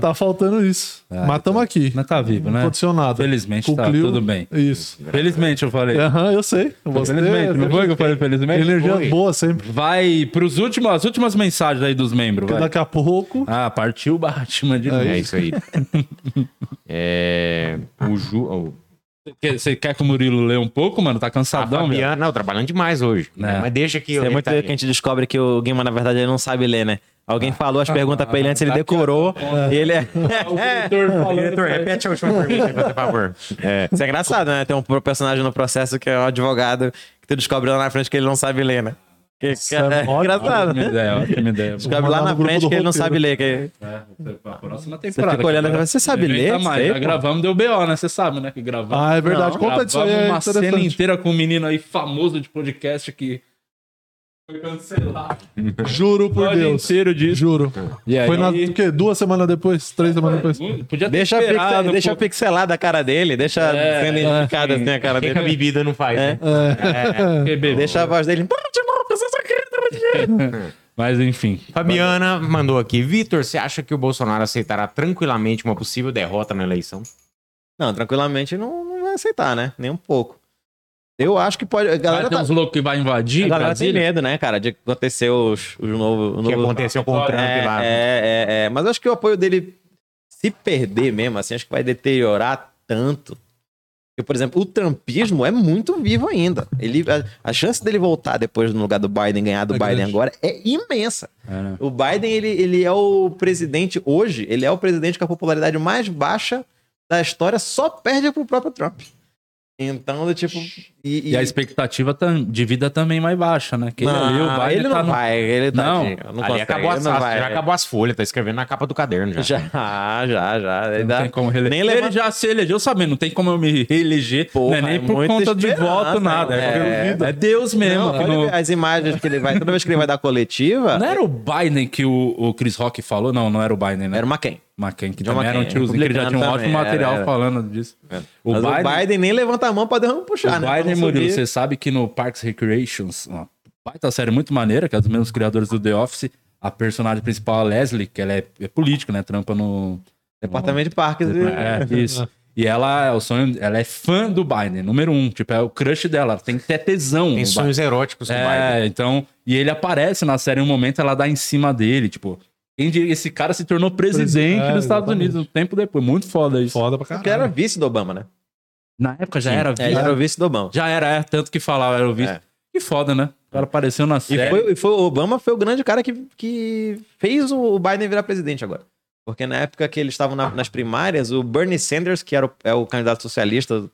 Tá faltando isso. É, Mas estamos aqui. Mas tá vivo, né? Condicionado. Felizmente tá tudo bem. Isso. Felizmente eu falei. Aham, eu sei. Você, felizmente, não foi que eu falei felizmente? Energia foi. boa sempre. Vai pros últimos, as últimas mensagens aí dos membros. Vai. Daqui a pouco. Ah, partiu o Batman de é novo. É isso aí. é, o Ju... Você quer que o Murilo lê um pouco, mano? Tá cansadão, Fabiana, não, trabalhando demais hoje. É. Mas deixa que eu. É muito tá... que a gente descobre que o Guima, na verdade, ele não sabe ler, né? Alguém falou as perguntas pra ele antes, ele decorou. E ele é. o diretor, diretor repete a última pergunta, por favor. É. Isso é engraçado, né? Tem um personagem no processo que é um advogado que tu descobre lá na frente que ele não sabe ler, né? Que, que é, é engraçado. Ótima ideia, ótima ideia. Descobre lá na frente que ele não sabe ler. Que... É, a próxima temporada. Você fica olhando, que você sabe ler? Tá mais. Já gravamos, deu BO, né? Você sabe, né? Que gravamos. Ah, é verdade. Não, Conta disso aí. É uma cena inteira com um menino aí famoso de podcast que foi cancelado. Juro por Pode Deus. inteiro disso. Juro. E aí... Foi na, quê? duas semanas depois? Três semanas depois? Podia deixa, pixel, deixa pixelada a cara dele, deixa é, sendo identificada é, assim a cara dele. Que a bebida não faz, é. né? É. É. Deixa a voz dele. Mas enfim. Fabiana mandou aqui. Vitor, você acha que o Bolsonaro aceitará tranquilamente uma possível derrota na eleição? Não, tranquilamente não, não vai aceitar, né? Nem um pouco. Eu acho que pode. A galera vai ter tá... uns loucos que vai invadir. A galera Brasília. tem medo, né, cara, de acontecer os, os novo, o que aconteceu com o Trump é, lá. É, é, é, mas eu acho que o apoio dele, se perder mesmo, assim, acho que vai deteriorar tanto. Porque, por exemplo, o trumpismo é muito vivo ainda. Ele, a, a chance dele voltar depois no lugar do Biden, ganhar do é Biden grande. agora, é imensa. É, né? O Biden, ele, ele é o presidente hoje, ele é o presidente com a popularidade mais baixa da história, só perde pro próprio Trump. Então, tipo. E, e... a expectativa de vida também mais baixa, né? Que não, ele, vai, ele tá não no... vai, ele tá. Não, não ali acabou as, não vai. já acabou as folhas, tá escrevendo na capa do caderno já. Já, já, já. Não dá... tem como reeleger. Nem levanta... Ele já se elegeu sabendo, não tem como eu me reeleger. Porra, não é nem é por conta de voto, nada. É, é, é Deus mesmo. Não, no... As imagens que ele vai. Toda vez que ele vai dar coletiva. Não era o Biden que o, o Chris Rock falou? Não, não era o Biden, né? Era o McCain. McCain, que John também McCain, era um tiozinho, que ele já tinha um ótimo material falando disso. O, Biden, o, Biden, nem levanta a mão pra derramar puxar, o né? Biden, Murilo, você sabe que no Parks Recreations, uma baita série muito maneira, que é dos mesmos criadores do The Office, a personagem principal, a Leslie, que ela é, é política, né? Trampa no... Departamento no, de Parques. É, isso. E ela, o sonho, ela é fã do Biden, número um. Tipo, é o crush dela. Ela tem que ter tesão. Tem sonhos Biden. eróticos com o é, Biden. então... E ele aparece na série em um momento, ela dá em cima dele, tipo... Esse cara se tornou presidente é, dos Estados Unidos um tempo depois. Muito foda isso. Foda pra caralho. Porque era vice do Obama, né? Na época já Sim. era vice. É, já era o vice do Obama. Já era, é. Tanto que falava, era o vice. É. Que foda, né? O cara apareceu na série. E foi, e foi, o Obama foi o grande cara que, que fez o Biden virar presidente agora. Porque na época que eles estavam na, nas primárias, o Bernie Sanders, que era o, é o candidato socialista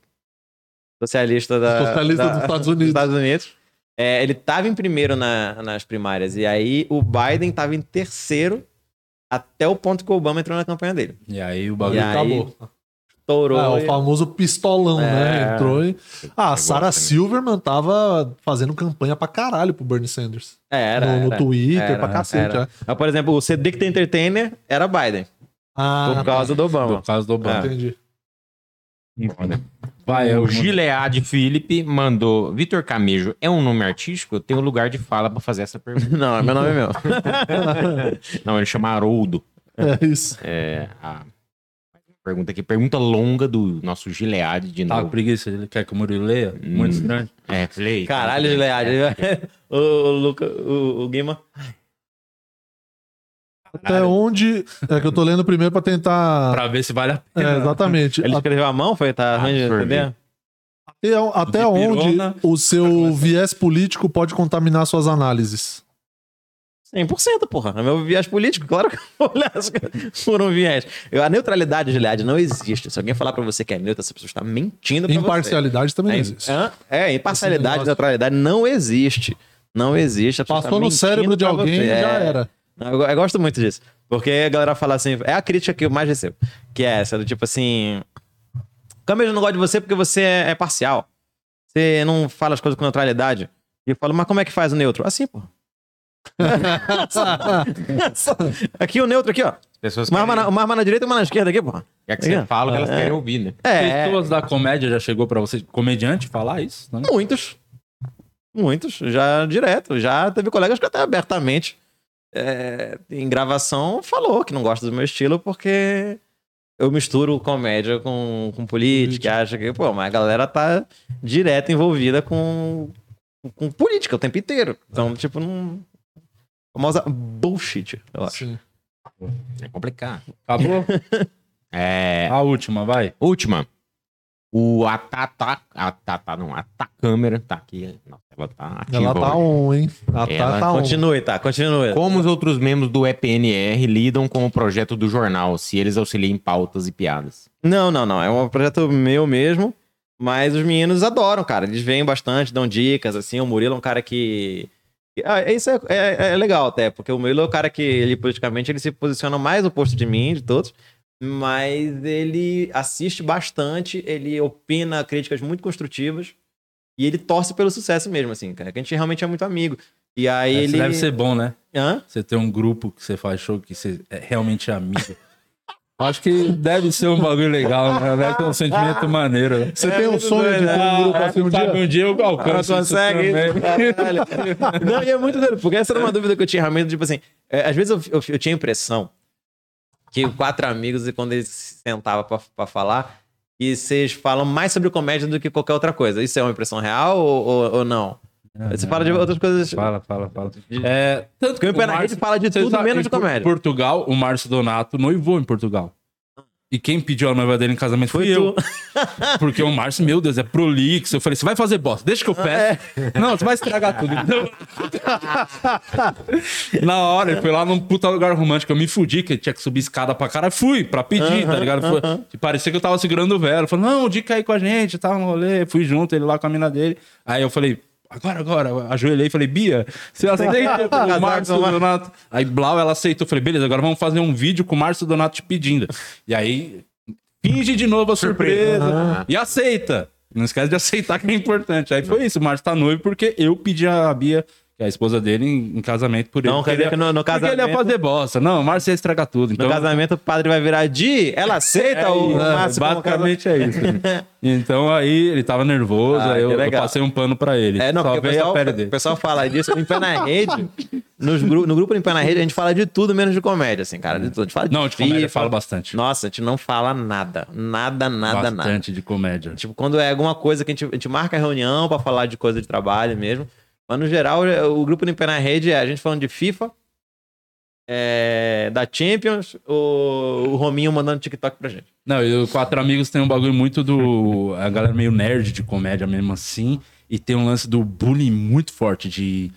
socialista da, socialista da, dos Estados Unidos, Estados Unidos é, ele estava em primeiro na, nas primárias. E aí o Biden estava em terceiro até o ponto que o Obama entrou na campanha dele. E aí o bagulho acabou. Estourou. Ah, o famoso pistolão, né? É. Entrou e. Ah, a Sarah né? Silverman tava fazendo campanha pra caralho pro Bernie Sanders. Era, no, no era, Twitter, era, pra cacete. era. é. Mas, por exemplo, o Cedric the Entertainer era Biden, Ah, por causa do Obama. Por causa do Obama. entendi. Vai, é o Gilead Felipe mandou: Vitor Camejo é um nome artístico? Eu tenho lugar de fala pra fazer essa pergunta. Não, meu nome é meu. Não, ele chama Haroldo. É isso. É, a pergunta aqui, pergunta longa do nosso Gilead de Tá com novo. preguiça, ele quer que o Murilo leia? Muito Hum. grande. É, falei. Caralho, Gilead. o, o, Luca, o, o Guima. Até onde. É que eu tô lendo primeiro pra tentar. Pra ver se vale a pena. É, exatamente. Ele escreveu a mão, foi? Tá arranjando, Absorvi. entendeu? Até, até De onde o seu viés político pode contaminar suas análises? 100%, porra. É meu viés político, claro que eu vou olhar as coisas por um viés. Eu- A neutralidade, Gilead, não existe. Se alguém falar pra você que é neutra, essa pessoa está mentindo pra Imparcialidade também você. não existe. Hã? É, imparcialidade, neutralidade não existe. Não existe. Passou tá no cérebro de alguém você. e já É. era. Eu, eu gosto muito disso. Porque a galera fala assim, é a crítica que eu mais recebo. Que é essa, do tipo assim. Câmera não gosta de você porque você é, é parcial. Você não fala as coisas com neutralidade. E eu falo, mas como é que faz o neutro? Assim, pô. aqui o neutro aqui, ó. As pessoas Uma arma, na, uma arma na direita e uma na esquerda aqui, pô. quer que você Aqui, ó. fale o que elas É. querem ouvir, né? É, Pessoas da comédia já chegou pra você, comediante, falar isso? Não? muitos. Muitos. Já direto. Já teve colegas que até abertamente é, em gravação falou que não gosta do meu estilo porque eu misturo comédia com, com política, acha que, pô, mas a galera tá direto envolvida com, com política o tempo inteiro. Então, tipo, não. Famosa bullshit, eu acho. Sim. É complicado. Acabou? É, A última, vai. última. O Atata. Atata, não. Atacâmera tá aqui. Nossa, ela tá ativa. Ela tá hoje. on, hein? Ela tá, Ela tá on. Continue, tá? Continue. Como os outros membros do EPNR lidam com o projeto do jornal, se eles auxiliam em pautas e piadas? Não, não, não. É um projeto meu mesmo. Mas os meninos adoram, cara. Eles vêm bastante, dão dicas, assim. O Murilo é um cara que. Ah, isso é, é- é legal até, porque o Murilo é o cara que, ele, politicamente, ele se posiciona mais oposto de mim, de todos. Mas ele assiste bastante, ele opina críticas muito construtivas. E ele torce pelo sucesso mesmo, assim, cara. Que a gente realmente é muito amigo. E aí Essa ele. Deve ser bom, né? Hã? Você ter um grupo que você faz show que você é realmente amigo. Acho que deve ser um bagulho legal, né? Deve ter um sentimento maneiro. Você É tem um sonho de ter um grupo Ah, assim um dia? um dia eu alcanço isso consegue. Não, e é muito doido, porque essa era uma dúvida que eu tinha realmente, tipo assim, é, às vezes eu, eu, eu tinha a impressão que quatro amigos, e quando eles se sentavam pra, pra falar, e vocês falam mais sobre comédia do que qualquer outra coisa. Isso é uma impressão real ou, ou, ou não? Você fala de outras coisas. Fala, fala, fala. É, tanto Porque o Pé na Márcio- Rede fala de tudo sabe, menos de em comédia. Portugal, o Márcio Donato noivou em Portugal. E quem pediu a noiva dele em casamento Foi fui eu. Porque o Márcio, meu Deus, é prolixo. Eu falei, você vai fazer bosta, deixa que eu peço. Não, você vai estragar tudo. Então... Na hora, ele foi lá num puta lugar romântico. Eu me fudi, que tinha que subir escada pra cara. Fui pra pedir, tá ligado? Foi, e parecia que eu tava segurando o velo. Falei, não, dica aí com a gente, tava no rolê. Fui junto, ele lá com a mina dele. Aí eu falei, agora, agora. Ajoelhei e falei, Bia, você aceita o Márcio Donato? Aí Blau, ela aceitou. Eu falei, beleza, agora vamos fazer um vídeo com o Márcio Donato te pedindo. E aí, finge de novo a surpresa. E aceita. Não esquece de aceitar que é importante. Aí foi isso, o Márcio tá noivo porque eu pedi a Bia, a esposa dele, em, em casamento por ele. Não, quer dizer que no- no porque ele ia casamento- fazer bosta. Não, o Márcio ia estragar tudo. Então, No casamento, o padre vai virar Di, ela aceita é o Márcio como basicamente é isso. então aí ele tava nervoso, Ah, aí eu, eu passei um pano pra ele. É, não, Só porque o pessoal, o pessoal fala disso. Em Pé na Rede, nos no grupo em Pé na Rede, a gente fala de tudo menos de comédia, assim, cara. De tudo. A gente fala de Não, de comédia falo bastante. Nossa, a gente não fala nada. Nada, nada, nada. bastante de comédia. Tipo, quando é alguma coisa que a gente, a gente marca reunião pra falar de coisa de trabalho mesmo. Mas no geral, é- o grupo do Em Pé na Rede é a gente falando de FIFA, é, da Champions, o, o Rominho mandando TikTok pra gente. Não, e o Quatro Amigos tem um bagulho muito do. A galera meio nerd de comédia mesmo assim. E tem um lance do bullying muito forte, de.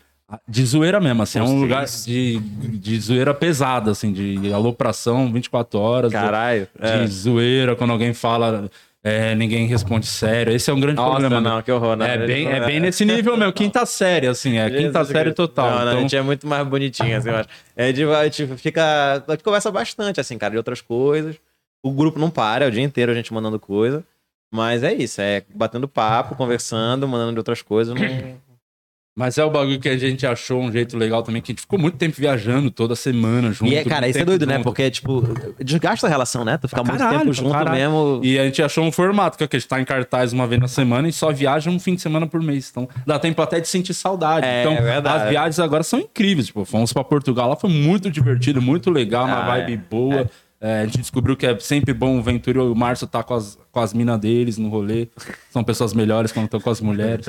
De zoeira mesmo, assim. É um lugar de, de zoeira pesada, assim, de alopração 24 horas. Caralho. De É. zoeira, quando alguém fala, é, ninguém responde sério. Esse é um grande Nossa, problema. né? não, que horror, né? É bem, é bem nesse nível mesmo, quinta série, assim, é quinta Jesus série Cristo. total. Não, não, a então, gente é muito mais bonitinho, assim, eu acho. É, de, a gente fica. A gente conversa bastante, assim, cara, de outras coisas. O grupo não para, é o dia inteiro a gente mandando coisa. Mas é isso, é batendo papo, conversando, mandando de outras coisas. Não... Mas é o bagulho que a gente achou um jeito legal também, que a gente ficou muito tempo viajando toda semana junto. E é, cara, isso é doido, né? junto. Porque, tipo, desgasta a relação, né? Tu ficar Pra muito caralho, tempo junto caralho. mesmo. E a gente achou um formato, que é que a gente tá em cartaz uma vez na semana e só viaja um fim de semana por mês. Então dá tempo até de sentir saudade. É, então é as viagens agora são incríveis. Tipo, fomos pra Portugal, lá foi muito divertido, muito legal, uma Ah, vibe é. boa. É, a gente descobriu que é sempre bom o Ventura e o Márcio tá com as, com as minas deles no rolê. São pessoas melhores quando estão com as mulheres.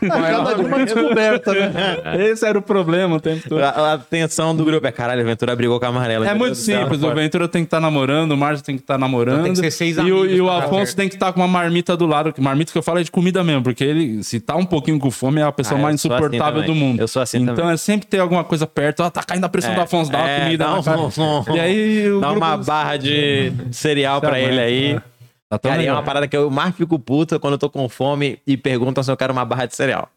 Cada dia uma descoberta, né? Esse era o problema o tempo todo. A, a atenção do grupo é caralho, a Aventura brigou com a amarela. É muito do céu, simples. O. Ventura tem que estar namorando, o Márcio tem que estar namorando. Tem que ser seis e o, e o dar Afonso tem que estar com uma marmita do lado. que Marmita que eu falo é de comida mesmo, porque ele, se tá um pouquinho com fome, é a pessoa Ah, mais assim insuportável do também. mundo. Eu sou assim Então também. é sempre ter alguma coisa perto. Ah, tá caindo a pressão É, do Afonso, dá uma é, comida. dá na um- cara. um- E aí o Dá grupo- uma barra de de cereal pra ele aí. Tá tão Cara, é uma parada que eu mais fico puta quando eu tô com fome e perguntam se eu quero uma barra de cereal.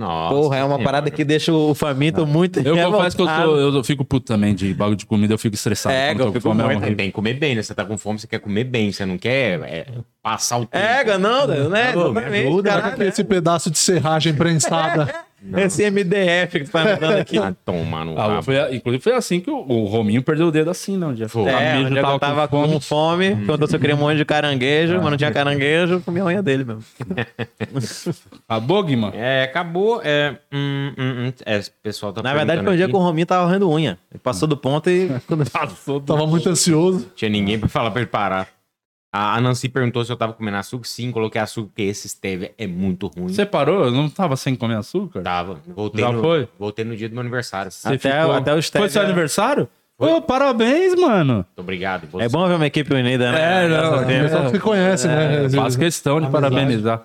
Nossa, Porra, é uma parada que deixa o faminto muito Eu confesso que eu, tô, eu fico puto também de bagulho de comida, eu fico estressado. É, eu tô com fico fome, é muito. Tem que comer bem, né? Você tá com fome, você quer comer bem. Você não quer é, passar o tempo. É, não, né? Exatamente, ajuda, caralho. Esse pedaço de serragem prensada. Esse MDF que tu tá me dando aqui. Ah, toma no Ah, foi, inclusive foi assim que o, o Rominho perdeu o dedo assim, não, dia. Foi. O É, onde eu tava com fome. fome, quando eu queria um monte de caranguejo, mas não Ah. tinha caranguejo, eu comi a unha dele mesmo. Acabou, Guima? É, acabou. É, hum, hum, hum, é, o pessoal tá Na verdade, foi um dia que o Rominho tava roendo unha. Ele passou do ponto e... Passou. Tava muito ansioso. Tinha ninguém pra falar pra ele parar. A Nancy perguntou se eu tava comendo açúcar. Sim, coloquei açúcar, porque esse stevia é muito ruim. Você parou? Eu não tava sem comer açúcar? Tava. Voltei Já no, foi? Voltei no dia do meu aniversário. Você Até- até o Foi seu stevia- aniversário? Ô, parabéns, mano. Muito obrigado. Você- É bom ver uma equipe unida, né? É, não. Pessoal que se conhece, né? Faço questão de Amizade. parabenizar.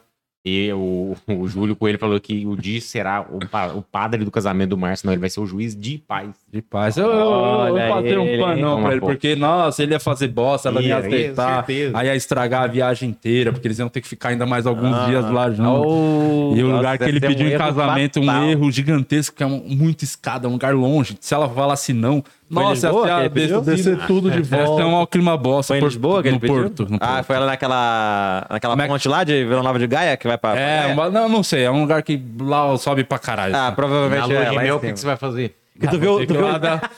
E o, o Júlio Coelho falou que o Di será o, pa- o padre do casamento do Márcio. Não, ele vai ser o juiz de paz. De paz. Eu, eu, eu um ele, panão pra ele, pô. porque, nossa, ele ia fazer bosta, ela ia Ia, aceitar. Aí ia estragar a viagem inteira, porque eles iam ter que ficar ainda mais alguns Ah. dias lá juntos. Oh, E o nossa, lugar que ele ser um pediu em casamento, um fatal. erro gigantesco, que é um, muito escada, um lugar longe. Se ela falasse não, nossa, Lisboa que pediu? a Descer tudo de Ia ser volta. um clima bosta. Foi em Porto- Lisboa que ele no? Porto, no Ah, Porto. foi lá naquela, naquela Como é que- ponte lá de Vila Nova de Gaia que vai pra... É, Gaia? uma- não, não sei, é um lugar que lá sobe pra caralho. Ah, provavelmente lua é em mel, o que, que você vai fazer? E tu, viu, tu, viu,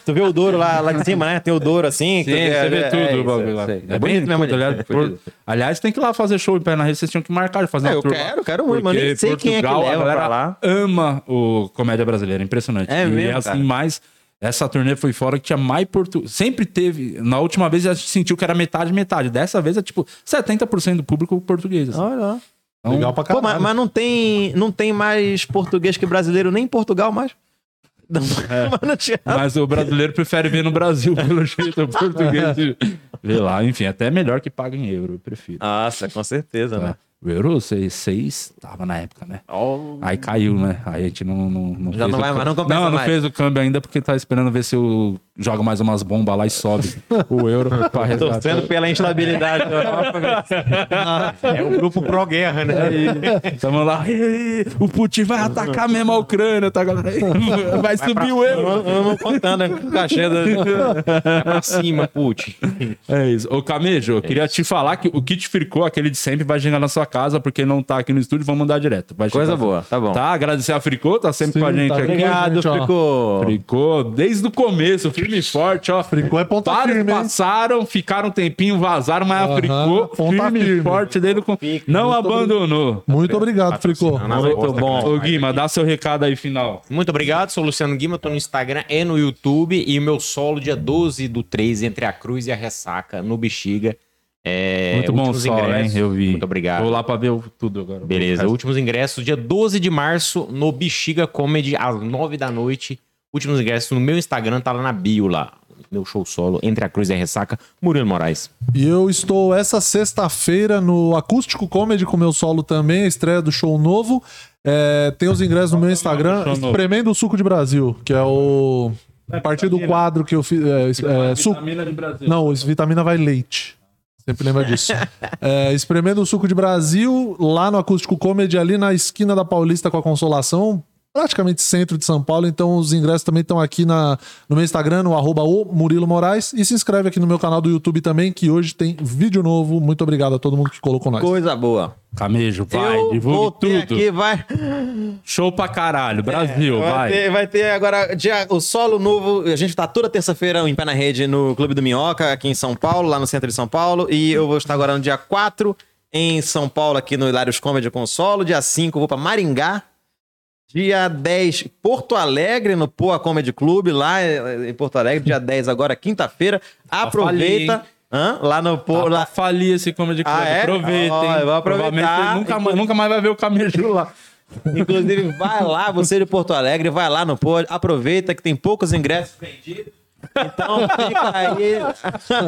tu viu o Douro lá, lá de cima, né? Tem o Douro assim. Sim, tu você vê é, tudo é o isso, bagulho lá. sei. É bonito mesmo, aliás. Por- Aliás, tem que ir lá fazer show em pé na rede, vocês tinham que marcar de fazer É, uma eu tour quero, quero muito, mas Porque nem sei quem é que Portugal, a leva galera pra lá. ama o comédia brasileira, impressionante. É e mesmo, é assim, mais... Essa turnê foi fora que tinha mais português. Sempre teve. Na última vez a gente sentiu que era metade, metade. Dessa vez é tipo 70% do público português. assim. Olha lá. Então, Legal pra Pô, mas, mas não, tem, não tem mais português que brasileiro nem em Portugal mais? Não, mas não tinha... Mas o brasileiro prefere ver no Brasil, pelo jeito. O português vê lá. Enfim, até é melhor que paga em euro, eu prefiro. Nossa, com certeza, né? O euro 6 tava na época, né? Oh. Aí caiu, né? Aí a gente não. não, não Já fez não o vai câmbio. mais, não compensa Não, não mais. fez o câmbio ainda porque tá esperando ver se eu jogo mais umas bombas lá e sobe o euro pra resgatar. Torcendo pela instabilidade da Europa. É o grupo pró-guerra, né? Tamo lá, "Ih, o Putin vai atacar mesmo a Ucrânia, tá, galera? Vai subir o euro. Eu eu não contando né, o cachê. Vai pra cima, Putin. É isso. Ô, Camejo, eu queria te falar que o kit fricô, aquele de sempre, vai chegar na sua casa, porque não tá aqui no estúdio, vamos mandar direto. Vai Coisa chegar- boa, tá bom. Tá, agradecer a Fricô, tá sempre Sim, com a gente tá aqui. Obrigado. Fricô. Fricô, desde o começo, firme e forte, ó. Fricô é ponta Vários firme, hein? passaram, ficaram um tempinho, vazaram, mas a Aham, Fricô, ponta firme, e firme. forte dele, com... não abandonou. Muito obrigado, Fricô. As Muito bom. Ô, Guima, dá seu recado aí final. Muito obrigado, sou Luciano Guima, tô no Instagram e no YouTube. E o meu solo dia 12 do 3, entre a cruz e a ressaca, no Bexiga. É, Muito bom o últimos sol, hein? Eu vi. Muito obrigado. Vou lá pra ver o- tudo agora. Beleza, últimos ingressos dia 12 de março no Bexiga Comedy às 9 da noite. Últimos ingressos no meu Instagram, tá lá na bio lá. Meu show solo, Entre a Cruz e a Ressaca, Murilo Moraes. E eu estou essa sexta-feira no Acústico Comedy com meu solo também, a estreia do show novo. É, tem os ingressos no meu Instagram? Espremendo o Suco de Brasil, que é o. A partir do quadro que eu fiz. É, é, suco. de Brasil. Não, vitamina vai leite. Sempre lembra disso. É, espremendo o suco de Brasil, lá no Acústico Comedy, ali na esquina da Paulista com a Consolação. Praticamente centro de São Paulo. Então os ingressos também estão aqui na, no meu Instagram, no arroba o Murilo Moraes. E se inscreve aqui no meu canal do YouTube também, que hoje tem vídeo novo. Muito obrigado a todo mundo que colocou nós. Coisa boa. Camejo, vai, eu divulgue tudo. aqui, vai. Show pra caralho, Brasil, vai. vai. Ter, vai ter agora dia, o solo novo. A gente tá toda terça-feira em pé na rede no Clube do Minhoca, aqui em São Paulo, lá no centro de São Paulo. E eu vou estar agora no dia 4 em São Paulo, aqui no Hilários Comedy com Solo. Dia 5 eu vou pra Maringá. Dia 10, Porto Alegre, no Poa Comedy Club, lá eh, em Porto Alegre. Dia 10 agora, quinta-feira. Aproveita. falir, Hã? Lá no Tá Poa. pra lá... falir esse Comedy Club. Ah, é? Aproveitem. Ó, eu vou aproveitar. Nunca, mais- nunca mais vai ver o Camejo lá. Inclusive, vai lá, você de Porto Alegre, vai lá no Poa, aproveita que tem poucos ingressos vendidos. Então fica aí.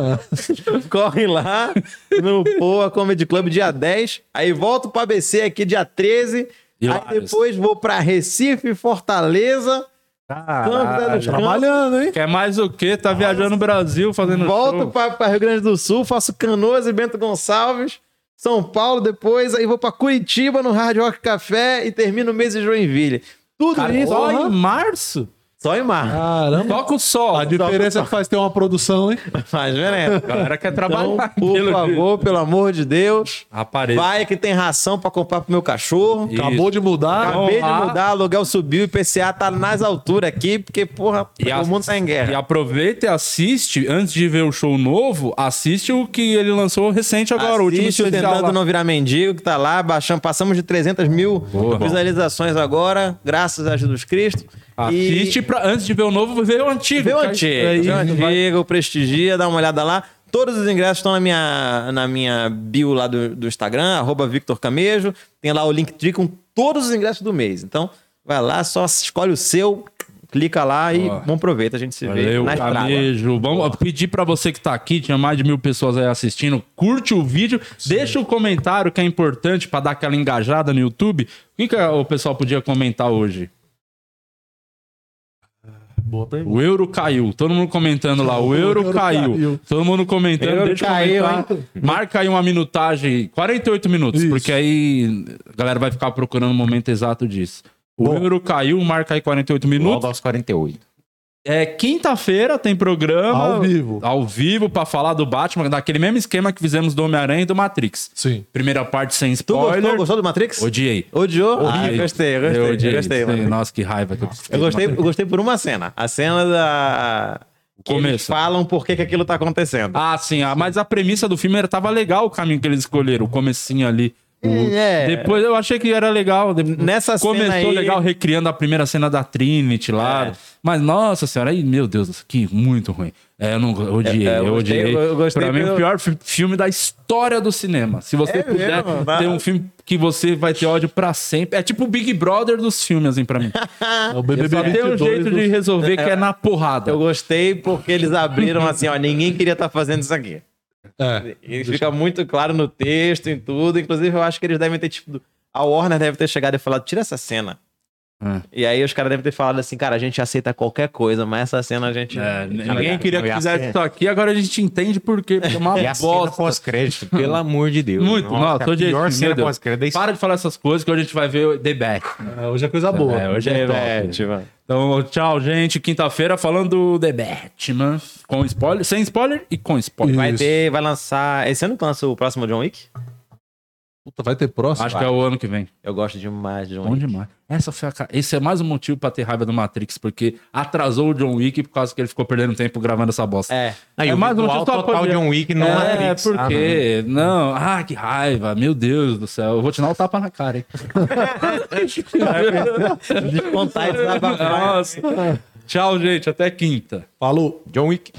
Corre lá no Poa Comedy Club dia 10. Aí volto pro ABC aqui dia 13. Aí depois vou pra Recife, Fortaleza. Dos Trabalhando, hein? Quer mais o quê? Tá viajando no Brasil fazendo Volto show. pra, pra Rio Grande do Sul, faço Canoas e Bento Gonçalves. São Paulo depois, aí vou pra Curitiba no Hard Rock Café e termino o mês em Joinville. Tudo Cara, isso só, em março? Só em março. Caramba. Toca o sol. A diferença é que faz ter uma produção, hein? Faz diferença. A galera quer Então, trabalhar. por pelo favor, pelo amor de Deus, Apareça. vai que tem ração pra comprar pro meu cachorro. Isso. Acabou de mudar. Acabei de lá. mudar, aluguel subiu e PCA tá nas alturas aqui, porque, porra, E o mundo tá em E guerra. aproveita e assiste, antes de ver o show novo, assiste o que ele lançou recente agora, o último Assiste o especial Tentando lá. Não Virar Mendigo, que tá lá, baixamos, passamos de 300 mil Boa. visualizações agora, graças a Jesus Cristo. Assiste pra, antes de ver o novo, ver o antigo. Vê o antigo, aí vê o antigo, prestigia, dá uma olhada lá. Todos os ingressos estão na minha, na minha bio lá do, do Instagram, arroba Victor Camejo. Tem lá o link com todos os ingressos do mês. Então, vai lá, só escolhe o seu, clica lá e Ó. bom proveito. A gente se vê Valeu, na estrada. Camejo. Vamos pedir pra você que tá aqui, tinha mais de mil pessoas aí assistindo, curte o vídeo, deixa o comentário que é importante pra dar aquela engajada no YouTube. O que, que o pessoal podia comentar hoje? Boa pergunta. O euro caiu. Todo mundo comentando lá. O euro, euro caiu. caiu. Todo mundo comentando. Euro deixa caiu, comentar. Marca aí uma minutagem. 48 minutos. Isso. Porque aí a galera vai ficar procurando o momento exato disso. O Bom. euro caiu. Marca aí 48 Logo minutos. aos 48. É quinta-feira tem programa. Ao vivo. Ao vivo pra falar do Batman. Daquele mesmo esquema que fizemos do Homem-Aranha e do Matrix. Sim. Primeira parte sem Tu spoiler. gostou? Gostou do Matrix? Odiei. Odiou? Ah, gostei, eu gostei. Eu Eu odiei. gostei. Nossa, que raiva que eu Eu gostei, eu gostei por uma cena. A cena da. Que eles falam por que, que aquilo tá acontecendo. Ah, sim. ah, mas a premissa do filme era, tava legal o caminho que eles escolheram. O comecinho ali. É. Depois eu achei que era legal. Nessa cena Começou aí- legal recriando a primeira cena da Trinity lá. É. Mas, nossa senhora, aí, meu Deus, que muito ruim. É, eu não odiei, É, é, eu eu, gostei, odiei. eu gostei pra mim, pelo- o pior fi- filme da história do cinema. Se você É puder mesmo? Ter um filme que você vai ter ódio pra sempre. É tipo o Big Brother dos filmes, assim, pra mim. É o BBB Só tem um 22 jeito do- de resolver que é na porrada. Eu gostei porque eles abriram assim, ó, ninguém queria estar fazendo isso aqui. É. Fica muito claro no texto, em tudo. Inclusive, eu acho que eles devem ter, tipo, a Warner deve ter chegado e falado, tira essa cena. É. E aí os caras devem ter falado assim, cara, a gente aceita qualquer coisa, mas essa cena a gente. É, ninguém ligado? queria que fizesse isso aqui, agora a gente entende por quê. Porque é uma E cena bosta. pós-crédito, pelo amor de Deus. Muito, nossa, a hoje é pior cena pós-crédito história. Para de falar essas coisas que hoje a gente vai ver The Bat. É, hoje é coisa boa. É, hoje é, É, top. tipo, Então, tchau, gente. Quinta-feira falando do The Batman. Com spoiler, sem spoiler e com spoiler. vai ter, vai lançar. Esse ano que lança o próximo John Wick? Puta, vai ter próximo? Acho que é o ano que vem. Eu gosto demais de John Bom Wick. demais. Essa foi a Esse é mais um motivo pra ter raiva do Matrix, porque atrasou o John Wick por causa que ele ficou perdendo tempo gravando essa bosta. É. Aí, É o mais um motivo total pra- John Wick no é, Matrix. por Ah, quê? não. ah, que raiva. Meu Deus do céu. Eu vou te dar um tapa na cara, hein? Descontar e desabafar. Nossa. Tchau, gente. Até quinta. Falou. John Wick.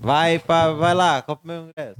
Vai, pra, vai lá, compra meu ingresso.